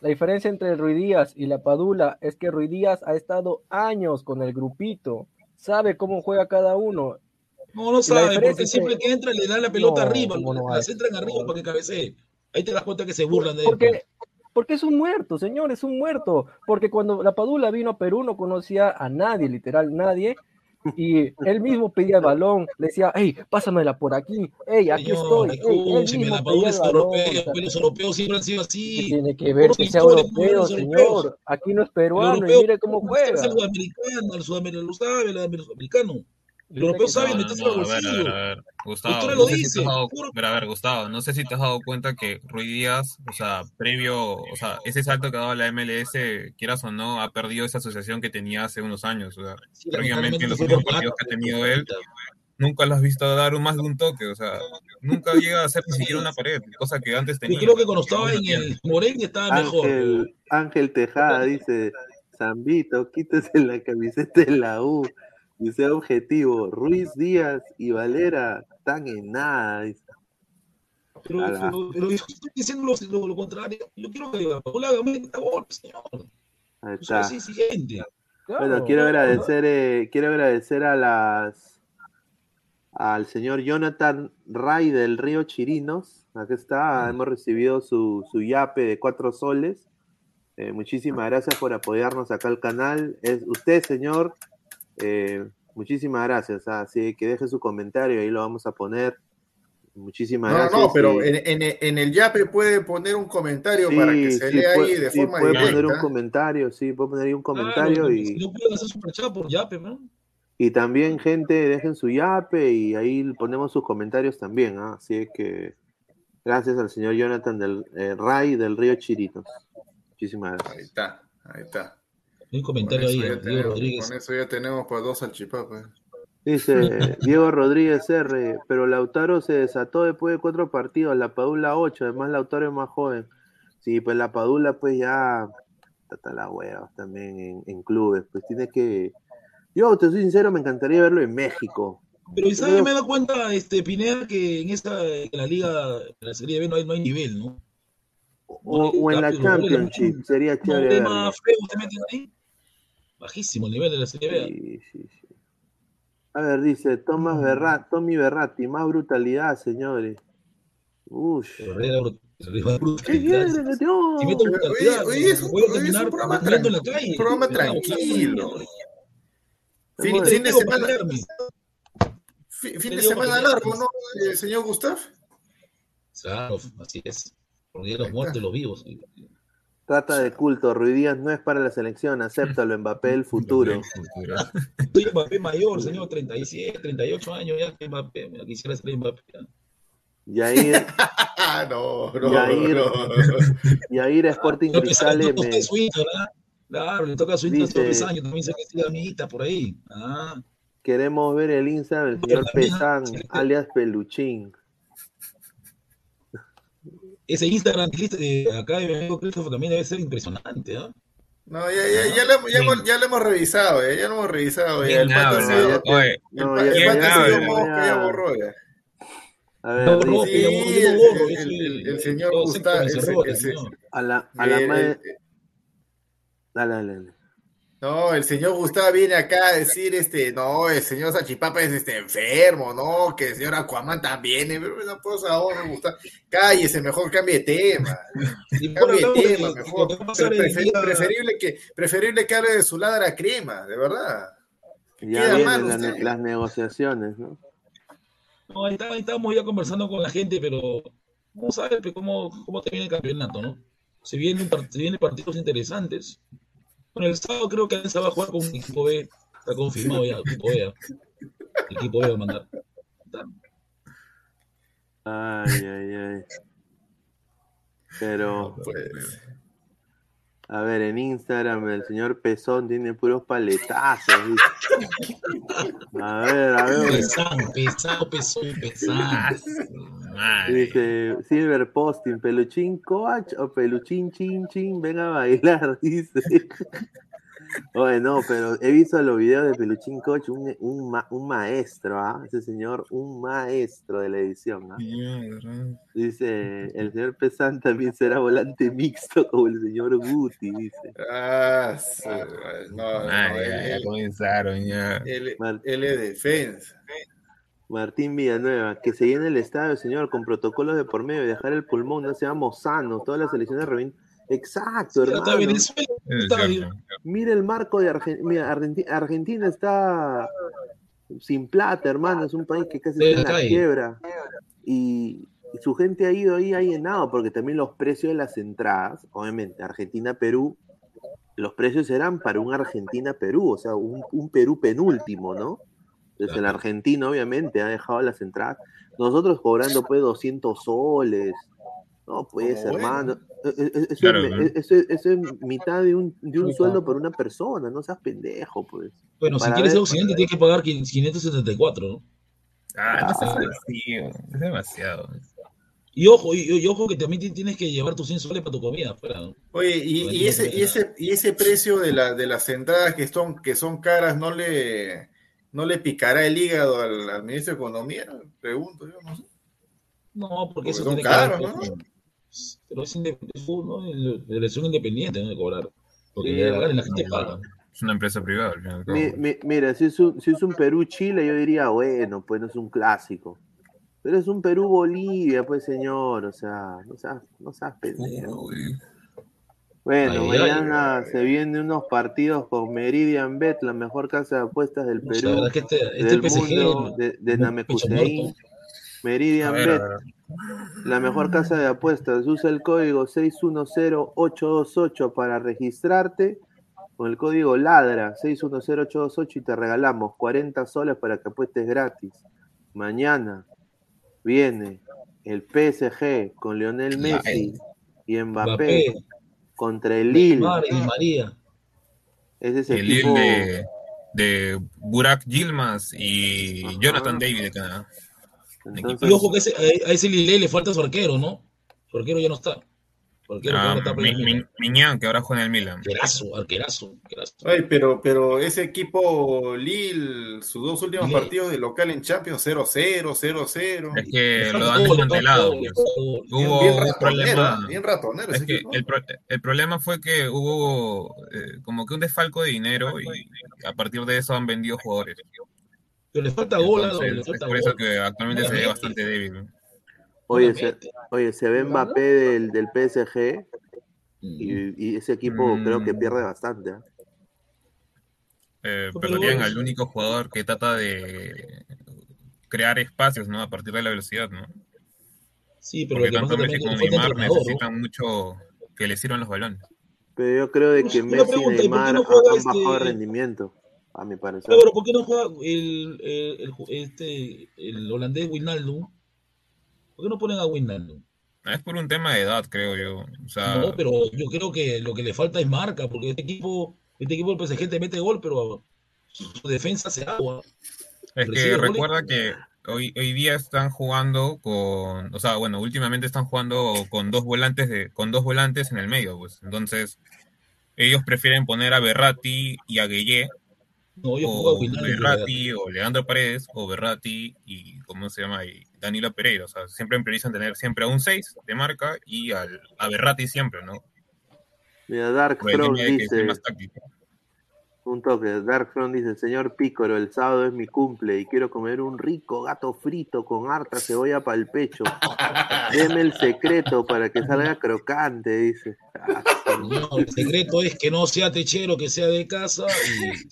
la diferencia entre Ruiz Díaz y la Padula es que Ruiz Díaz ha estado años con el grupito, sabe cómo juega cada uno. no, no la sabe, diferencia porque es siempre que- que entra le dan la pelota No, arriba, ¿cómo no la hay? centran arriba para que cabecee. Ahí te das cuenta que se burlan de él. Porque, porque es un muerto, señor, es un muerto. Porque cuando la Padula vino a Perú no conocía a nadie, literal, nadie. Y él mismo pedía el balón, le decía, hey, pásamela por aquí, hey, aquí Señor, estoy. Ey, él escúcheme, mismo la pedía Padula el es balón. europeo, los europeos siempre han sido ¿qué así. tiene que ver que sea europeo, señor? Aquí no es peruano, y mire cómo juega. El sudamericano, el sudamericano lo sabe, el americano. El Dice europeo que sabe No, no, meterse no, al a ver, a ver, a ver, Gustavo, historia no lo si dice, te has dado, a ver, Gustavo, no sé si te has dado cuenta que Ruiz Díaz, o sea, previo, o sea, ese salto que ha dado la MLS, quieras o no, ha perdido esa asociación que tenía hace unos años, o sea, Sí, en los últimos partidos que ha tenido él, nunca lo has visto dar un más de un toque, o sea, nunca llega a hacer ni siquiera una pared, cosa que antes Y tenía. creo que cuando estaba en el Morelia estaba mejor. Ángel, Ángel Tejada dice, Zambito, quítese la camiseta de la U y sea objetivo. Ruiz Díaz y Valera están en nada. dice. Pero, pero, pero yo estoy diciendo lo, lo- lo contrario. Yo quiero que la Paula haga meta gol, señor. Ahí está. Claro. Bueno, quiero agradecer, eh, quiero agradecer a las al señor Jonathan Ray del Río Chirinos. Aquí está, hemos recibido su, su yape de cuatro soles. Eh, muchísimas gracias por apoyarnos acá al canal. Es usted, señor. Eh, muchísimas gracias. ah, Así que deje su comentario, ahí lo vamos a poner. Muchísimas No, gracias. no, pero en, en- en el Yape puede poner un comentario Sí, para que se sí, lea puede- ahí de sí, forma puede poner un comentario, sí, puede poner ahí un Claro, comentario si y, no pueden hacer superchat por Yape, ¿no? y también gente dejen su yape y ahí ponemos sus comentarios también, ¿ah? así es que gracias al señor Jonathan del eh, Ray del Río Chiritos. Muchísimas Ahí gracias. está, ahí está. Hay un comentario ahí, Diego tenemos, Rodríguez. con eso ya tenemos pues dos salchipapas. Dice Diego Rodríguez R, pero Lautaro se desató después de cuatro partidos, la Padula ocho, además Lautaro es más joven. Sí, pues la Padula pues ya está la hueva también en, en clubes, pues tiene que... Yo te soy sincero, me encantaría verlo en México. Pero ¿y sabes? Creo- Me da cuenta, este, Pineda, que en esta, en la liga, en la Serie B no hay, no hay nivel, ¿no? O, o en la ¿no? sería chévere ve verlo. más feo, te meten ahí. Bajísimo el nivel de la Serie B. Sí, sí, sí. A ver, dice Tomás Berrat, Tommy Berratti, más brutalidad, señores. Uy. Fin, de semana, fin, fin de largo. ¿no, eh, señor Gustav? Claro, así es. Por día los muertos y los vivos. Trata de culto, Ruiz Díaz no es para la selección, acéptalo, Mbappé del futuro. Futuro. Soy Mbappé mayor, señor, 37, 38 años ya que Mbappé, me quisiera ser Mbappé. Yair, Ah, [laughs] no, no, Yair. no. Yair Sporting No, pues, Cristal no, M. usted es su ¿ah? Claro, le toca a su Dice- estos tres años, también se siga amiguita por ahí. Ah, Queremos ver el Instagram del señor Pesán, alias Peluchín. Ese Instagram de eh, acá de mi amigo Christopher también debe ser impresionante, ¿ah? No, ya, ya, ya, lo, hemos- ya, hemos- ya lo hemos revisado, ya, ya lo hemos revisado. Ya. ¿Quién El pata ha sido, Oye, el No, pa- ya- el ¿quién pata ha sido ya borró ya. A ver, No, no, Sí, el, el- el- el- el señor Gustavo, a la, a la el- madre. el- Dale, dale, dale. No, el señor Gustavo viene acá a decir, este, no, el señor Sachipapa es este enfermo, no, que el señor Aquaman también, eh, pero esa cosa ahora, Gustavo, cállese, mejor cambie de tema, [laughs] por cambie de tema, mejor, preferible que, preferible que hable de su ladra crema, de verdad. Ya queda vienen mal las, negociaciones, ¿no? No, ahí, está- ahí estamos ya conversando con la gente, pero a ver pe, cómo, cómo termina el campeonato, ¿no? Se vienen, se vienen partidos interesantes. Bueno, el sábado creo que Alianza va a jugar con un equipo B. Está confirmado ya, equipo B. ya. El equipo B va a mandar. Ay, ay, ay. Pero, Pues, a ver, en Instagram el señor Pezón tiene puros paletazos. dice. A ver, a ver. Pesado, pesado, pesado, pesado. Dice Silver Posting, peluchín coach o peluchín chin chin, ven a bailar, [laughs] dice. Oye, no, pero he visto los videos de Peluchín Coach, un, un, ma- un maestro, ¿ah? Ese señor, un maestro de la edición, ¿ah? Dice, el señor Pesan también será volante mixto como el señor Guti, dice. ah, su- no, no, Madre, ya, comenzaron ya. él- él es defensa. Martín Villanueva, que se llene el estadio, señor, con protocolos de por medio, y dejar el pulmón, no seamos sanos, todas las elecciones revientan. Exacto, hermano. Venezuela. Mira el marco de Argentina. Argentina está sin plata, hermano. Es un país que casi está en la quiebra. Y, y su gente ha ido ahí, ha llenado, porque también los precios de las entradas, obviamente, Argentina-Perú, los precios eran para un Argentina-Perú, o sea, un, un Perú penúltimo, ¿no? Entonces el argentino, obviamente, ha dejado las entradas. Nosotros cobrando, pues, 200 soles. No, pues, bueno. hermano. Eso, Claro, es, ¿no? eso es- eso es mitad de un, de un sueldo por una persona, no seas pendejo, pues. Bueno, si Para quieres ver- ser occidente, tienes que pagar 574, ¿no? Ah, no seas así, es demasiado. Y ojo, y, y ojo que también ti- tienes que llevar tus 100 soles para tu comida afuera, ¿no? Oye, y, y ese, y ese, y ese precio de la, de las entradas que son, que son caras, ¿no le, no le picará el hígado al, al ministro de Economía? Pregunto yo, no sé. No, porque, Porque eso son tiene que caros, ver ¿no? Pero es independiente, ¿no? El- la elección independiente, no de cobrar. Porque Sí, la la gente paga. Es una empresa privada. Mi- mi- mira, si es, un, si es un Perú-Chile, yo diría, bueno, pues no es un clásico. Pero es un Perú-Bolivia, pues, señor. O sea, no seas, no seas pendejo. Bueno, Ay, mañana ay, se vienen unos partidos con Meridian Bet, la mejor casa de apuestas del O sea, la Perú, verdad que este, este del PSG, mundo, de, de Meridian ver, Bet, la mejor casa de apuestas. Usa el código 610828 para registrarte. Con el código LADRA 610828 y te regalamos 40 soles para que apuestes gratis. Mañana viene el PSG con Lionel Messi y Mbappé Mbappé, contra el Lille. María. Ese es el, El tipo. Lille de, de Burak Yilmaz y Ajá. Jonathan David de Canadá. Entonces, Y ojo que ese, a ese Lille le falta su arquero, ¿no? Su arquero ya no está. Ah, está Mi-. Mi- Miñán, que ahora juega en el Milan. Arquerazo, arquerazo, arquerazo. Ay, pero, pero ese equipo Lille, sus dos últimos Lille. partidos de local en Champions, 0-0, 0-0. Es que lo le desmantelado. pues. Bien, bien un ratonero, problema. bien ratonero Es ese que equipo. el, pro- el problema fue que hubo eh, como que un desfalco de dinero y a partir de eso han vendido jugadores. Pero le falta gol, le es falta por eso gol. que actualmente se ve bastante débil. oye, se, oye, se ve Mbappé del, del PSG Mm. y, y ese equipo Mm. creo que pierde bastante. ¿ah? Eh, perderían bueno. al único jugador que trata de crear espacios, ¿no? A partir de la velocidad, ¿no? Sí, pero Porque lo que tanto Messi como le Neymar necesitan mucho que les sirvan los balones. Pero yo creo de que Messi y pregunta, ¿y por qué Neymar no han, este- bajado de rendimiento, a mi parecer. Pero, ¿por qué no juega el, el, este, el holandés Wijnaldum? ¿Por qué no ponen a Wijnaldum? Es por un tema de edad, creo yo. O sea, No, pero yo creo que lo que le falta es marca, porque este equipo, este equipo del PSG te mete gol, pero su defensa se agua. Es que goles. recuerda que hoy, hoy día están jugando con, o sea, bueno, últimamente están jugando con dos volantes de, con dos volantes en el medio, pues. Entonces, ellos prefieren poner a Berratti y a Gueye, No, yo o Berratti o Leandro Paredes, o Berratti y, ¿cómo se llama? Y Danilo Pereira. O sea, siempre priorizan tener siempre a un 6 de marca y al, a Berratti siempre, ¿no? Mira, Dark Throne dice, un toque, Dark Throne dice, señor Pícoro, el sábado es mi cumple y quiero comer un rico gato frito con harta cebolla para el pecho. Deme el secreto para que salga crocante, dice. No, el secreto es que no sea techero, que sea de casa y,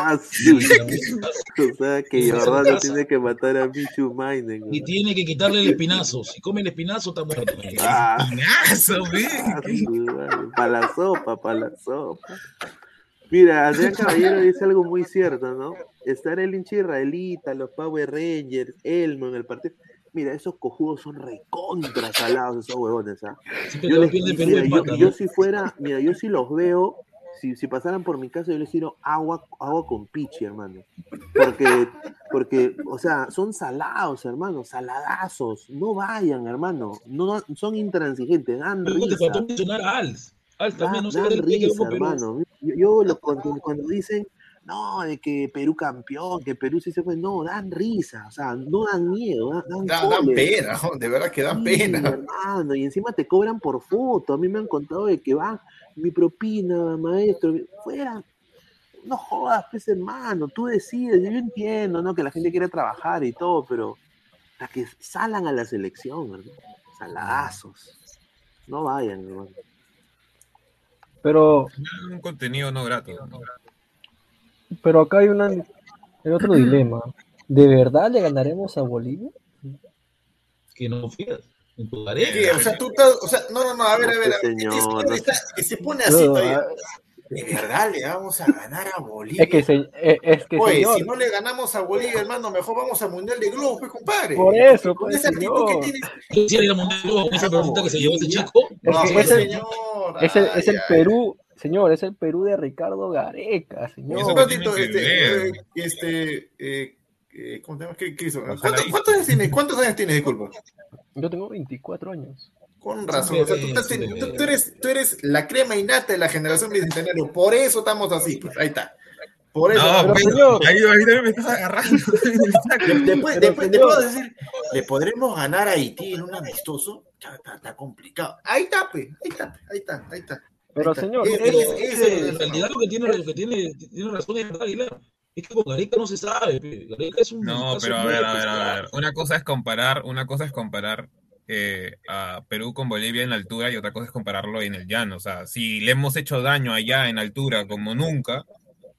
Ah, [laughs] y- O sea, que tiene que matar a Michu Mainen. y tiene que quitarle el espinazo. Si come el espinazo, está muerto. [laughs] Ah, ¡Pinazo, para la sopa, para la sopa. Mira, Adrián Caballero dice algo muy cierto, ¿no? Estar el hincha israelita, los Power Rangers, Elmo en el partido. Mira, esos cojudos son recontra salados, esos huevones, ¿ah? Yo, les- Perú, yo, si fuera, mira, yo si los veo, si, si pasaran por mi casa, yo les tiro agua, agua con pichi, hermano. Porque, porque, o sea, son salados, hermano, saladazos. No vayan, hermano. No, son intransigentes, dan Luego te risa. faltó mencionar a Als. Als también no se dan risa, hermano. Yo, yo lo- cuando, cuando dicen, no, de que Perú campeón, que Perú sí se fue, no, dan risa, o sea, no dan miedo, dan, dan Da- dan pena, [laughs] de verdad que dan Sí, pena. hermano, y encima te cobran por foto. A mí me han contado de que va mi propina, maestro, fuera. No jodas, pues hermano, tú decides. Yo entiendo, ¿no? Que la gente quiere trabajar y todo, pero la que salan a la selección, hermano. Saladazos. No vayan, hermano. Pero, Un contenido no grato. ¿no? pero acá hay, una, hay otro [clears throat] dilema. ¿De verdad le ganaremos a Bolivia? Que no fías en tu ¿Qué? tarea. O sea, tú estás, o sea, no, no, no, a ver, a ver, a ver. Señor, Es que no está- que se pone así No, todavía. ah, De verdad le vamos a ganar a Bolivia. Es que, se- eh, es que Oye, señor, si no le ganamos a Bolivia, hermano, mejor vamos al Mundial de Globo, pues, compadre. Por eso, Con pues, esa actitud que señor. tienes. Yo quisiera ir al Mundial con esa pregunta que se llevó ese chico. No, Es que pues, es el- señor. es el, es el. Perú, señor, es el Perú de Ricardo Gareca, Eso Un señor. no ratito, este, eh, este, eh, eh, ¿cómo te llamas? ¿Qué, qué hizo? Ojalá ¿Cuántos, años [laughs] tienes? ¿Cuántos años tienes, disculpa? Yo tengo 24 años. Con razón, o sea, tú, estás tú- tú eres, tú eres la crema innata de la generación bicentenario, por eso estamos así, pues ahí está. Por eso. No, pero, pues, señor. ahí, ahí también me estás agarrando. después, [laughs] pero, después puedo decir, ¿le podremos ganar a Haití en un amistoso? Ya está, está complicado. Ahí está, pues, ahí está, ahí está, ahí está. Pero, señor, Pero, pero en realidad lo que tiene, lo que tiene, tiene razón es verdad, Aguilar. Es que con Gareca no se sabe. Gareca es un. No, pero a ver, a ver, a ver. Una cosa es comparar, una cosa es comparar eh, a Perú con Bolivia en altura y otra cosa es compararlo en el llano. O sea, si le hemos hecho daño allá en altura como nunca,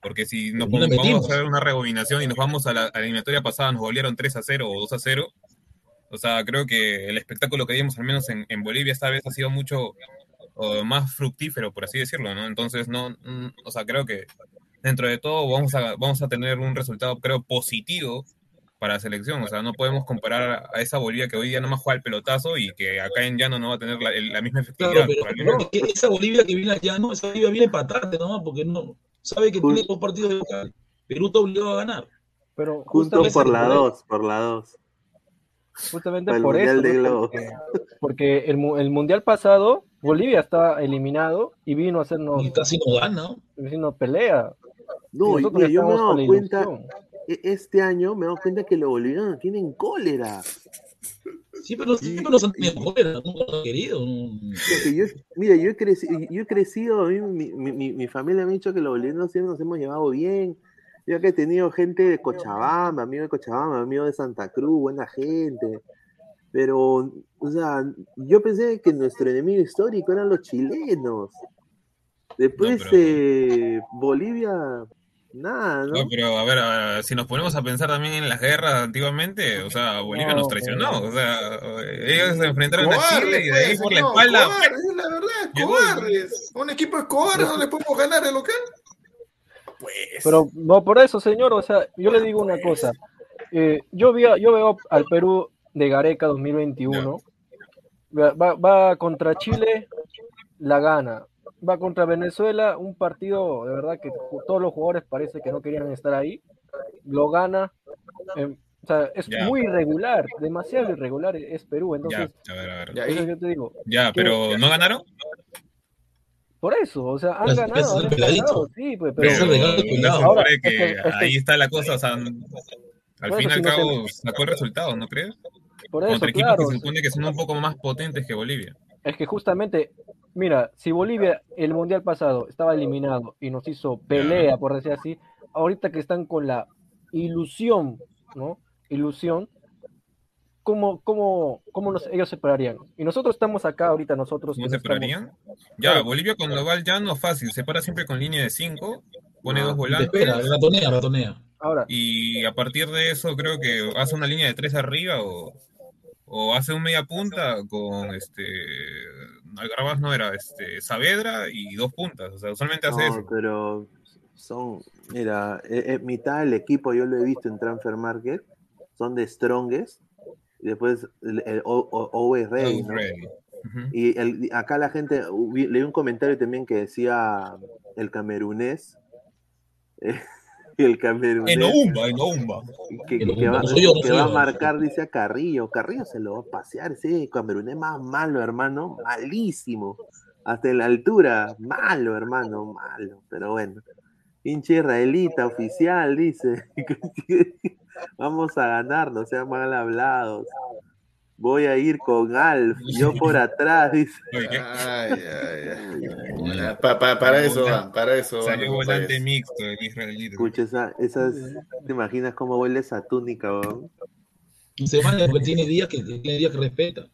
porque si nos No vamos a hacer una rebobinación y nos vamos a la, a la eliminatoria pasada, nos volvieron 3 a 0 o 2 a 0. O sea, creo que el espectáculo que vimos, al menos en, en Bolivia, esta vez ha sido mucho o más fructífero, por así decirlo, ¿no? Entonces, no, mm, o sea, creo que dentro de todo vamos a, vamos a tener un resultado, creo, positivo para la selección. O sea, no podemos comparar a esa Bolivia que hoy día nomás juega el pelotazo y que acá en llano no va a tener la, misma efectividad. Claro, pero por el menos. es que esa Bolivia que viene allá, no, esa Bolivia viene empatarte nomás, porque no sabe que tiene dos partidos de local. Perú está obligado a ganar. pero Juntos justamente por la por eso- 2, por la 2. Justamente Para el por Mundial eso. de ¿no? Globo. Porque, porque el, el mundial pasado, Bolivia estaba eliminado y vino a hacernos, Y casi no gana, ¿no? haciendo pelea. No, Y mira, yo me he dado cuenta, e- este año me he dado cuenta que los bolivianos tienen cólera. Siempre nos, siempre nos han tenido cólera, nunca nos han querido. yo, mira, yo he crecido, yo he crecido, a mí, mi, mi- mi- mi familia me ha dicho que los bolivianos siempre nos hemos llevado bien. Yo que he tenido gente de Cochabamba, amigo de Cochabamba, amigo de Santa Cruz, buena gente. Pero, o sea, yo pensé que nuestro enemigo histórico eran los chilenos. Después, No, pero- eh, Bolivia, nada, ¿no? No, pero a ver, a ver, si nos ponemos a pensar también en las guerras antiguamente, o sea, Bolivia No, nos traicionó. pero- O sea, ellos se enfrentaron a Chile y de ahí pues, por la espalda. cobarde, es la verdad, cobardes. Un equipo es cobarde, no le podemos ganar el local. Pues. Pero no por eso, señor. O sea, yo le digo una cosa. Eh, yo, vi a- yo veo al Perú de Gareca 2021. Va, va- va contra Chile, la gana. Va contra Venezuela, un partido de verdad que todos los jugadores parece que no querían estar ahí. Lo gana. Eh, o sea, es Ya. muy irregular, demasiado irregular es Perú. Ya, Entonces, a ver, a ver. Ya, yo te digo. Ya, pero ¿no ganaron? Por eso, o sea, han Las ganado, defensas han empatado, sí, pues, Pero pero se Ahora, es que- es que- ahí está la cosa, o sea, al fin y al cabo sacó el resultado, ¿no crees? por eso, Contra equipos claro, que se supone que son un poco más potentes que Bolivia. es que justamente, mira, si Bolivia el mundial pasado estaba eliminado y nos hizo pelea, por decir así, ahorita que están con la ilusión, ¿no? Ilusión, ¿cómo, cómo, cómo nos- ellos separarían? Y nosotros estamos acá ahorita, nosotros. ¿Cómo que se no estamos- separarían? Ya, Claro. Bolivia cuando va al llano fácil, se para siempre con línea de 5, pone Ah, dos Te volantes espera, ratonea, ratonea. Ahora, y a partir de eso creo que hace una línea de tres arriba o, o hace un media punta con este Algarrabás no era este Saavedra y dos puntas, o sea, usualmente hace No, eso. pero son, mira, eh, eh, mitad del equipo yo lo he visto en Transfer Market, son de Strongest, y después el, el O- O- ¿no? Ready. Y el- acá la gente, leí un comentario también que decía el camerunés, eh, el camerunés En Oumba, en Oumba. que, En que va, no soy yo, no que soy va a marcar, dice a Carrillo, Carrillo se lo va a pasear, ese camerunés más malo, hermano, malísimo, hasta en la altura, malo, hermano, malo, pero bueno. Hinche israelita oficial, dice. [laughs] Vamos a ganar, no sean mal hablados. Voy a ir con Alf, yo por atrás, [laughs] dice. Ay, ay, ay. Pa- pa- para eso van, para eso. Salió volante países. mixto el israelita. Escucha, esa, esas, ¿te imaginas cómo huele esa túnica, weón? Y se van porque tiene días que, tiene días que respeta.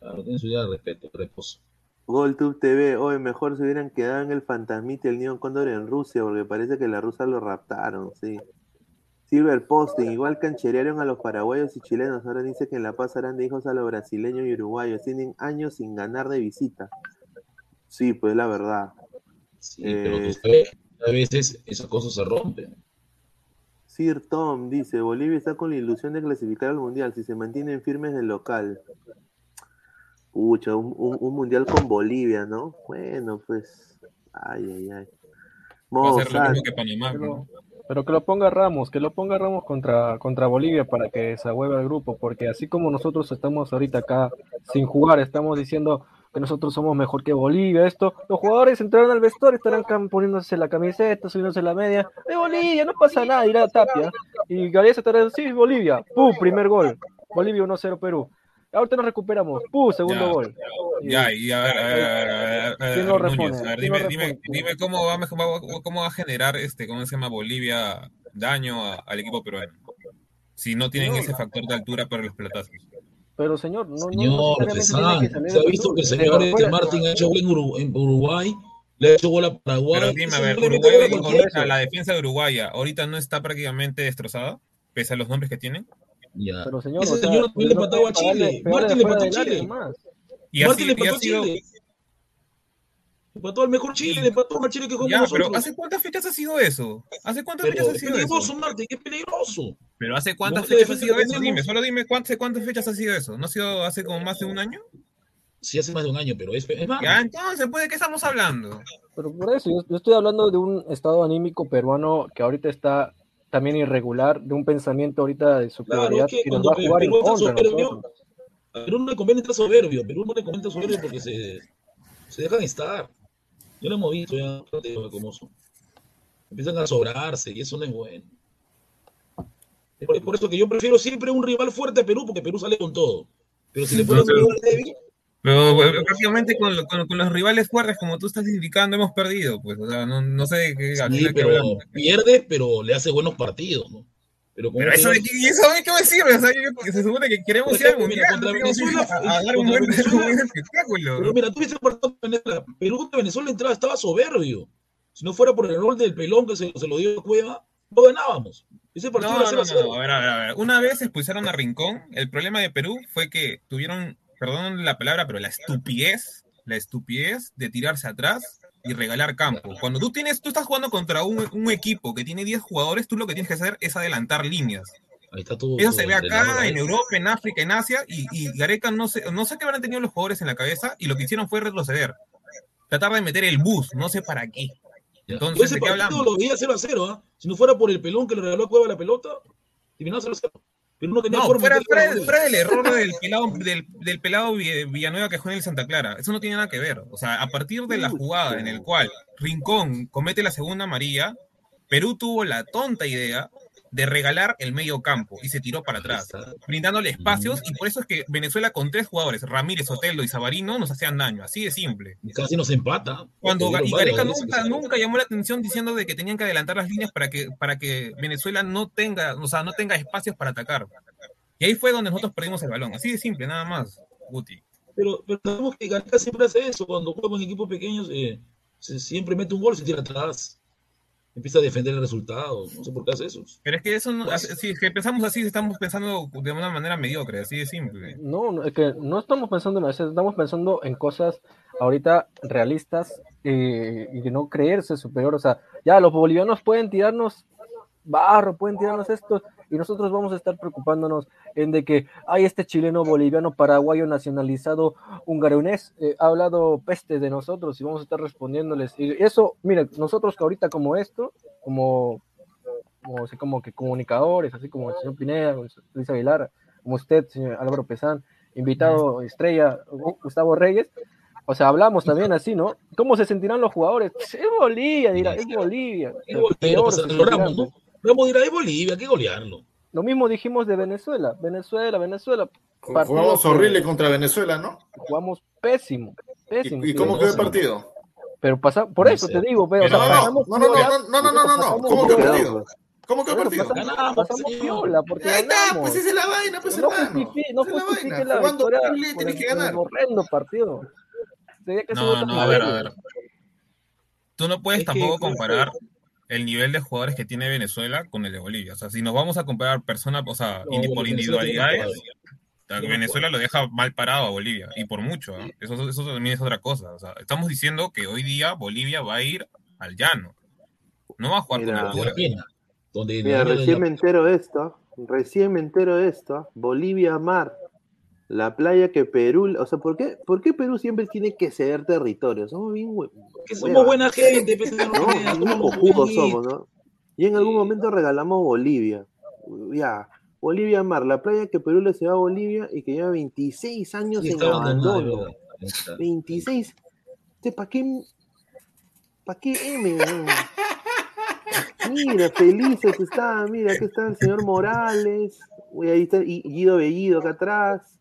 Claro, tiene su día de respeto, reposo. GolTube TV, hoy mejor se hubieran quedado en el Fantasmita y el Neon Condor en Rusia, porque parece que la rusa lo raptaron, sí. Silver Posting, igual cancherearon a los paraguayos y chilenos, ahora dice que en La Paz harán de hijos a los brasileños y uruguayos, tienen años sin ganar de visita. Sí, pues la verdad. Sí, pero tú sabes, a veces esas cosas se rompen. Sir Tom dice, Bolivia está con la ilusión de clasificar al Mundial si se mantienen firmes del local. Pucha, un, un- un Mundial con Bolivia, ¿no? Bueno, pues, ay, ay, ay. Va a Mo ser lo Sal- mismo que Panamá. pero, ¿no? pero que lo ponga Ramos, que lo ponga Ramos contra, contra Bolivia para que se ahueve el grupo, porque así como nosotros estamos ahorita acá sin jugar, estamos diciendo que nosotros somos mejor que Bolivia, esto, los jugadores entrarán al vestuario, estarán poniéndose la camiseta, subiéndose la media, de Bolivia, no pasa nada, irá a Tapia, y Galicia estará, sí, Bolivia, ¡pum! primer gol, Bolivia 1-0 Perú, ahorita nos recuperamos, ¡pum! segundo Ya. gol. Y- Ya, y a ver, a ver, a ver, a ver, a ver, ¿Quién lo Núñez, responde? a ver, ¿Quién lo dime, dime, responde? dime cómo va, cómo va a generar este, ¿cómo se llama? Bolivia daño a- al equipo peruano. Si no tienen No. ese factor de altura para los pelotazos. Pero señor, no, no Señor, que salir se ha visto que el señor este Martín ha hecho gol en, Uru- en Uruguay, le ha hecho gol a Paraguay. Pero dime, a ver, Uruguay, ahorita, la defensa de Uruguay ahorita no está prácticamente destrozada, pese a los nombres que tienen. Ya. Pero señor, Ese o sea, señor también le no empataba a Chile. Martín le empató a Chile. Y Martín le empató a. Chile. Empató al mejor Chile, le empató al Chile que jugamos nosotros. pero ¿hace cuántas fechas ha sido eso? ¿Hace cuántas Pero fechas ha es sido peligroso, eso? Martín, es peligroso. Pero ¿hace cuántas No, fechas ha sido eso? Dime, solo dime cuántas, cuántas fechas ha sido eso. ¿No ha sido hace como más de un año? Sí, hace más de un año, pero es, es más. Ya, entonces, pues, ¿de qué estamos hablando? Pero por eso, yo, yo estoy hablando de un estado anímico peruano que ahorita está también irregular, de un pensamiento ahorita de superioridad es que que nos va a jugar en Perú está contra soberbio, nosotros. A Perú no le conviene estar soberbio, Perú no le conviene estar soberbio porque se, se dejan estar. Yo lo hemos visto ya, cómo son. Empiezan a sobrarse y eso no es bueno. Es por, es por eso que yo prefiero siempre un rival fuerte a Perú porque Perú sale con todo. Pero si le ponen un rival débil, Pero bueno, prácticamente con, con- con los rivales fuertes, como tú estás indicando, hemos perdido. Pues, o sea, no, no sé de qué, sí, pero pero le hace buenos partidos, ¿no? Pero, Pero eso de ¿y eso de qué me sirve? O sea, yo- se supone que queremos ir al mundial, contra Venezuela, a, a dar [laughs] un buen, Venezuela- un buen espectáculo. Pero mira, tú viste el partido de Venezuela. Perú contra Venezuela entrada estaba soberbio. Si no fuera por el rol del pelón que se, se lo dio a Cueva, no ganábamos. Ese partido No, no, 0 a 0. no, a ver, a ver, a ver. Una vez expulsaron a Rincón. El problema de Perú fue que tuvieron, perdón la palabra, pero la estupidez, la estupidez de tirarse atrás y regalar campo. Cuando tú tienes, tú estás jugando contra un, un equipo que tiene 10 jugadores, tú lo que tienes que hacer es adelantar líneas. Ahí está todo. Eso todo se ve acá, ahí. en Europa, en África, en Asia, y, y Gareca no sé, no sé qué habrán tenido los jugadores en la cabeza, y lo que hicieron fue retroceder. Tratar de meter el bus, no sé para qué. Entonces, Yo ese ¿de qué partido hablamos? lo veía 0 a 0. ¿ah? Si no fuera por el pelón que le regaló a Cueva la pelota, terminaba 0 a 0. Pero no tenía No, forma fuera, fuera, del error del [laughs] pelado, del, del pelado Vi- Villanueva que juega en el Santa Clara. Eso no tiene nada que ver. O sea, a partir de la jugada en el cual Rincón comete la segunda amarilla, Perú tuvo la tonta idea de regalar el medio campo y se tiró para atrás, brindándole espacios, y por eso es que Venezuela con tres jugadores, Ramírez, Otelo y Sabarino, nos hacían daño, así de simple. Casi nos empata. Cuando y Gareca nunca, nunca llamó la atención diciendo de que tenían que adelantar las líneas para que, para que Venezuela no tenga, o sea, no tenga espacios para atacar. Y ahí fue donde nosotros perdimos el balón, así de simple, nada más, Guti. Pero, pero sabemos que Gareca siempre hace eso. Cuando juega en equipos pequeños, eh, se, siempre mete un gol y se tira atrás. Empieza a defender el resultado. No sé por qué hace eso. Pero es que eso, no, así- si es que pensamos así, estamos pensando de una manera mediocre, así de simple. No, no, es que no estamos pensando en eso, estamos pensando en cosas ahorita realistas eh, y de no creerse superior. O sea, ya los bolivianos pueden tirarnos barro, pueden tirarnos esto, y nosotros vamos a estar preocupándonos en de que hay este chileno, boliviano, paraguayo nacionalizado, hungaronés, eh, ha hablado peste de nosotros y vamos a estar respondiéndoles. Y eso, mire, nosotros que ahorita como esto, como, como, así como que comunicadores, así como el señor Pineda, Luis Aguilar, como usted, señor Álvaro Pesán, invitado estrella, Gu- Gustavo Reyes, o sea, hablamos también así, ¿no? ¿Cómo se sentirán los jugadores? Es Bolivia, dirá, es Bolivia. Es Bolivia, Peor se sentirán. ¿no? Ramos dirá, es Bolivia, hay que golearlo. Lo mismo dijimos de Venezuela, Venezuela, Venezuela. Jugamos que horrible contra Venezuela, ¿no? Jugamos pésimo, pésimo. ¿Y, y cómo quedó el partido? Pero pasa, por No eso sé. te digo, pero, o No, sea, no, pasamos no, no, no, no, no, no, no, ¿Cómo quedó el partido? ¿Cómo quedó el partido? pasamos, Ganamos, pasamos piola, porque Ahí está, ganamos. pues esa es la vaina, pues no hermano. justifique, no la justifique la Jugando horrible el, que ganar. horrendo partido. Que No, no, a ver, a ver. Tú no puedes Es que- tampoco comparar el nivel de jugadores que tiene Venezuela con el de Bolivia. O sea, si nos vamos a comparar personas, o sea, No, indi- por Venezuela individualidades, jugadores. a Venezuela lo deja mal parado a Bolivia, y por mucho. ¿ah? Eso, eso también es otra cosa. O sea, estamos diciendo que hoy día Bolivia va a ir al llano. No va a jugar Mira. con altura. la pena. Donde Mira, recién me entero de esto, recién me entero de esto, Bolivia Mar, la playa que Perú, o sea, ¿por qué, por qué Perú siempre tiene que ceder territorio? Somos bien que somos buena gente, pues, no, somos cojudos somos, ¿no? Y en algún momento regalamos Bolivia. Ya, Bolivia Mar, la playa que Perú le cedió a Bolivia y que lleva 26 años en abandono. verdad. Ahí está. 26. ¿Para qué? ¿Para qué M? Mira, felices está, mira, aquí está el señor Morales, uy, ahí está Guido Bellido acá atrás,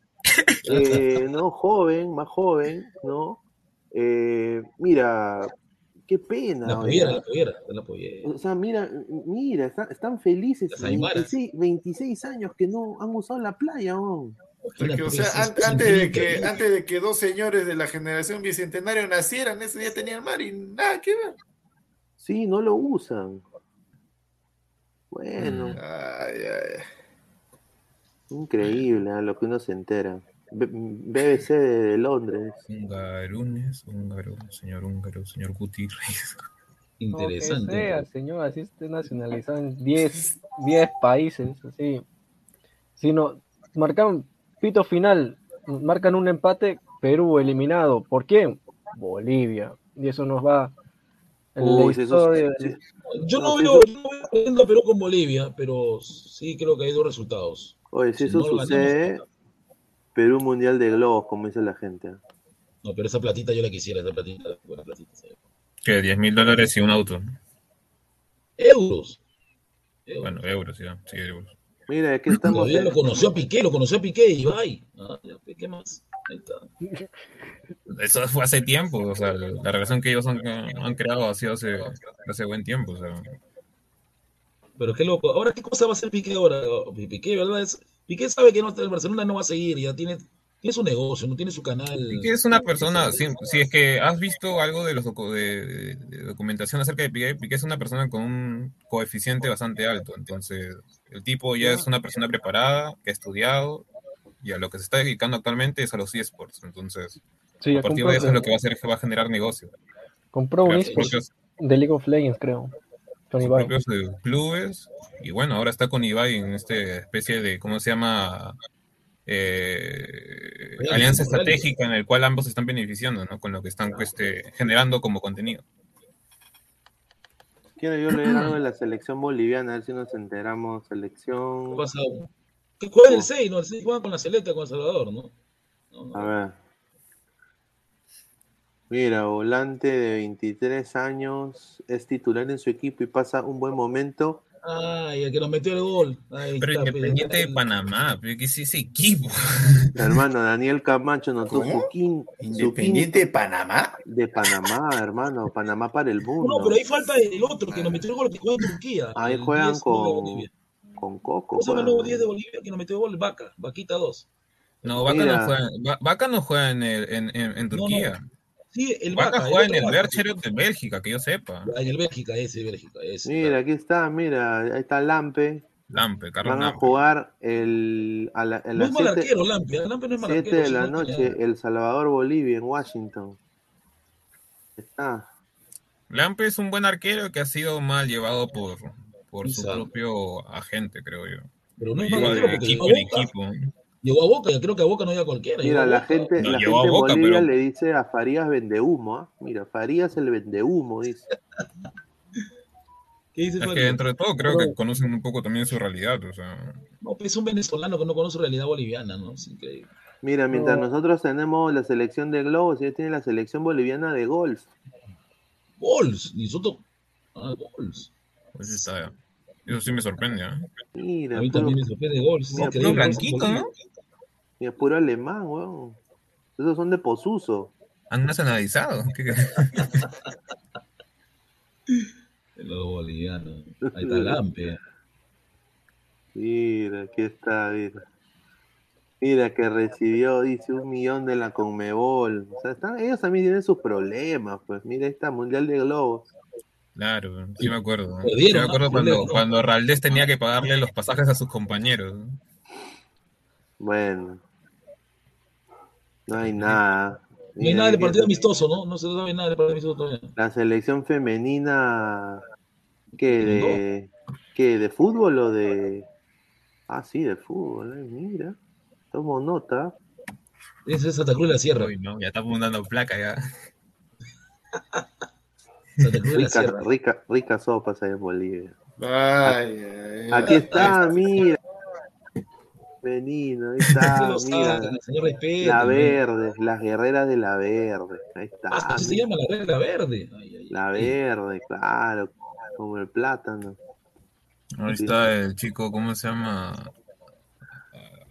eh, ¿no? Joven, más joven, ¿no? Eh, mira, qué pena. La pollera, la pollera, la pollera. O sea, mira, mira, están, están felices. Las aymaras. 26, 26 años que no han usado la playa, weón. Es que, o sea, an- antes de que, antes de que dos señores de la generación bicentenario nacieran, ese día tenían mar y nada que ver. Sí, no lo usan. Bueno, Ay, ay. Increíble ¿eh? lo que uno se entera. B- BBC de, de Londres. Hungarunes, húngaro, señor húngaro, señor [laughs] que Interesante. sea, señor, así esté nacionalizado en 10, 10 países, así. Si no, marcan pito final, marcan un empate, Perú eliminado. ¿Por quién? Bolivia. Y eso nos va en la Uy, si eso- historia. si- Yo No, veo, yo no veo a Perú con Bolivia, pero sí creo que hay dos resultados. Oye, si Si eso no sucede, ganamos, Perú Mundial de Globos, como dice la gente. No, pero esa platita yo la quisiera, esa platita, buena platita. Que 10 mil dólares y un auto. Euros. Euros. Bueno, euros, ya. Sí, euros. Mira, aquí estamos. Todavía lo conoció a Piqué, lo conoció a Piqué y Ibai. Ah, ¿Qué más? Ahí está. [laughs] Eso fue hace tiempo, o sea, la relación que ellos han, han creado ha sido hace, hace buen tiempo, o sea. Pero qué loco. Ahora, ¿qué cosa va a hacer Piqué ahora? Piqué, ¿verdad? Es, Piqué sabe que no, el Barcelona no va a seguir, ya tiene, tiene su negocio, no tiene su canal. Piqué es una persona, si, si es que has visto algo de los docu- de, documentación acerca de Piqué, Piqué es una persona con un coeficiente bastante alto, entonces el tipo ya es una persona preparada, que ha estudiado, y a lo que se está dedicando actualmente es a los eSports, entonces Sí, a partir compró, de eso es lo que va a hacer es que va a generar negocio. compró un Crear sus eSport propios- de League of Legends, creo. Sus Ibai. propios eh, clubes y bueno ahora está con Ibai en esta especie de cómo se llama Eh, alianza estratégica en el cual ambos se están beneficiando ¿no? con lo que están este, generando como contenido Quiero yo leer algo de la selección boliviana, a ver si nos enteramos. Selección. ¿Qué pasa? Que juega el 6, ¿no? El 6 juega con la Celeta, con El Salvador, ¿no? No, no. A ver. Mira, volante de 23 años, es titular en su equipo y pasa un buen momento. Ay, el que nos metió el gol. Ahí Pero está, Independiente de. Panamá, pero ¿qué es ese equipo? [laughs] Hermano, Daniel Camacho quin, su Independiente de Panamá. de Panamá, hermano. Panamá para el mundo. No, pero ahí falta el otro que nos metió el gol que juega en Turquía. Ahí juegan 10 de con, con Coco. ¿Cómo se llama el nuevo 10 de Bolivia que nos metió el gol? Vaca, Vaquita 2. No, Vaca no juega, Va- Vaca no juega en, el- en, en, en No, Turquía. Sí, el Vaca Vaca. juega en el Vaca. Berchero de Bélgica, que yo sepa. Ah, En el Bélgica, ese, Bélgica, ese. Mira, aquí está, mira, ahí está Lampe. Lampe, Carlos Van a Lampe. jugar el, a, la, en No es mal 7 arquero, Lampe. ¿eh? Lampe no es mal arquero. de sí, la noche, El Salvador, Bolivia, en Washington. Está. Lampe es un buen arquero que ha sido mal llevado por, por su propio agente, creo yo. Pero no es mal arquero de porque equipo en equipo. Llegó a Boca, yo creo que a Boca no llega cualquiera. Mira, la gente, No, la llegó gente a Boca, en Bolivia pero- le dice a Farías vende humo, ¿ah? Mira, Farías el vende humo, dice. ¿Qué dice Es que dentro de todo creo Pero- que conocen un poco también su realidad. O sea, No, pues es un venezolano que no conoce realidad boliviana, ¿no? Es increíble. Mira, mientras nosotros tenemos la selección de globos, ellos tienen la selección boliviana de golf. Gols, y nosotros. Ah, gols. pues está, eso sí me sorprende. ¿eh? Mira, A mí también me sorprende gols. Mira, en blanquito, Bolivia. Mira, puro alemán, weón. Esos son de posuso. Han nacionalizado. ¿Qué- [laughs] Los bolivianos. Ahí está Lampe. Mira, aquí está, mira. Mira que recibió, dice, un millón de la Conmebol. O sea, están, ellos también tienen sus problemas, pues. Mira, esta Mundial de Globos. Claro, sí me acuerdo. ¿no? Perdieron, Sí me ¿no? acuerdo cuando, cuando Raldés tenía que pagarle los pasajes a sus compañeros. ¿no? Bueno. No hay nada. No hay nada de partido amistoso, ¿no? No se sabe nada de partido amistoso todavía. La selección femenina, ¿qué? De, ¿qué? ¿De fútbol o de...? Ah, sí, de fútbol, eh, mira. Tomo nota. Ese es Santa Cruz de la Sierra. Uy, no, ya estamos dando placa ya. [laughs] Santa Cruz de la Rica, Sierra. rica, rica sopas ahí en Bolivia. Ay, ay, Aquí ay. está, mira. Menino, ahí [laughs] está, lo mira. saca, señor respeto. La verde, las guerreras de la verde. Ahí está. Ah, se llama la regla verde. Ay, ay, La ay. verde, claro. Como el plátano. Ahí Sí. está el chico, ¿cómo se llama? A,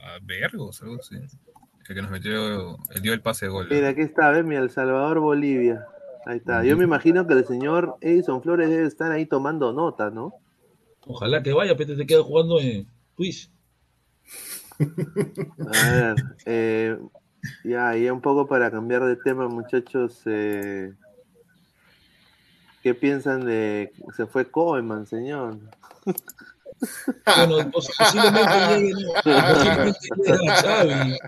a Vergos, algo así. El que nos metió, él dio el pase de gol. Mira, aquí está, ves, mira, El Salvador, Bolivia. Ahí está. Yo me imagino que el señor Edison Flores debe estar ahí tomando nota, ¿no? Ojalá que vaya, pero te queda jugando en Twitch. A ver, eh, ya, ya un poco para cambiar de tema, muchachos. eh, ¿Qué piensan de se fue Koeman, señor? [laughs] Bueno, pos- posiblemente llegue, Xavi.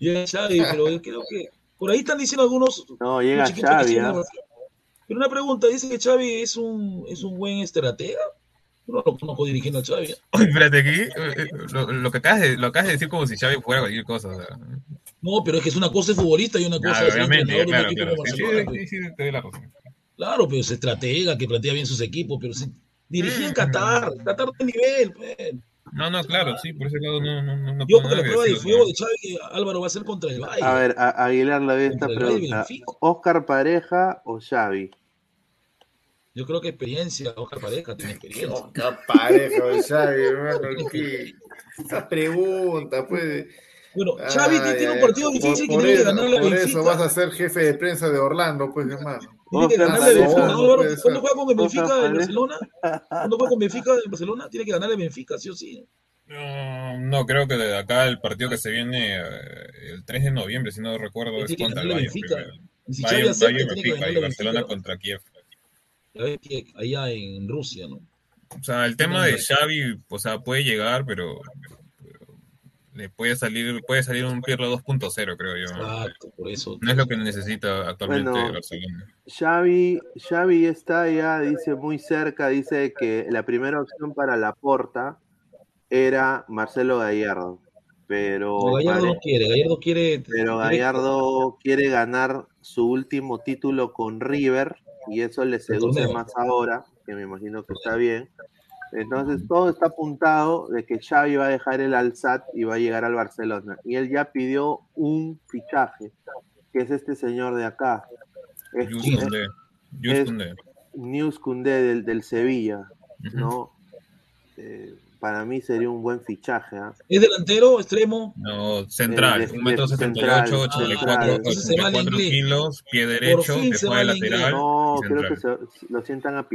Llega Xavi, pero creo que por ahí están diciendo algunos No, llega Xavi, ¿ah? Pero una pregunta, dice que Xavi es un, es un buen estratega. Yo no lo conozco dirigiendo a Xavi. Oye, espérate, aquí, eh, eh, lo, lo que acabas de, lo acabas de decir como si Xavi fuera cualquier cosa. o sea. No, pero es que es una cosa de futbolista y una cosa Claro, entrenador de un claro, equipo claro. como Sí, Barcelona, sí, sí, sí, te doy la razón. Claro, pero es estratega, que plantea bien sus equipos, pero si dirigía en Qatar, Qatar de nivel. pues. No, no, claro, sí, por ese lado no, no, no, no Yo creo que la prueba de fuego ¿no? de Xavi Álvaro va a ser contra el Bayern. A ver, a- Aguilar le ve esta pregunta. ¿Oscar Pareja o Xavi? Yo creo que experiencia, Oscar Pareja tiene [laughs] experiencia. Qué pareja, de Xavi, hermano. ¿qué? Esa pregunta, pues. Bueno, Xavi Ay, tiene un ay, partido por- difícil que tiene que eso- ganarle a Por Benfica. eso vas a ser jefe de prensa de Orlando, pues, hermano. Tiene que Oscar ganarle a Benfica. ¿no. ¿Cuándo juega con el Benfica Oscar en. Barcelona? ¿Cuándo juega con Benfica en Barcelona? Tiene que ganarle a Benfica, sí o sí. No, no, creo que de acá el partido que se viene eh, el 3 de noviembre, si no recuerdo, es que contra el Bayern Benfica. si Bayern, Bayern, que Benfica y Barcelona Benfica. contra Kiev. Que allá en Rusia, ¿no? O sea, el tema de Xavi, o sea, puede llegar, pero, pero le puede salir, puede salir un Pirlo 2.0, creo yo. Exacto, por eso. No es lo que necesita actualmente Bueno, Barcelona. Xavi, Xavi está ya, dice, muy cerca, dice que la primera opción para la porta era Marcelo Gallardo, pero, No, Gallardo no quiere, Gallardo quiere. pero quiere- Gallardo quiere ganar su último título con River y eso le seduce más ahora, que me imagino que está bien. Entonces todo está apuntado de que Xavi va a dejar el Alsat y va a llegar al Barcelona. Y él ya pidió un fichaje, que es este señor de acá. Es. News Koundé del, del Sevilla. ¿no? Eh, para mí sería un buen fichaje. ¿ah? ¿Es delantero, extremo? No, central, Eh, de- un metro de- 78, central, 84, central. Entonces se va al 84 inglés. kilos, pie derecho, juega de lateral. No, creo que se- lo sientan a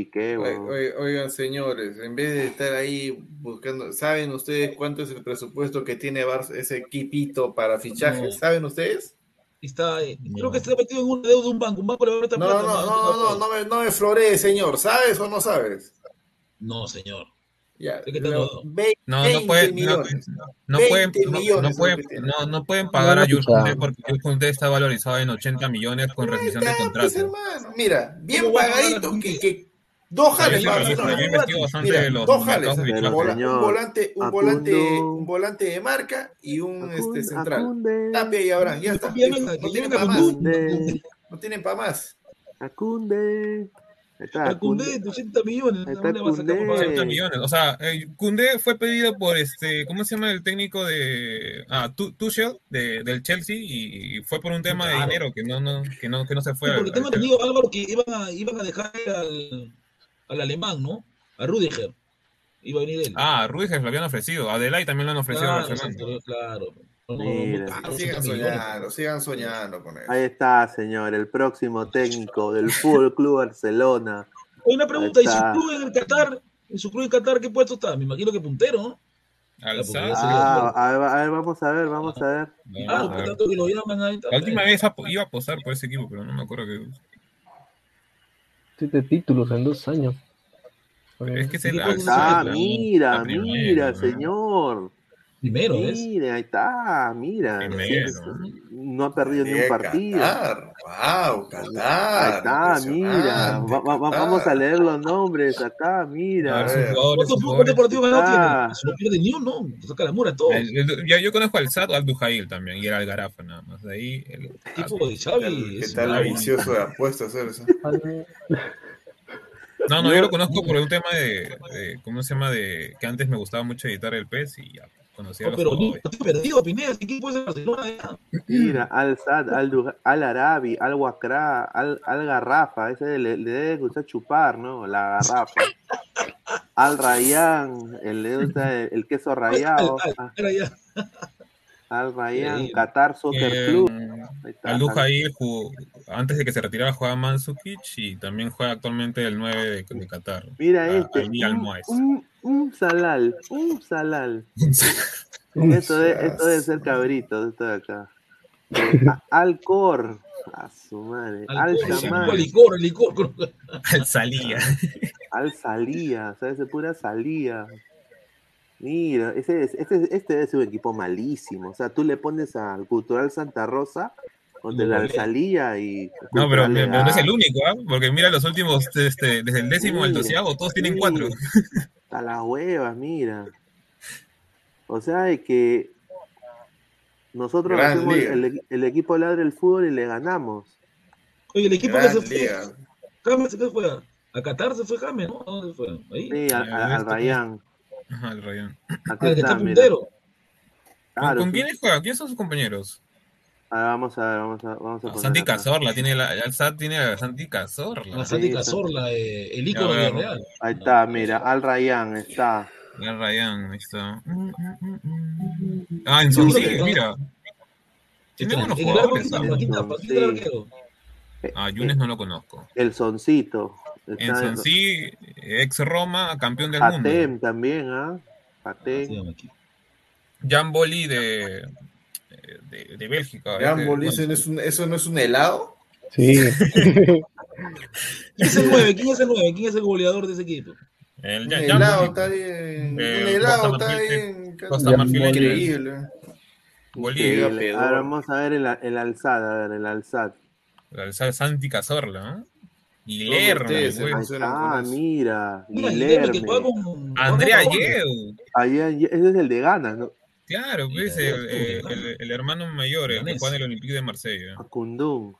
oye, Oigan, señores, en vez de estar ahí buscando, ¿saben ustedes cuánto es el presupuesto que tiene Barça, ese equipito para fichajes? No. ¿Saben ustedes? Está, eh, No. Creo que está metido en una deuda de un banco. Un banco le va a meter No, plata, no, no, man. no, no, no, me, no me floree, señor. ¿Sabes o no sabes? No, señor. Ya, ¿De qué te lo- lo- ve- No, no 20 pueden, no, millones. no 20 pueden, no, pueden, no, no pueden pagar a. Koundé porque Jules Koundé está valorizado en 80 millones con rescisión de contrato. hermano, mira, bien ¿Cómo va a pagar pagadito, que, que dos jales dos jales, un, volante, un volante, un volante de marca y un este central. Acunde, Tapia y Abraham, ya está. No tienen para más. No tienen para más. Acunde. Está, de 80 millones. ¿a está a pagar? 80 millones. O sea, eh, Koundé fue pedido por este, ¿cómo se llama el técnico de ah, Tu- Tuchel de, del Chelsea y, fue por un tema de Claro. dinero que no, no, que no, que no se fue. Sí, porque al- tengo entendido, Álvaro, que iban a, iban a dejar al, al alemán, ¿no? A Rudiger. Iba a venir él. Ah, Ruiz lo habían ofrecido, a Delay también lo han ofrecido a claro, sí, claro. No, no, Mira. Sigan 80 millones. soñando, sigan soñando con eso. Ahí está, señor, el próximo técnico del [laughs] Fútbol Club Barcelona. Oye, una pregunta, ¿y su club en el Qatar? ¿En su club en Qatar qué puesto está? Me imagino que puntero, ¿no? Se- Ah, a ver, a ver, vamos a ver, vamos a ver. vamos Ah, a ver. tanto que lo llaman ahí. La última vez iba a apostar por ese equipo, pero no me acuerdo que. Siete títulos en dos años. Es que es el ¿Qué Al cosa Ah, la- mira, primera, mira, ¿no? señor. Primero, ¿ves? Mira, ahí está, mira. Primero. No ha perdido ni un Eh, partido. Qatar, wow, Qatar. Ahí está, mira. impresionante, Va- va- va- Qatar. vamos a leer los nombres acá, mira. ¿Cuántos partidos ganados tiene? No pierde ni uno, saca la mura todo. Yo conozco al Sad o al Dujail también, y era el Garafa nada más. De ahí el, El equipo de Xavi ¿Qué tal vicioso de apuestas [laughs] eres? No, no, yo lo conozco por un tema de, de- ¿cómo se llama? De que antes me gustaba mucho editar el PES y ya conocía a No, pero partido perdido, Pineda. ¿Qué equipo es el Barcelona? Mira, Al Sad, Al, Al Arabi, Al Wakra, Al, Al Garrafa, ese le, le debe gustar chupar, ¿no? La garrafa. Al Rayán, el, le gusta el, el queso rayado. Al- Era ya. Al Rayán, Sí. Qatar Soccer Eh, Club. Al Dujail jugó- antes de que se retirara jugaba Mansukic y también juega actualmente el 9 de, de Qatar. Mira a- este, un, un, un salal, un salal. [laughs] Esto, de, esto debe ser cabrito, esto de acá. Eh, [laughs] a- Alcor, a su madre. Al licor, licor. Al Salía. al Salía, o sea, ese pura Salía. Mira, ese, es- este, este ser un equipo malísimo. O sea, tú le pones al Cultural Santa Rosa contra Al golea. Salía y. No, pero, pero no es el único, ¿ah? Porque mira los últimos, este, desde el décimo al doceavo, todos tienen cuatro. A las huevas, mira. O sea, de que nosotros Gran hacemos el, el equipo ladra el fútbol y le ganamos. Oye, el equipo que se fue. liga. James, ¿qué fue? A Qatar se fue James, ¿no? ¿A dónde fue? Ahí. Sí, a- a- al Rayán. Ajá, el Rayán. Aquí Ah, el que está, está puntero. ¿Con, Claro, con sí. quiénes juega? ¿Quiénes son sus compañeros? A ver, vamos a ver, vamos a, vamos a No, poner Santi. Cazorla, tiene la, el SAT tiene a Santi Cazorla. A Santi Sí, Cazorla, eh, el ícono de. Real. Ahí está, mira, al Rayán está. El Rayán, ahí está. Ah, en Son sí, mira. Tiene En buenos jugadores. ¿quién ¿ah? Paquita, Sí. Ah, Yunes no lo conozco. El Soncito. Son sí, ex Roma, campeón del mundo. Patem también, ¿ah? Sí, Patem. aquí. Jan Boli de, de, de Bélgica. Gran este, ¿eso no es un- ¿eso no es un helado? Sí. ¿Quién es el 9? ¿Quién es el 9? ¿Quién es el goleador de ese equipo? El Un Jan helado está bien. Eh, Un helado está bien. Costa Marfil Increíble. Bolivia. Ahora vamos a ver el, el Alzad, a ver, el Alzad. El Santi Cazorla. ¿eh? Con eso. mira. Mira, Guillermo, que juega Guilherme. con. Andrea Yeu. Ese es el de ganas, ¿no? Claro, pues, el, hermano mayor, el que juega en el Olympique de Marsella. Acundún.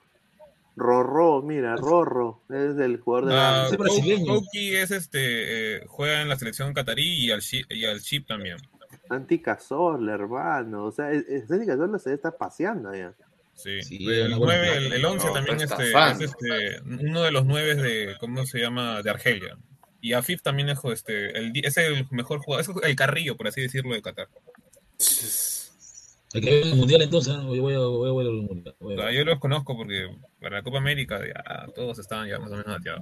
Rorro, mira, Rorro, es el jugador de Ah, la... Koki es este, eh, juega en la selección catarí y al, Chi- y al Chip también. Santi Cazorla, hermano. O sea, Santi Cazorla se está paseando ya. Sí, Sí, el, una buena 9, plata. el, el 11 No, también este, fan. es este, uno de los 9 de, ¿cómo se llama? De Argelia. Y Afif también es, este, el, es el mejor jugador, es el carrillo, por así decirlo, de Qatar. Hay que ver el mundial entonces, ¿no? Yo voy a, voy a ver el mundial. O sea, yo los conozco porque para la Copa América ya todos estaban ya más o menos dateados.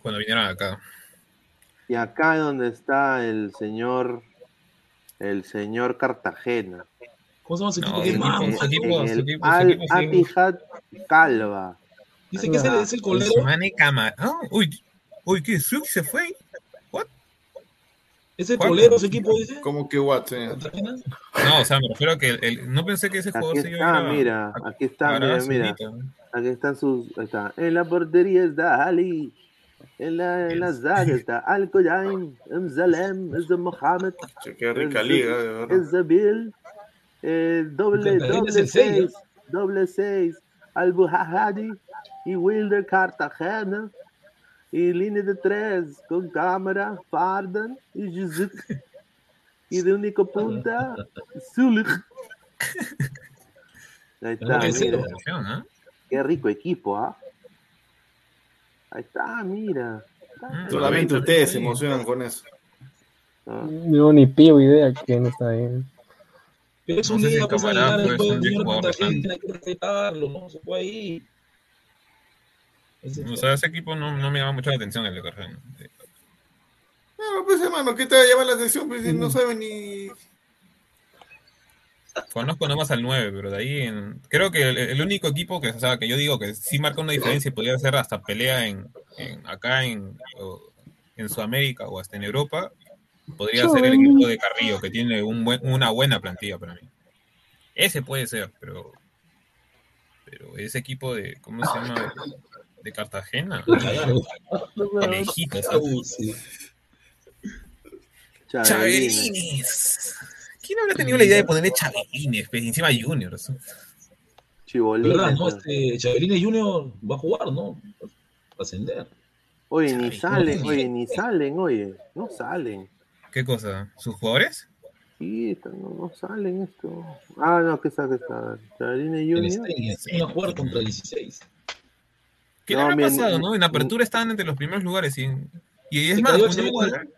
Cuando vinieron acá. Y acá es donde está el señor, el señor Cartagena. ¿Cómo se llama su equipo? No, ¿Qué su más? equipo- su En equipo- el su equipo- su Al Calva. Dice que es el, es el colero. Ah, uy, uy, ¿qué? ¿Suk se fue? Es el ¿Cuál? colero, su equipo, dice. ¿Cómo que what. No, o sea, me refiero a que el, el- no pensé que ese Aquí jugador se iba a mira, aquí está, mira. Aquí están sus, ahí está. En la portería está Ali. En la, en la zaga está Al Koyain, Mzalem, es de Mohamed, Che, Qué rica liga, de verdad. es de Bill, eh, doble, doble seis, seis, doble seis, Al Buhahadi y Wilder Cartagena. Y línea de tres con cámara, Fardan y Juzuk. Y de único punta, [laughs] Zulich. Ahí está, No, que mira. ¿ah? Qué rico equipo, ¿ah? Ahí está, mira. Mm, Solamente ustedes se emocionan con eso. Ah, Yo ni pío idea quién está ahí. Es No un sé si liga, el pues, pues, después un señor jugador Cartagena, hay que respetarlo, ¿no? Se fue ahí. Ese O fue. sea, ese equipo no, no me llama mucho la atención el de. Sí. No, pues hermano, ¿qué te va a llamar la atención? Pues si no saben ni. Conozco nomás al 9, pero de ahí en... creo que el, el único equipo que, o sea, que yo digo que sí marca una diferencia y podría hacer hasta pelea en, en- acá en, en Sudamérica o hasta en Europa, podría ser el equipo de Carrillo, que tiene un buen- una buena plantilla para mí. Ese puede ser, pero pero ese equipo de, ¿cómo se llama? De Cartagena, lejitos. Chabelines. ¿Quién habrá tenido la idea de ponerle Chabelines? Pues, encima Juniors. Chibolines. verdad, ¿no? Este, Chabelines Junior va a jugar, ¿no? Va a ascender. Oye, ni salen, oye, ni salen, oye. No salen. ¿Qué cosa? ¿Sus jugadores? Sí, está- no, no salen esto. Ah, no, ¿qué sabe está? Chabelines El Junior. Stein, van a jugar contra el 16. ¿Qué No, le habrá pasado, no- no? En apertura estaban entre los primeros lugares y, y es Se más, el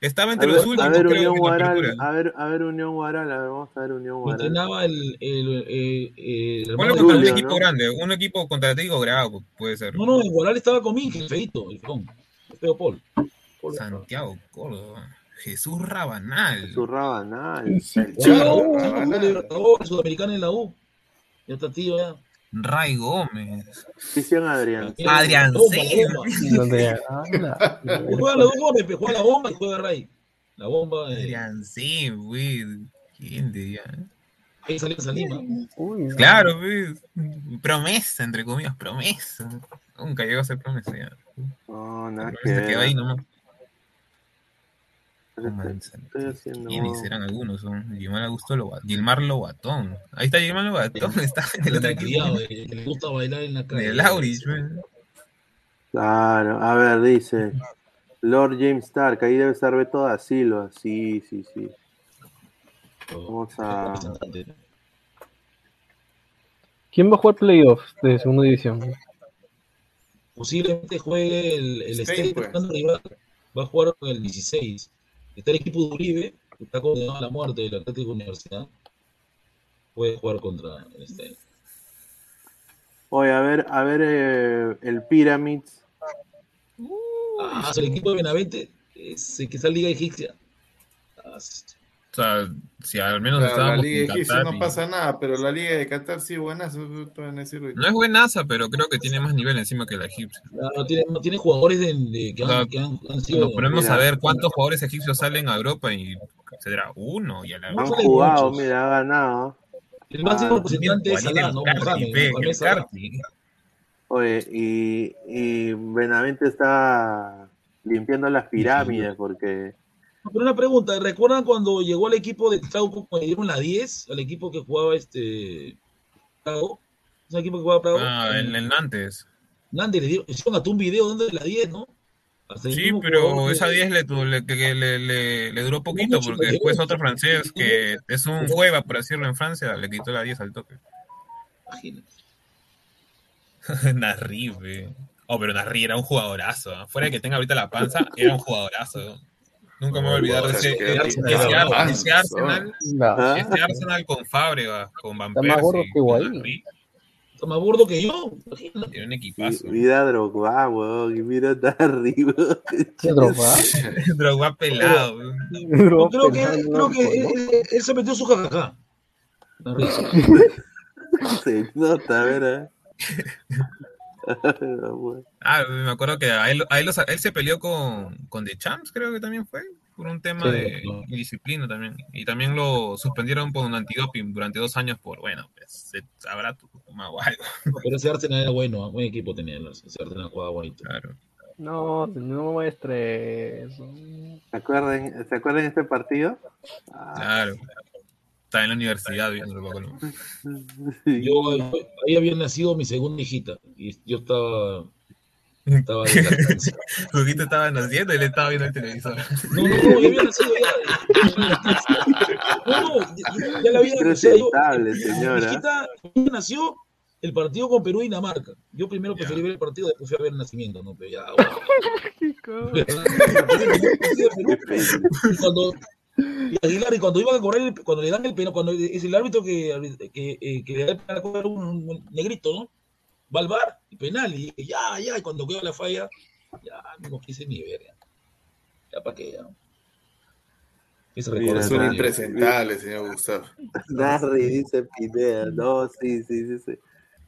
estaba A entre ver, los a últimos, ver, creo, Unión en Guaral, apertura. a ver, a ver, Unión Guaral, a ver, vamos a ver Unión Guaral. entrenaba el, el, el, el Ponlo de contra un equipo ¿no? grande, un equipo contra Atlético Grau, puede ser. No, no, en Guaral estaba con Minge, el feito, el feón. El feo Paul. Paul. Santiago Córdoba, Jesús Rabanal. Su Rabanal. Guaral, Chao, ¿no? Rabanal. Fue Libertadores, Sudamericana en la U. Ya está tío, ya. Ray Gómez. Cristian Adrián. Adrián Bomba, bomba. [laughs] Y Juega bombas, pe, juega la bomba y juega Ray. La bomba, eh, Adrián C, güey. ¿Quién diría? ahí salió esa Lima. Uy, Claro, güey. Promesa, entre comillas, promesa. Nunca llegó a ser promesa ya. No, nada que quedó ahí ver. nomás. Estoy- Estoy haciendo. ¿Quiénes serán algunos? Son Gilmar Augusto Lobatón. Gilmar Lobatón. Ahí está Gilmar Lobatón. Está en el otro equipo. Le gusta bailar en la calle. De Laurich. Claro, a ver, dice Lord James Stark, ahí debe estar Beto da Silva. Sí, sí, sí. Vamos a. ¿Quién va a jugar playoffs de segunda división? Posiblemente juegue el, el Stein, Stein, pues. rival. Va a jugar con el 16. Está el equipo de Uribe, que está condenado a la muerte del Atlético Universidad. Puede jugar contra el Stein. Oye, a ver, a ver eh, el Pyramids. Ah, el equipo de Benavente es que está en Liga Egipcia. Ah, O sea, si al menos La, la estábamos Liga en Egipcia Qatar no y- pasa nada, pero la Liga de Qatar sí, buenas. pueden decir ahorita. No es buenaza, pero creo que tiene más nivel encima que la egipcia. No, no tiene, no tiene jugadores de, de- que, han, O sea, que han, han sido. Nos ponemos mira. a ver cuántos jugadores egipcios salen a Europa y será uno y a la No Han jugado, muchos. mira, ha ganado. El máximo Ah, representante es Salah, ¿no? Oye, y, y Benavente está limpiando las pirámides porque. Pero una pregunta, ¿recuerdan cuando llegó al equipo de Trauco cuando le dieron la 10? Al equipo que jugaba este Chicago? Es un equipo que juega para Ah, el, el Nantes. Nantes le dieron, hicieron hasta un video donde la 10, ¿no? El Sí, pero esa de- 10 le, duró poquito porque después otro francés que es un juega, por decirlo, en Francia, le quitó la 10 al toque. Imagínate. [laughs] Narri, ve. Oh, pero Narri era un jugadorazo. ¿eh? Fuera de que tenga ahorita la panza, era un jugadorazo. Nunca me voy a olvidar de ese, tiene Arsenal. Ese Arsenal con Fábregas, con Van Está más gordo que. Henry, Está más gordo que yo. Imagínate. Era un equipazo. Mira a Drogba, weón, mira a Darry, weón. ¿Qué droga? [laughs] Drogba pelado. weón. Yo creo que, creo que él, él- él se metió su risa. [laughs] Se nota, ¿verdad? [laughs] [laughs] Ah, me acuerdo que a él, a él, los- él se peleó con, con The Champs, creo que también fue, por un tema Sí, de claro. disciplina también. Y también lo suspendieron por un antidoping durante dos años por, bueno, pues se sabrá tu Maguire, [laughs] Pero ese Arsenal era bueno, ¿ah? buen equipo tenía el Arsenal. Ese Arsenal jugaba bonito. claro. No, no muestre eso. ¿Se acuerdan, ¿Se acuerdan de este partido? Ah, Claro. En la universidad viendo ¿no? sí. Yo, ahí había nacido mi segunda hijita y yo estaba, estaba. Juguito [laughs] estaba naciendo y él estaba viendo el televisor. No, no, no, ya había nacido ya. No, no, ya, la había o sea, yo- Presentable, Mi hijita nació el partido con Perú y Dinamarca. Yo primero preferí ver el partido, después fui a ver el nacimiento, ¿no? Pero ya, [laughs] bueno. [laughs] Cuando y Aguilar, y cuando iban a correr, el- cuando le dan el penal, cuando es el árbitro que, que, eh, que le da el penal a correr un, un negrito, ¿no? Va al bar, y penal, y ya, ya, y cuando quedó la falla, ya, no quise ni ver, ya. Ya para qué, ya. Mira, recuerdo Es un Nah. impresentable, señor Gustavo. [laughs] Narri, dice Pineda. No, sí, sí, sí. Ese,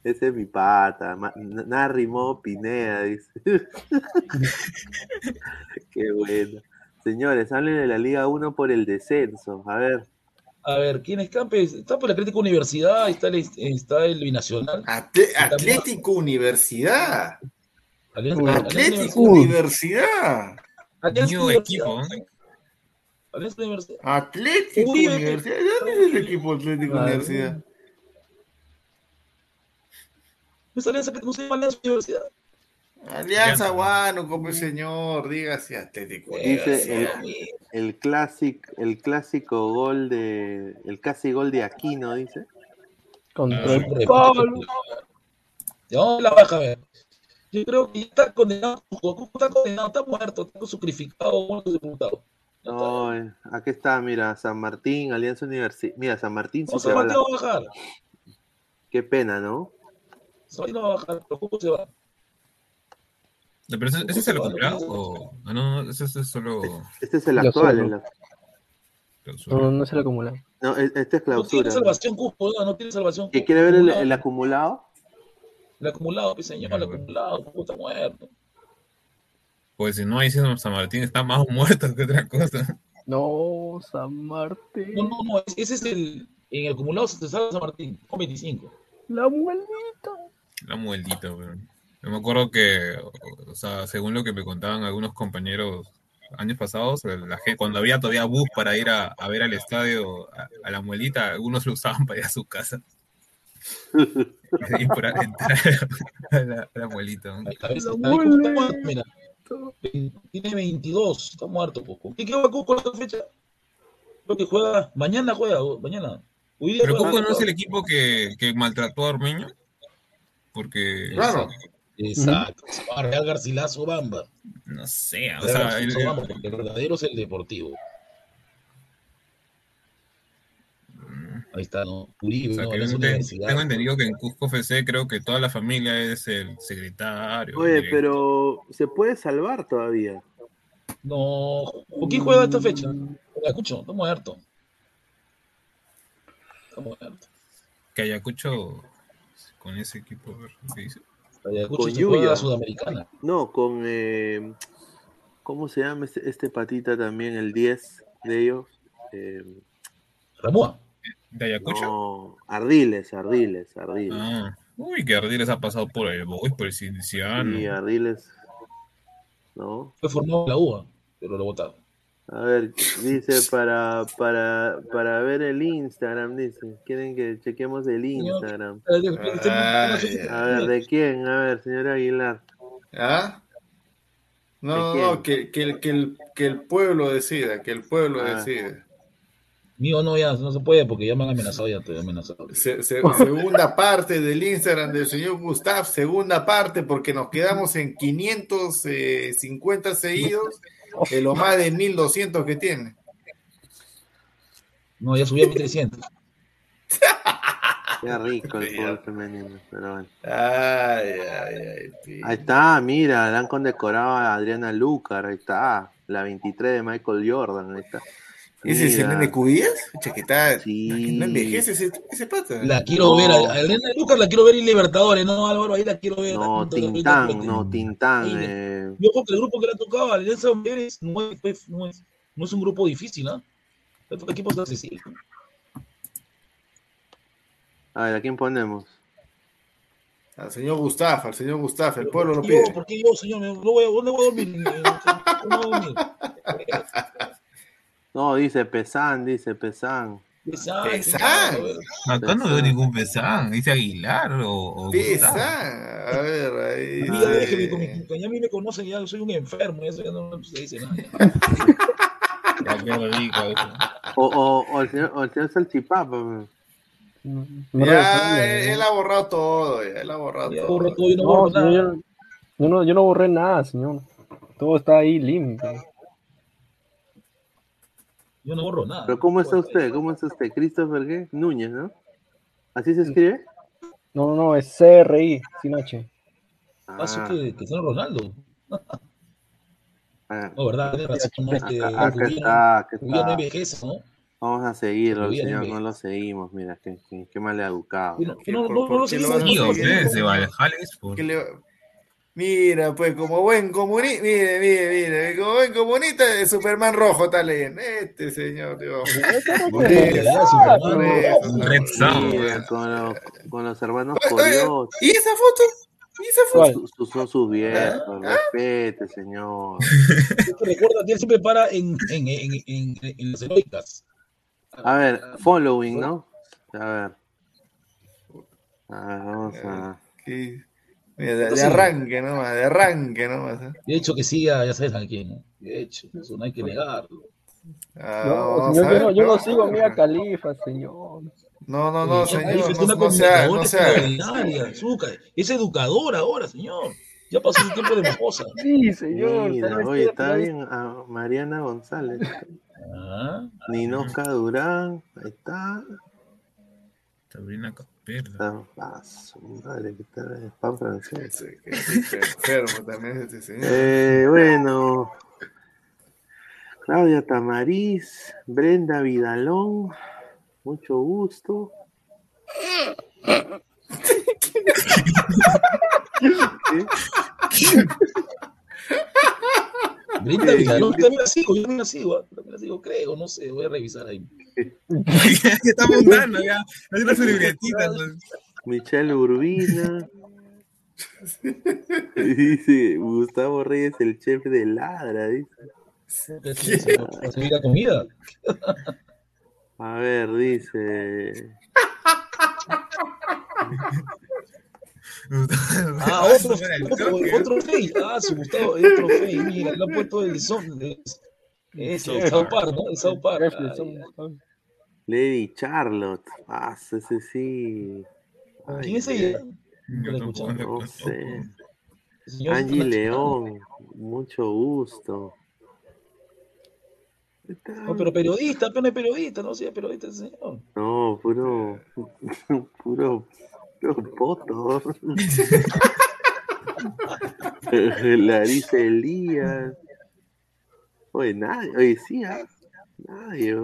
ese es mi pata. Ma- Narri modo Pineda, dice. [laughs] Qué bueno. Señores, hablen de la Liga 1 por el descenso. A ver. A ver, ¿quién es campe? Está por la Atlético Universidad, está el, está el Binacional. Atle- Atlético Universidad. Alianza, Uy. Alianza Atlético Universidad. New Universidad. Alianza Universidad. Atlético Uy, Universidad. ¿Dónde es el equipo Atlético. Universidad? ¿No es Alianza, no se llama Alianza Universidad? Alianza Huánuco, pues señor, dígase Atlético Dice el, el, clásico, el clásico gol de. El casi gol de Aquino, dice. Contra Ah, el Pablo. Ya vamos a la baja, a ver. Yo creo que ya está condenado, Cusco está condenado, está muerto, está sacrificado, muerto, sepultado. No, eh, aquí está, mira, San Martín, Alianza Universidad. Mira, San Martín No, se San va. a Martín la- va a bajar. Qué pena, ¿no? San Martín no va a bajar, pero Cusco se va. ¿Pero ese, ese es el acumulado? O... Ah, no, no, ese, ese es solo Este es el actual. el- clausura. No, no se lo acumula. No, e- este es No tiene clausura. salvación Cusco, no, no tiene salvación. ¿Que Cusco. quiere ver el, Acumulado. el acumulado? El acumulado, pues señor, el acumulado, Cusco está muerto. Pues si no, ahí sí San Martín está más [laughs] muerto que otra cosa. No, San Martín. No, no, no, ese es el. En el acumulado se salva San Martín, con 25. La muelita. La mueldita, pero. Yo me acuerdo que, o sea, según lo que me contaban algunos compañeros años pasados, la gente, cuando había todavía bus para ir a, a ver al estadio a, a la muelita, algunos lo usaban para ir a su casa. [laughs] y por entrar a la, a la muelita. La mira. Tiene 22, está muerto Cusco. ¿Qué Cusco en esta fecha? Creo que juega, mañana juega, mañana. Hoy día Pero juega- Cusco no es el equipo que, que maltrató a Ormeño. Porque, Claro. Exacto, se Real Garcilaso Bamba. no sé, o Real sea, Garcilaso el- Bamba, porque el verdadero es el deportivo. Ahí está, ¿no? Uribe, o sea, ¿no? que tengo entendido que en Cusco FC creo que toda la familia es el secretario. Oye, pero se puede salvar todavía. No, ¿con quién juega esta fecha? Ayacucho, está muerto. Está muerto. Que Ayacucho con ese equipo, a ver, ¿qué dice? Ayacucho Con Yuya. Sudamericana. No, con. eh, ¿Cómo se llama este, este patita también? El 10 de ellos. Eh, Ramón. ¿De Ayacucho? no, Ardiles, Ardiles, Ardiles. Ah, uy, que Ardiles ha pasado por el Boys, por el Cienciano. Sí, Ardiles. ¿No? Fue formado en la UA, pero lo votaron. A ver, dice [laughs] para, para, para ver el Instagram, dice. Quieren que chequemos el Instagram. A ver, ¿de quién? A ver, señor Aguilar. ¿Ah? No, no, que, que, el- que, el, que el pueblo decida, que el pueblo Ah. decida. Mío no, ya no se puede porque ya me han amenazado, ya estoy amenazado. Se- se- segunda parte del Instagram del señor Gustav, segunda parte, porque nos quedamos en 550 seguidos, [laughs] de lo más de 1200 que tiene. No, ya subí a 1300. [laughs] Qué rico el fútbol femenino, pero bueno. Ay, ay, ay. Ahí está, mira, le han condecorado a Adriana Lucar, ahí está. La 23 de Michael Jordan, ahí está. ¿Ese es el nene ¿qué tal? Sí. No envejece ese, ese pata. La quiero ver, a a Elena Lucas la quiero ver en Libertadores, no, Álvaro, ahí la quiero ver. No, Junto a Gabriel Tintán, no, Tintán. Ahí, eh, Yo creo que el grupo que le ha tocado a Alianza Mujeres no es, no es, no es un grupo difícil, ¿no? Estos equipos son accesibles. A ver, ¿a quién ponemos? Al señor Gustav, al señor Gustav, el pueblo lo Yo, pide. ¿Por qué yo, señor? No voy a- ¿Dónde voy a dormir? Eh, ¿Dónde voy a dormir? [laughs] No, dice Pesán, dice Pesán. Pesán, Pesán. Acá no veo ningún pesán. Dice Aguilar o, o. Gustavo. A ver, ahí. Y ya déjeme con mi- con- ya a mí me conocen, ya soy un enfermo, eso ya no se dice nada. Ya, qué rico, eso. O, o, o el señor, o el señor Salchipapa. No Ya, responde, él, él ha borrado todo, ya, él ha borrado Ya todo. todo, yo no No, borro señor, nada. yo, yo no, yo no borré nada, señor. Todo está ahí limpio. Yo no borro nada. Pero ¿cómo está usted? ¿Cómo está usted? Christopher ¿qué? Núñez, ¿no? ¿Así se escribe? No, no, no, es CRI, sin H. Paso Ah, que Cristiano Ronaldo. [laughs] ah, No, ¿verdad? Tiene razón, ¿no? Este, acá, acá está, acá está. envejece, ¿no? Vamos a seguirlo, el señor, no lo seguimos. Mira, qué, qué, qué mal educado. No- no- ¿Por- no- no lo seguimos. de. ¿Qué le- Mira, pues como buen comunista, mire, mire, mire, como buen comunista de Superman rojo está leyendo. Este señor, Dios. Con, los, hermanos Oye, oye, Coyote. ¿Y esa foto? ¿Y esa foto? Son sus viejos, ¿Ah? respete, señor. [laughs] Esto Recuerda que él siempre para en, en, en, en, en las heroicas. A ver, following, ¿no? A ver. A ver, vamos a. Sí. Mira, de, arranque nomás, de arranque nomás. ¿eh? De hecho, que siga, ya sabes a quién, ¿no? De hecho, eso no hay que negarlo. Ah, No, señor, yo no, yo no sigo a. Mia Califa, señor. No, no, no, señor, Califa es no, una no sea, no sea. Es educador ahora, señor. Ya pasó su tiempo de mojosa. Sí, señor. Mira, está oye, está bien. a Mariana González. Ah, Ninosca Durán. Ahí está. Sabrina. Está. Ah, su madre, que está en spam francés. Es enfermo también este señor. Eh, bueno. Claudia Tamariz, Brenda Vidalón, mucho gusto. [laughs] ¿Qué? Villalón, sí. también la sigo, yo también la sigo, ¿ah? también la sigo, creo, no sé, voy a revisar ahí. [laughs] ya está montando, ya. Hay una libretita. pues. Michelle Urbina. [laughs] Dice Gustavo Reyes, el chef de ladra. Dice. ¿Para servir la comida? A ver, dice. [laughs] [laughs] Ah, otro, otro, otro fake. Ah, su Gustavo, otro fake. Mira, le ha puesto el son. de- Ese, el South Park, ¿no? El South Park. Ah, son- Lady Charlotte. Ah, ese sí. Ay, ¿Quién es ella? Yo No sé. Señor, Angie. León. Mucho gusto. No, pero periodista, pero no es periodista, no sea periodista el señor. No, puro. [laughs] Puro. Puro poto. Larissa Elías. Oye, nadie. Oye, sí, ah, Nadie.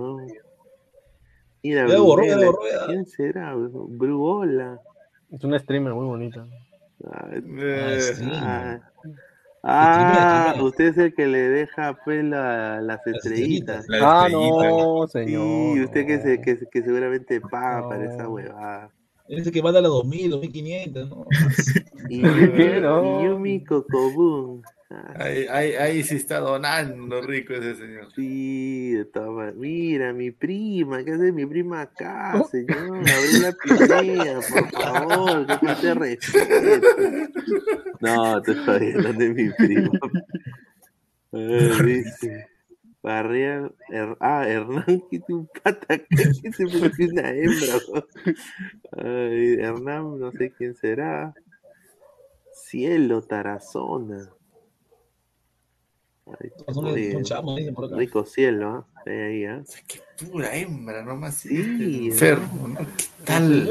Mira, Brunella. ¿Quién será? Brugola. Es una streamer muy bonita. Ah, Eh, sí. ah, Ah, usted es el que le deja pues la- las estrellitas. La Ah, no, Sí, señor. usted que, se, que, que seguramente paga No. para esa huevada. Él es el que manda a las 2000, 2500, ¿no? [laughs] Y. Yumi, No. Cocobun. Ahí, ahí, ahí sí está donando rico ese señor. Sí, maneras. Mira, mi prima, ¿qué hace mi prima acá, señor? Abrí la pinea, por favor, que falta de respeto. No, te estoy viendo de mi prima. A [laughs] ver, dice. Barrea, Her- ah, Hernán, [laughs] que un pata que se parece una hembra. [laughs] Ay, Hernán, no sé quién será. Cielo, Tarazona. Ay, acá. Rico cielo, ¿ah? Ahí, ahí, ¿ah? Pura hembra, nomás. Sí, enfermo, ¿no? ¿Qué tal?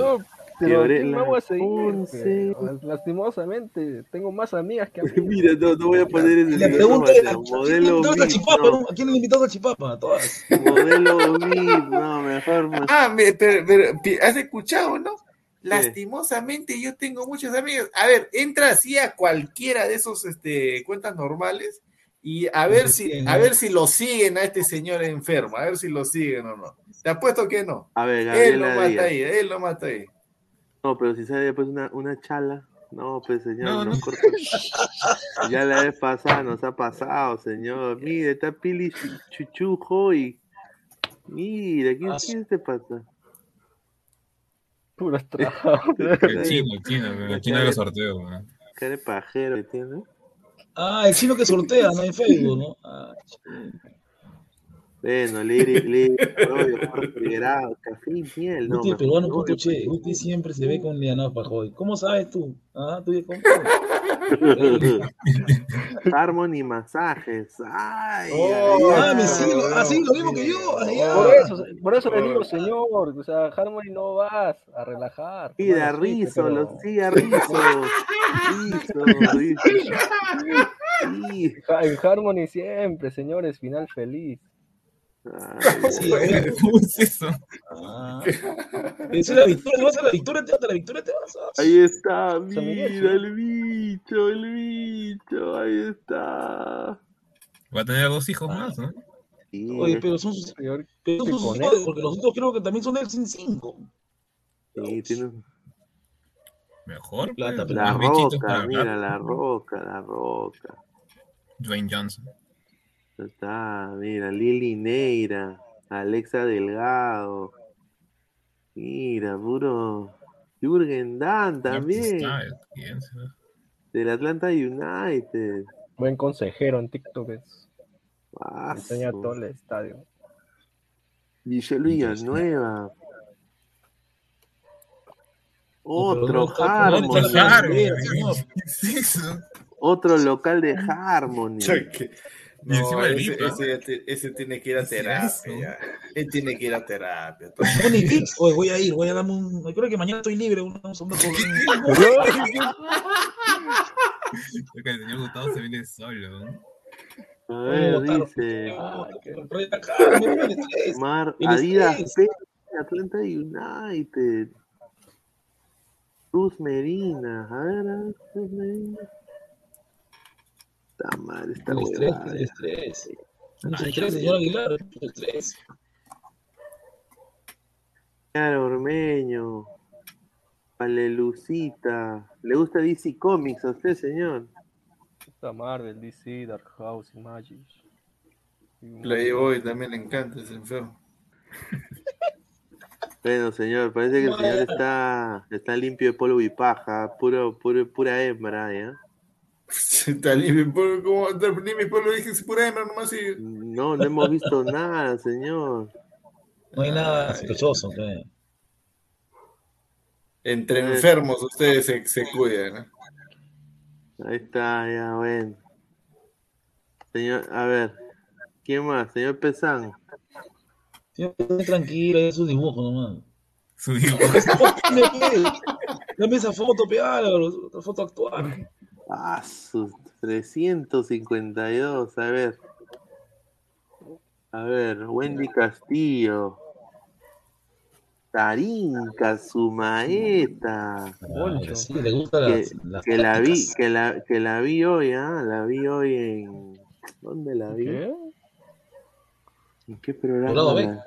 Pero Quebré ¿quién la me voy a seguir? once. pero, Lastimosamente, tengo más amigas que. [laughs] Mira, no, no voy a poner ese La video, pregunta no, era, Mateo. ¿a quién Modelo VIP, Chipapa? no. quién le invitaste a Chipapa? A todas. Modelo VIP, no, mejor. Ah, me- pero, has escuchado, ¿no? Lastimosamente yo tengo muchos amigos. A ver, entra así a cualquiera de esos este, cuentas normales y a ver si, a ver si lo siguen a este señor enfermo, a ver si lo siguen o no. Te apuesto que no. A ver, Él lo Gabriela mata Díaz. ahí, él lo mata ahí. No, pero si sale después una, una chala. No, pues señor, No, no. [laughs] Ya la vez pasada nos ha pasado, señor. Mire, está Pili Chu- Chuchujo y. Mira, ¿quién, Ah, quién te pasa? Puras [laughs] trabas. El chino, el chino, el chino de los sorteos. weón. Cara de pajero que tiene. Ah, el chino que sortea, ¿no? En Facebook, ¿no? Ah, Bueno, Liri, Liri, Arroyo, Café y Miel. No, Guti, peruano yo- che. Guti siempre se ve con Leonardo Pajoy. ¿Cómo sabes tú? Ah, tú ya [laughs] Harmony Masajes. Ay, Oh, ay, Ah, ay. sigue, lo- ah, sí, lo mismo que yo. Ah. Por eso, por eso le digo, señor, o sea, Harmony no vas a relajar. Bueno, sí, Rizo, pero- lo sigue a Rizo. Rizo, Rizo. Sí. En [laughs] Harmony siempre, señores, final feliz. Ay, [laughs] Sí. ¿Cómo es eso? Ah. [laughs] Es la victoria, ¿te vas a la victoria? ¿Te vas a la victoria? ¿Te vas a...? Ahí está, mira el bicho, el bicho, ahí está. Va a tener dos hijos más, ¿no? Sí, Oye, pero son sus, Señor, pero ¿qué son sus él? porque los otros creo que también son del Sin 5. sí, tiene Mejor. Plata, pues, pero- la roca, mira, la roca, la roca. Dwayne Johnson. Está, mira, Lili Neira, Alexa Delgado. Mira, puro Jürgen Damm también, sí. del Atlanta United. Buen consejero en TikTok, es, enseña todo el estadio. Michelle Villanueva. Otro no Harmony. Otro local de Harmony. Y No, encima el ese, VIP, ese, ese- ese tiene que ir a ¿Qué es terapia. Él tiene que ir a terapia. Voy a ir, voy a darme un. Creo que mañana estoy libre. Andar por- [laughs] [laughs] Creo que el señor Gustavo se viene solo. ¿no? A ver, votar. dice Ah. Mar Adidas. P, Atlanta United. Cruz Medina. A ver, a ver, Cruz Medina. Está mal, está El estrés, huevada. el estrés. El estrés, señor Aguilar. El estrés. Claro, Ormeño. Alelucita. ¿Le gusta DC Comics a usted, señor? Está Marvel, DC, Dark House, Magic. Playboy también le encanta ese enfermo. Bueno, señor, parece que el señor está, está limpio de polvo y paja. Puro, puro, pura hembra, ¿ya? Está limpio, por- como ni mi pueblo dije, es pura hembra nomás y No, no hemos visto nada, señor. No hay nada sospechoso. ¿qué? entre Eh. enfermos ustedes se, se cuidan. ¿no? Ahí está, ya, bueno. Señor, a ver, ¿quién más? Señor Pesán. Esté tranquilo, ahí su dibujo nomás. Su pe. Dame esa foto, pe, Álvaro, otra foto actual. Ah, sus 352, a ver. A ver, Wendy Castillo. Poncho. Sí, le gusta Que, las, las que la vi, que la, que la vi hoy, ah, la vi hoy en. ¿Dónde la vi? ¿Qué? ¿En qué programa? Dorado B. la-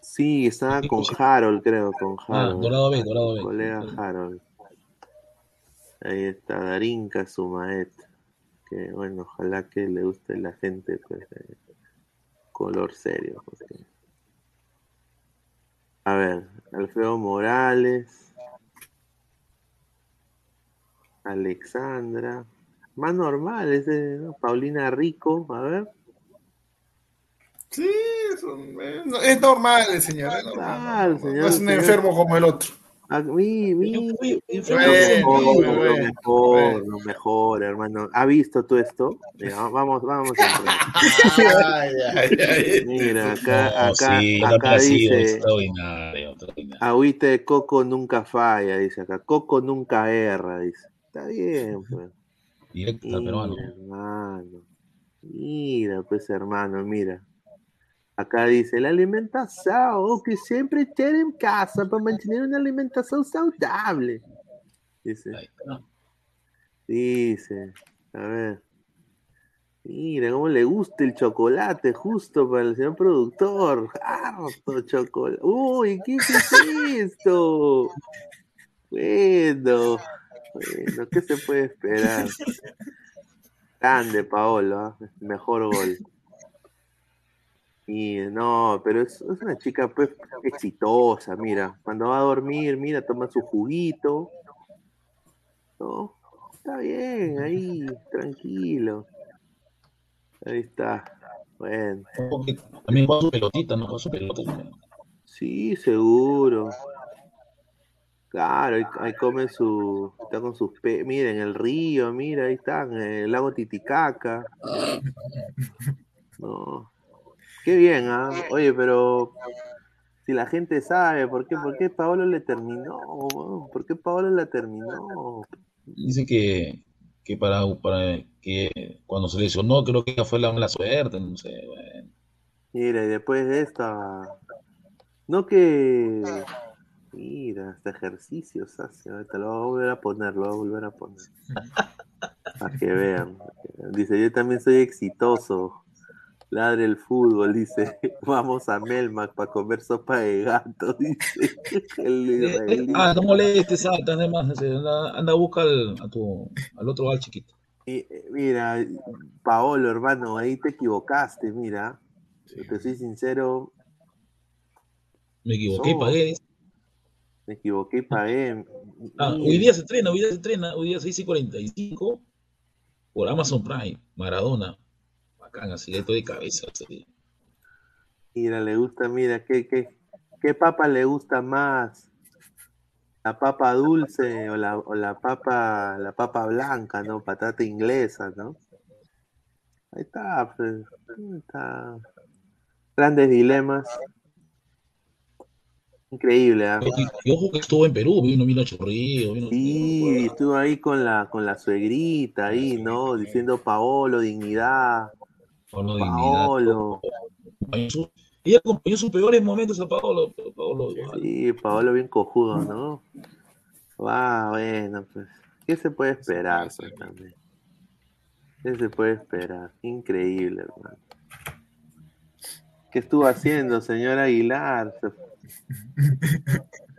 Sí, estaba con. Harold, creo, con Ah, Harold. Dorado B, Dorado B. colega Harold. Ahí está, Darinka Sumaet. que, bueno, ojalá que le guste la gente, pues, eh, color serio. porque- A ver, Alfredo Morales, Alexandra, más normal, ese, ¿no? Paulina Rico, a ver. Sí, es, un- es es normal señor. Es, normal, señor, no es un señor. enfermo como el otro. Ah, Yo fui- yo fui- Bueno, lo mejor, lo mejor, bueno. lo mejor, hermano. ¿Ha visto tú esto? Mira, vamos, vamos a entrar. Ay, ay, ay. Mira, [laughs] acá, No, acá, sí, acá dice, extraordinario, extraordinario. agüita de coco nunca falla, dice acá, coco nunca erra, dice. Está bien, pues. Directo al peruano. Mira, hermano. Mira, pues, hermano, mira. Acá dice, la alimentación, o que siempre ter en casa para mantener una alimentación saludable. Dice. Dice, a ver. Mira cómo le gusta el chocolate, justo para el señor productor. Harto chocolate. Uy, ¿qué es esto? Bueno, bueno, ¿qué se puede esperar? Grande, Paolo, ¿ah? mejor gol. Y no, pero es, es una chica pues exitosa, mira, cuando va a dormir, mira, toma su juguito, ¿no? Está bien, ahí, tranquilo. Ahí está. Bueno, También juega su pelotita, ¿no? Juega su pelota sí, seguro. Claro, ahí, ahí come su, está con sus pe, mira, en el río, mira, ahí están, en el lago Titicaca. No. Qué bien, ¿ah? Oye, pero si la gente sabe, ¿por qué, por qué Paolo le terminó? ¿Por qué Paolo la terminó? Dice que, que para, para que cuando se lesionó, creo que fue la mala suerte, no sé, bueno. Mira, y después de esta, no que, mira, hasta ejercicios hace, ahorita lo voy a volver a poner, lo voy a volver a poner. [laughs] Para que vean. Dice, yo también soy exitoso. Ladre el fútbol, dice, [laughs] vamos a Melmac para comer sopa de gato, [laughs] dice el. Ah, no molestes, Satan, además, anda, anda a buscar al, a tu, al otro al chiquito. Y, mira, Paolo, hermano, ahí te equivocaste, mira. Te soy sincero, Me equivoqué, No. pagué. me equivoqué y pagué. Ah, Y- hoy día se estrena, hoy día se estrena, hoy día 6 y 45 por Amazon Prime, Maradona. Bacán, así, estoy de cabeza. así. Mira, le gusta, mira, ¿qué, qué, qué papa le gusta más? ¿La papa dulce o la, o la papa, la papa blanca, ¿no? Patata inglesa, ¿no? Ahí está, pues, ahí está. Grandes dilemas. Increíble. Y, y ojo que estuvo en Perú, vino, vino a Chorrillo, vino. Sí, estuvo ahí con la, con la suegrita, ahí, ¿no? Diciendo Paolo, dignidad, Paolo Dignidad. Paolo. Ella acompañó sus peores momentos a Paolo, Paolo. Sí, Paolo bien cojudo, ¿no? Va, bueno, pues, ¿qué se puede esperar pues, también? ¿Qué se puede esperar? Increíble, hermano. ¿Qué estuvo haciendo, señor Aguilar?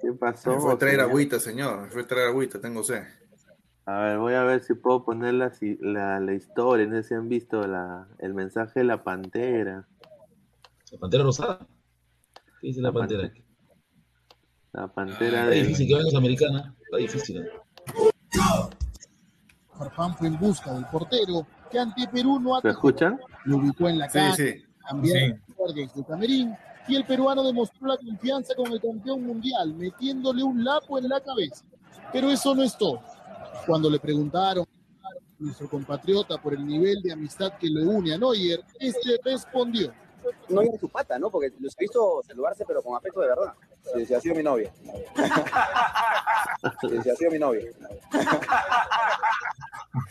¿Qué pasó? Me fue a traer señor? agüita, señor. Me fue a traer agüita, tengo sed. A ver, voy a ver si puedo poner la, si- la, la historia, no sé si han visto la, el mensaje de la pantera. La pantera rosada. ¿Qué dice la, La pantera? pantera. La pantera Está de... difícil que vengas americana. Está difícil. ¿eh? Farfán fue en busca del portero, que ante Perú no ¿Lo atajó. escuchan? Lo ubicó en la Sí, cara, sí. cambiando desde su camerín, y el peruano demostró la confianza con el campeón mundial, metiéndole un lapo en la cabeza. Pero eso no es todo. Cuando le preguntaron a nuestro compatriota por el nivel de amistad que lo une a Neuer, este respondió. no era su pata, ¿no? Porque los he visto saludarse, pero con afecto de verdad. Sí, sí, ha sido mi novia. [laughs] Sí, sí, ha sido mi novia.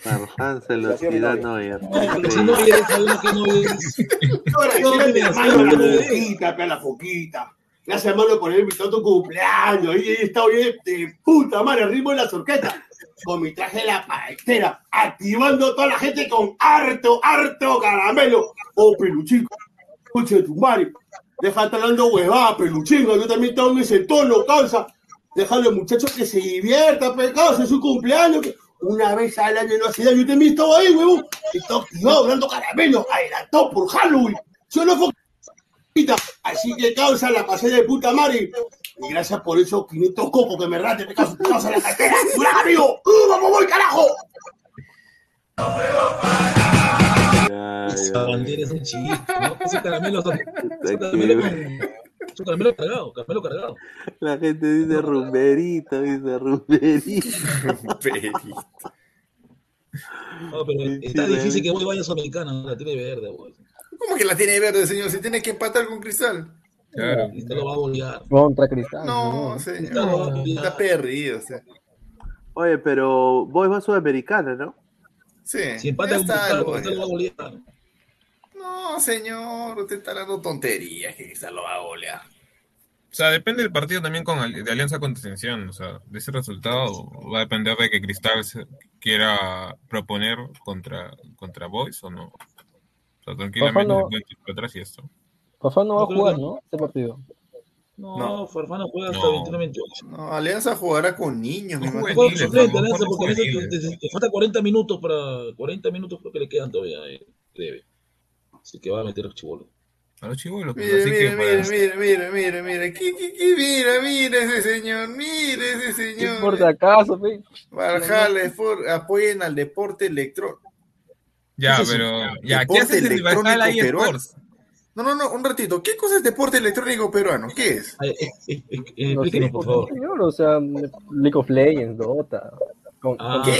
Farfán se lo Ha sido mi tiró a novia. Neuer. Si no eres, sabemos que no mi mira, hermano, sí, la foquita, foquita. Gracias, hermano, por invitado a tu cumpleaños. Y he estado bien de puta madre, ritmo de la sorqueta. Con mi traje de la paletera, activando a toda la gente con harto, harto caramelo. Oh, peluchico, escuche de tu madre. Deja de estar dando huevada, peluchingo. Yo también en ese tono, causa. Déjale al muchacho que se divierta, pe, causa, es su cumpleaños. una vez al año no hace daño. Yo también estaba ahí, huevón. Estaba activado, dando caramelos, adelantado por Halloween. Yo no Foquita. Así que causa la pasé de puta madre. Y gracias por esos 500 copos que me rate, te causa, te causa la cartera. ¡Hola, amigo! ¡Uh, vamos, voy, carajo! Esa bandera es un chiste, ¿no? Ese caramelo, ese caramelo, ese caramelo cargado, caramelo cargado. La gente dice rumberito, dice rumberito. No, pero está difícil que Boy vaya a Sudamericana, ¿no? la tiene verde, Boy. ¿Cómo que la tiene verde, señor? Si tiene que empatar con Cristal. Claro. Cristal lo va a golear. Contra Cristal. No, Cristal lo va a señor. Está perdido. o sea. Oye, pero vos vas a Sudamericana, ¿no? Sí. Si empata con Cristal, lo- Cristal lo va a golear. No, señor, usted está hablando tonterías que Cristal lo va a golear. O sea, depende del partido también con de Alianza Contención. O sea, de ese resultado va a depender de que Cristal se quiera proponer contra, contra Boys o no. O sea, tranquilamente no- se puede interpretar así esto. Fafá no va a jugar, ¿no? Este partido. No, No. Farfán juega hasta No. 21-28. No, Alianza jugará con niños, No. Juega Juveniles, suplente, ¿no? Alianza, porque te, te- te falta 40 minutos para 40 minutos creo que le quedan todavía, eh, debe. Así que va a meter chivolo. A los chivolos. pues, Mire, así mire, que mire, mire, mire, mire, mire, mira, mira ese señor, mire ese ¿Qué señor. por si acaso, Sport, apoyen al deporte electrónico. Ya, pero. Ya, ¿qué haces en electrónico Valhalla peruano. No, no, no, un ratito. ¿Qué cosa es deporte electrónico peruano? ¿Qué es? Ay, eh, eh, eh, eh, No sé, explíquenos, por favor. señor, o sea, League of Legends, Dota. Con, Ah, ¿Qué?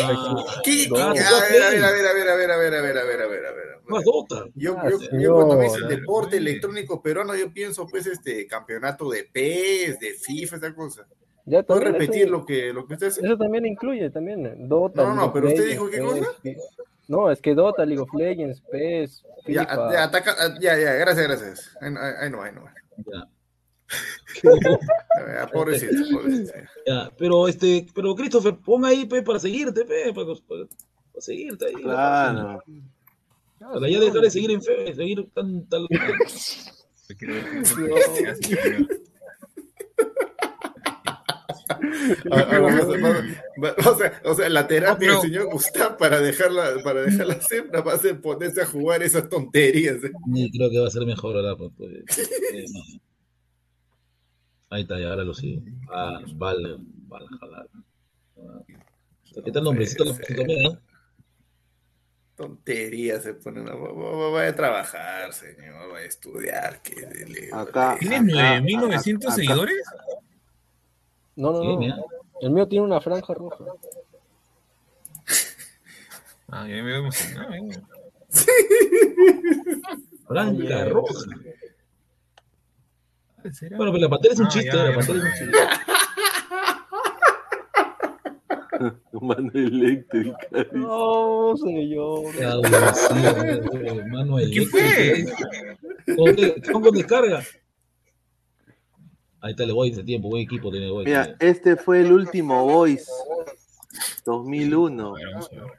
¿Qué? dos. A ver, a ver, a ver, a ver, a ver, a ver, a ver, a ver, a ver, a ver. Más Dota. Yo, Ah, yo, cuando me dicen deporte electrónico peruano, yo pienso pues este campeonato de PES, de FIFA, esa cosa. Ya, ¿Puedo repetir eso, lo que, lo que usted hace? eso también incluye, también. eh, Dota. No, no, pero usted dijo qué cosa? No, es que Dota, League of Legends, PES, Ya, FIFA. ya, ataca, ah, ya, ya, gracias, gracias. Ahí, no, ahí no. Ya. [laughs] Ya, pobrecito, pobrecito. Ya, pero este, pero Christopher, pon ahí pe, para seguirte, pe, para, para- para seguirte ahí. Claro. Para ya dejar de seguir en fe, seguir tan tal. [laughs] [laughs] Te quiero ver cómo te haces, señor. Ah, ah, vamos a- vamos- va- [laughs] O sea, o sea, la terapia del señor Gustavo para dejarla, para dejarla siempre va a ser ponerse a jugar esas tonterías. ¿eh? Ni creo que va a ser mejor ahora. pues, pues, eh, no. Ahí está, ya ahora lo sigo. Ah, vale, vale, jalar. Ah, ¿Qué tal nombrecito? ¿no? Tonterías se ponen a va- va- vaya a trabajar, señor, vaya a estudiar. Que le- Acá. ¿Tienes acá- 9.900 acá- seguidores? No, no, Sí, no. mira. El mío tiene una franja roja. Ah, ya me veo emocionado. eh. [laughs] Blanca, Oye. roja. ¿Será? Bueno, pero la pantera es un Ah, chiste, ya, la pantera es un chiste. [laughs] Mano eléctrica. No, señor. Sí, mano ¿Qué fue? eléctrica. ¿Con qué? Ahí está, le voy ese tiempo, buen equipo tiene güey. Mira, este fue el último Voice 2001 A ver, vamos a ver.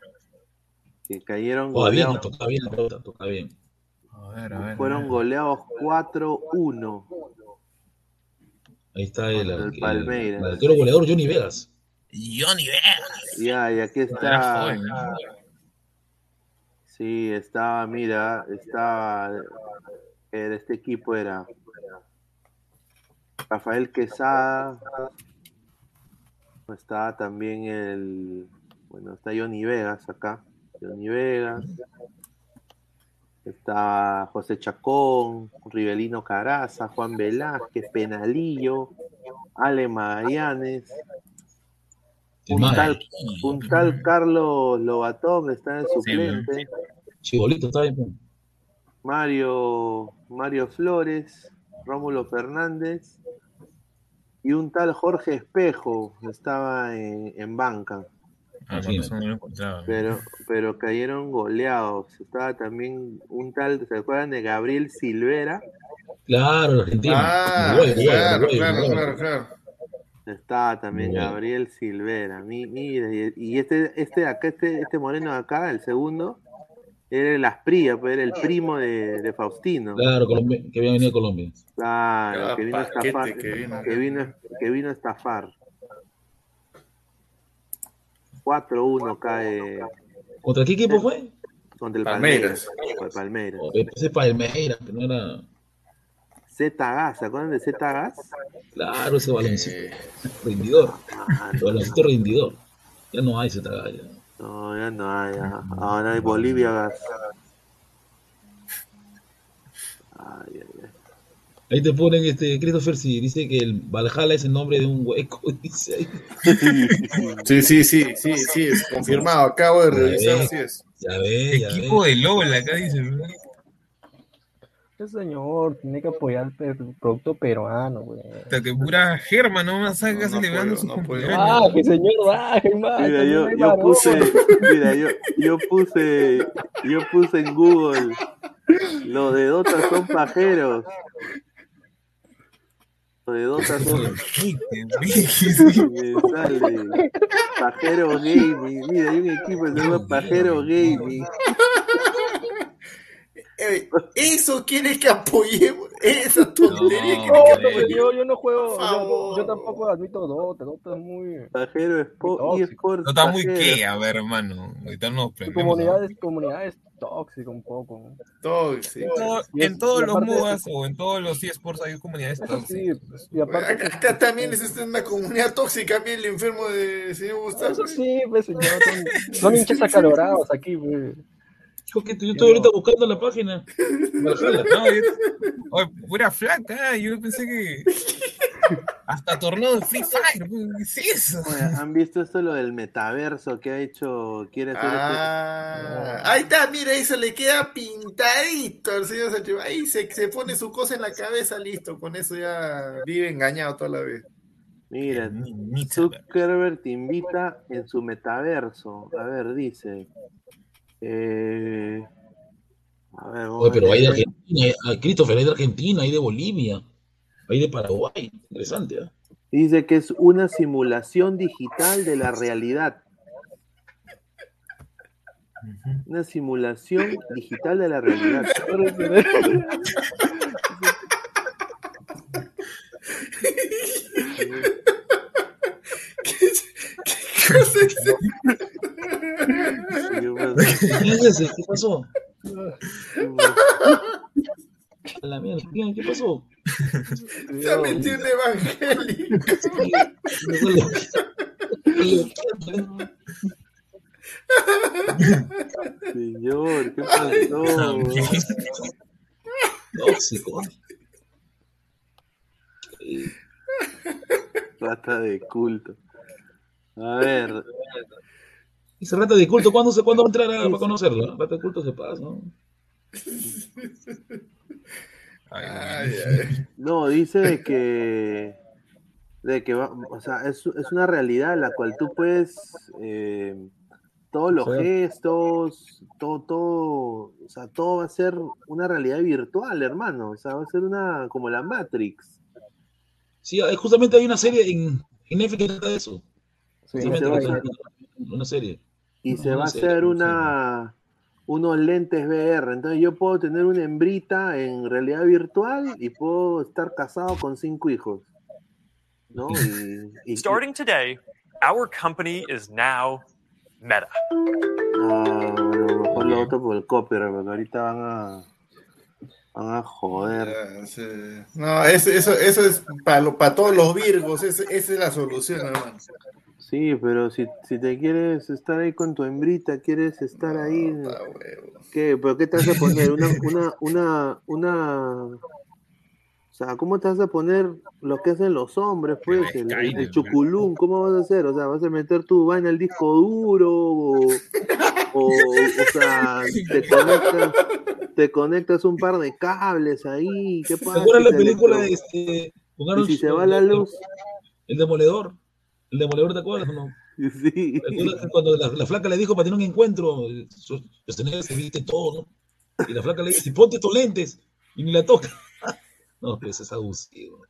que cayeron Toca bien, toca bien, toca, toca bien. A ver, a ver. Fueron goleados 4-1. Ahí está el, el Palmeiras. el arquero goleador Johnny Vegas. Johnny Vegas. Ya, y aquí está. joven, ¿no? Sí, estaba, mira, estaba. Era, este equipo era Rafael Quesada. Estaba también el. Bueno, está Johnny Vegas acá. Johnny Vegas. Está José Chacón, Rivelino Caraza, Juan Velázquez, Penalillo, Ale Magallanes, tal, un tal Carlos Lobatón está en suplente. Chibolito, está bien. pues. Mario, Mario Flores, Rómulo Fernández y un tal Jorge Espejo estaba en, en banca, Ah, no lo encontraba. pero, pero cayeron goleados. Estaba también un tal, ¿se acuerdan de Gabriel Silvera? Claro, argentino. Ah, claro, claro, claro, claro. Estaba también Muy. Gabriel Silvera. Mi- Mira, y, y este, este acá, este, este moreno de acá, el segundo, era el Asprilla, pues era el primo de, de Faustino. Claro, Colombia- que había venido de Colombia. Claro, que vino a estafar. que vino. Que vino, que vino a estafar. 4-1 cae ¿Contra qué equipo fue? contra el Palmeiras. Palmeiras. Contra el Palmeiras. Oh, Ese Palmeiras, que no era. Z-Gas, ¿se acuerdan de Z-Gas? Claro, ese baloncito. [laughs] Rendidor. Baloncito rendidor. Ya no hay tragallo. No, ya no hay. ya. Ahora hay Bolivia Gas. Ay, ay, ay. Ahí te ponen este Christopher si dice que el Valhalla es el nombre de un hueco, [laughs] dice ahí. Sí, sí, sí, sí, sí, es confirmado. Acabo de revisar, ve, es. Ya ve, ya Equipo ve. de LOL, acá dice. ¿No? Ese señor tiene que apoyar el producto peruano, güey. Hasta que pura Germa nomás salga No, no celebrando puedo, su no puedo. Ah, que señor baje, más. Mira, yo, yo puse, mira, yo, yo puse, yo puse en Google, los de Dota son pajeros. Los de Dota son, [laughs] me sale, Pajero Gaming, mira, hay un equipo que se llama Pajero Gaming. Eh, Eso quiere que apoyemos. Esa tontería No, que No, apoyemos. yo, yo no juego, yo, yo tampoco admito Dota, Dota es muy... Pajero Sport, Tóxico. eSports No está muy qué, a ver, hermano. Ahorita nos Su prendemos. comunidad es, comunidad es tóxica un poco. ¿no? Tóxico. En, todos y los MOBAs o en todos los eSports hay comunidades sí, tóxicas. y aparte... Acá, acá también es una comunidad tóxica, bien el enfermo de señor Gustavo. Eso sí, pues señor, son, son [laughs] hinchas acalorados aquí, güey. Yo, que- yo estoy ahorita buscando la página. [laughs] No, yo, oye, pura flaca, yo pensé que hasta torneo de Free Fire, pues, ¿qué es eso? Oye, ¿Han visto esto lo del metaverso que ha hecho? Quiere hacer este- Ah, ahí está, mira, eso le queda pintadito al señor Sánchez. Ahí se, se pone su cosa en la cabeza, listo. Con eso ya vive engañado toda la vez. Mira, Zuckerberg te invita en su metaverso. A ver, dice. Eh, a ver, vamos Oye, pero a hay de. Argentina, hay- Christopher, hay de Argentina, hay de Bolivia, hay de Paraguay. Interesante, ¿eh? Dice que es una simulación digital de la realidad. Una simulación digital de la realidad. [laughs] ¿Qué pasa? ¿Quién es [laughs] ese? ¿Qué pasó? [laughs] A la mierda. ¿Qué pasó? Se ha metido un evangélico. [laughs] Señor, ¿qué pasó? Tóxico. Rata de culto. A ver, Ese rata de culto, ¿cuándo, se, ¿cuándo va a entrar a, para conocerlo? Rata de culto se pasa, ¿no? Ay, Ay, ay. no, dice de que, de que va, o sea, es, es una realidad en la cual tú puedes, eh, todos los gestos, todo, todo, o sea, todo va a ser una realidad virtual, hermano, o sea, va a ser una, como la Matrix. Sí, justamente hay una serie en, en Netflix que trata de eso. Sí, una serie. Y se va a hacer una, unos lentes VR, entonces yo puedo tener una hembrita en realidad virtual y puedo estar casado con cinco hijos. ¿No? Y, y- Starting today, our company is now Meta. Ah, bueno, mejor lo otro por el copyright, porque ahorita van a, van a joder. Sí. No, eso, eso, eso es para para todos los virgos, esa, esa es la solución, hermano. Sí, pero si, si te quieres estar ahí con tu hembrita, quieres estar ahí, Ah, huevo. ¿qué? ¿Pero qué te vas a poner? Una, [laughs] una, una, una, o sea, ¿cómo te vas a poner lo que hacen los hombres, pues? El, el, el chuculún, ¿cómo vas a hacer? O sea, ¿vas a meter tu vaina al disco duro? O, o, o sea, te conectas, te conectas un par de cables ahí, ¿qué ¿Te pasa? acuerdas la Te película de este, Y si se va la luz, El demoledor. El demoledor, ¿te acuerdas o no? [laughs] sí. ¿Te acuerdas que Cuando la, la flaca le dijo para tener un encuentro, eh, Schwarzenegger se viste todo, ¿no? Y la flaca le dice, ponte estos lentes, y ni la toca. [laughs] No, pues es abusivo.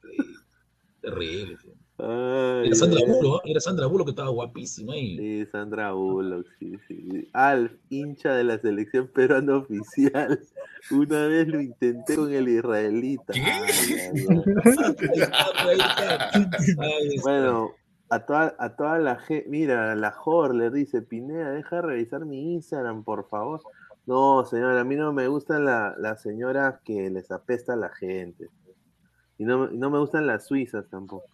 Terrible. Ay, Era Sandra. Bullock, ¿eh? era Sandra Bullock que estaba guapísima ahí. Sí, Sandra Bullock, sí, sí. Alf, hincha de la selección peruana oficial. Una vez lo intenté con el israelita. Ay, ay, ay. [laughs] Bueno, A toda, a toda la gente, mira, la Jor le dice, Pineda, deja de revisar mi Instagram, por favor. No, señora, a mí no me gustan la- las señoras que les apesta a la gente. Y no, no me gustan las suizas tampoco.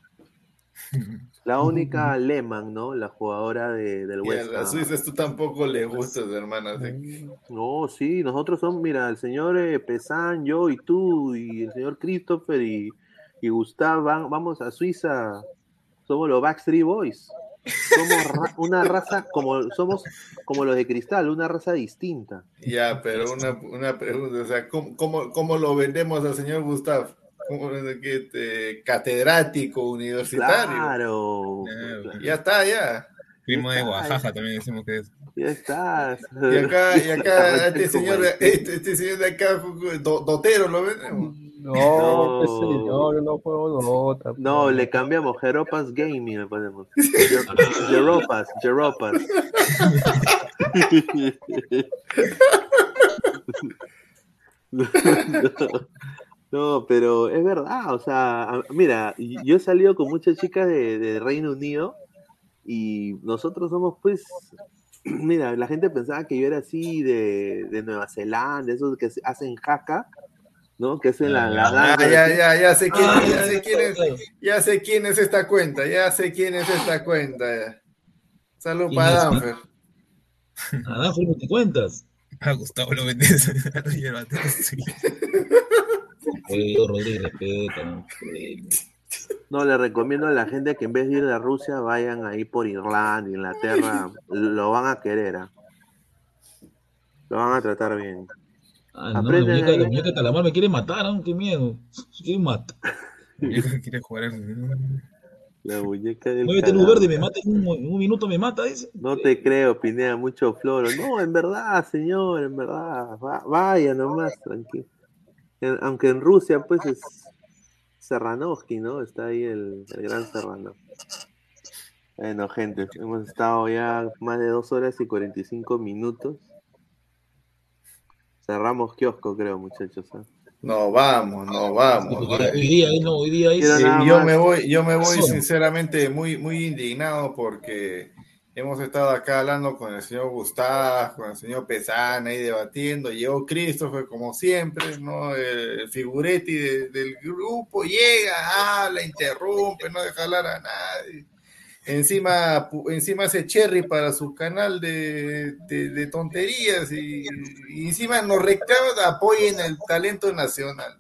[laughs] La única Lehmann, ¿no? La jugadora de, del Y a West las Ham. suizas tú tampoco le gustas, hermano. así. No, sí, nosotros somos, mira, el señor eh, Pesan, yo y tú, y el señor Christopher y, y Gustav, van- vamos a Suiza, somos los Backstreet Boys. Somos ra- una raza, como somos como los de cristal, una raza distinta. Ya, pero una, una pregunta, o sea, ¿cómo, cómo, cómo lo vendemos al señor Gustav? ¿Cómo, que, este, catedrático, universitario. Claro. Ya está, ya. Primo de Oaxaca también decimos que es. Ya estás. Y acá, y acá, [laughs] este señor, este, este señor de acá, do- Dotero, ¿lo vendemos? No, pues señor, no juego Dota. No, le cambiamos Jeropas Gaming, le ponemos. Jeropas, Jeropas. No, [laughs] no, pero es verdad, o sea, mira, yo he salido con muchas chicas de, de Reino Unido y nosotros somos pues, mira, la gente pensaba que yo era así de, de Nueva Zelanda, esos que se- hacen jaca, ¿no? Que hacen la, la Ah, ya, ya, ya sé quién, Ah, ya ya, sé ya, quién es, ya sé quién es esta cuenta, ya sé quién es esta cuenta. ya. Salud ¿Quién para es, no? Danfer. Ah, fue multicuentas. A Gustavo lo vendes. [laughs] Rodríguez, respeta, ¿no? No, le recomiendo a la gente que en vez de ir a Rusia vayan ahí por Irlanda, Inglaterra, lo van a querer, ¿ah? lo van a tratar bien. Ah, no, la muñeca, la muñeca de calamar me quiere matar, ¿no? Qué miedo. Quiere matar. Quiere jugar el- La muñeca del Muévete luz calamar. verde, me mata en un, un minuto, me mata ese. No te creo, Pineda, mucho floro. No, en verdad, señor, en verdad. Va- vaya nomás, tranquilo. En- aunque en Rusia, pues es Serranovsky, ¿no? Está ahí el, el gran Serrano. Bueno, gente, hemos estado ya más de dos horas y 45 minutos. Cerramos kiosco, creo, muchachos. ¿ah? No, vamos, no, vamos. Hoy día, no, hoy día es. Sí, yo más. me voy, yo me voy sinceramente muy, muy indignado porque hemos estado acá hablando con el señor Gustavo, con el señor Pesana ahí debatiendo. Llegó Christopher como siempre, ¿no? El, el figuretti de- del grupo llega, habla, interrumpe, no deja hablar a nadie. Encima, pu- encima hace cherry para su canal de, de- de tonterías y, y encima nos reclama apoyen el talento nacional.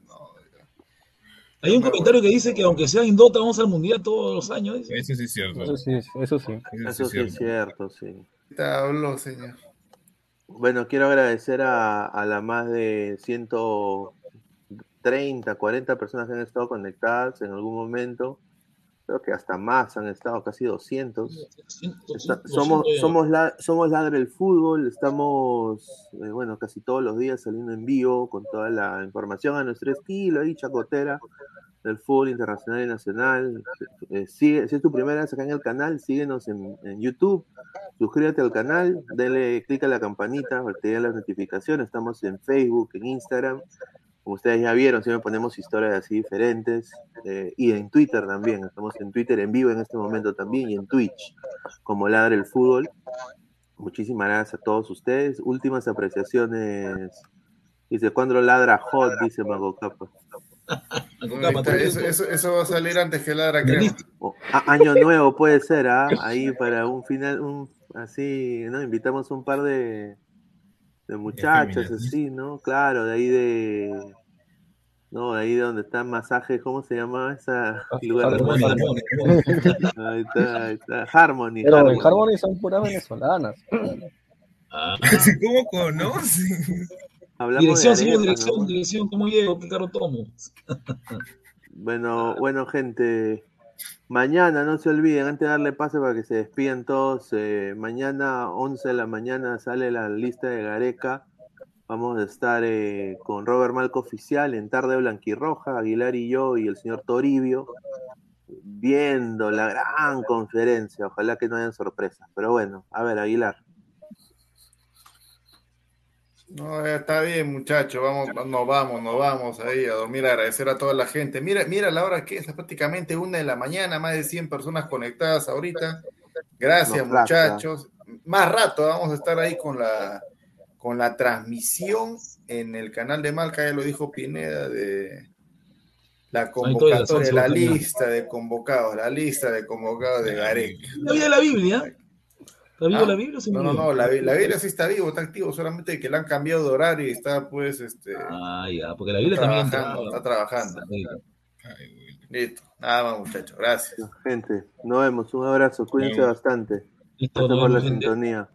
Hay un comentario que dice que aunque sea en Dota, vamos al mundial todos los años. Eso sí es cierto. Eso sí, eso sí. Eso sí es cierto, sí. Te habló, señor. Bueno, quiero agradecer a, a las más de 130, 40 personas que han estado conectadas en algún momento. Creo que hasta más han estado, casi 200. Está- somos, somos, la, somos Ladre el Fútbol, estamos, eh, bueno, casi todos los días saliendo en vivo con toda la información a nuestro estilo ahí, chacotera, del fútbol internacional y nacional. Eh, sigue, si es tu primera vez acá en el canal, síguenos en, en YouTube, suscríbete al canal, denle clic a la campanita para que te las notificaciones. Estamos en Facebook, en Instagram. Como ustedes ya vieron, siempre ponemos historias así diferentes. eh, y en Twitter también. Estamos en Twitter en vivo en este momento también y en Twitch, como Ladre el Fútbol. Muchísimas gracias a todos ustedes. Últimas apreciaciones. Dice, cuando ladra hot? Dice Mago Capa. [laughs] Eso, eso, eso va a salir antes que ladra, creo. Año nuevo puede ser, ¿ah? Ahí para un final, un así, ¿no? Invitamos un par de, de muchachas, féminas. así, ¿no? Claro, de ahí de. No, de ahí donde está el masaje, ¿cómo se llama esa lugar de Harmony? Ahí está, ahí está. Harmony. Pero Harmony. en Harmony son puras venezolanas. ¿Cómo conoce? Hablamos Dirección, de señor, dirección, ¿no? dirección, ¿cómo llego? ¿Qué carro tomo? Bueno, bueno, gente. Mañana, no se olviden, antes de darle pase para que se despidan todos, eh, mañana 11 de la mañana sale la lista de Gareca. Vamos a estar eh, con Robert Malco Oficial en Tarde Blanquirroja, Aguilar y yo y el señor Toribio, viendo la gran conferencia. Ojalá que no hayan sorpresas. Pero bueno, a ver, Aguilar. No, ya está bien, muchachos. Vamos, nos vamos, nos vamos ahí a dormir, a agradecer a toda la gente. Mira, mira la hora que es, es prácticamente una de la mañana, más de 100 personas conectadas ahorita. Gracias, Nos muchachos. Más rato vamos a estar ahí con la con la transmisión en el canal de Malca, ya lo dijo Pineda, de la convocatoria, la lista de convocados, la lista de convocados de Gareca. La vida de la Biblia. ¿Está vivo Ah, la Biblia No, no, no, la, la Biblia sí está vivo, está activo, solamente que le han cambiado de horario y está pues este. Ah, ya, porque la Biblia está también trabajando, está trabajando. Listo, nada más muchachos, gracias. Gente, nos vemos. Un abrazo. Cuídense bastante. Listo, nos por la gente. sintonía.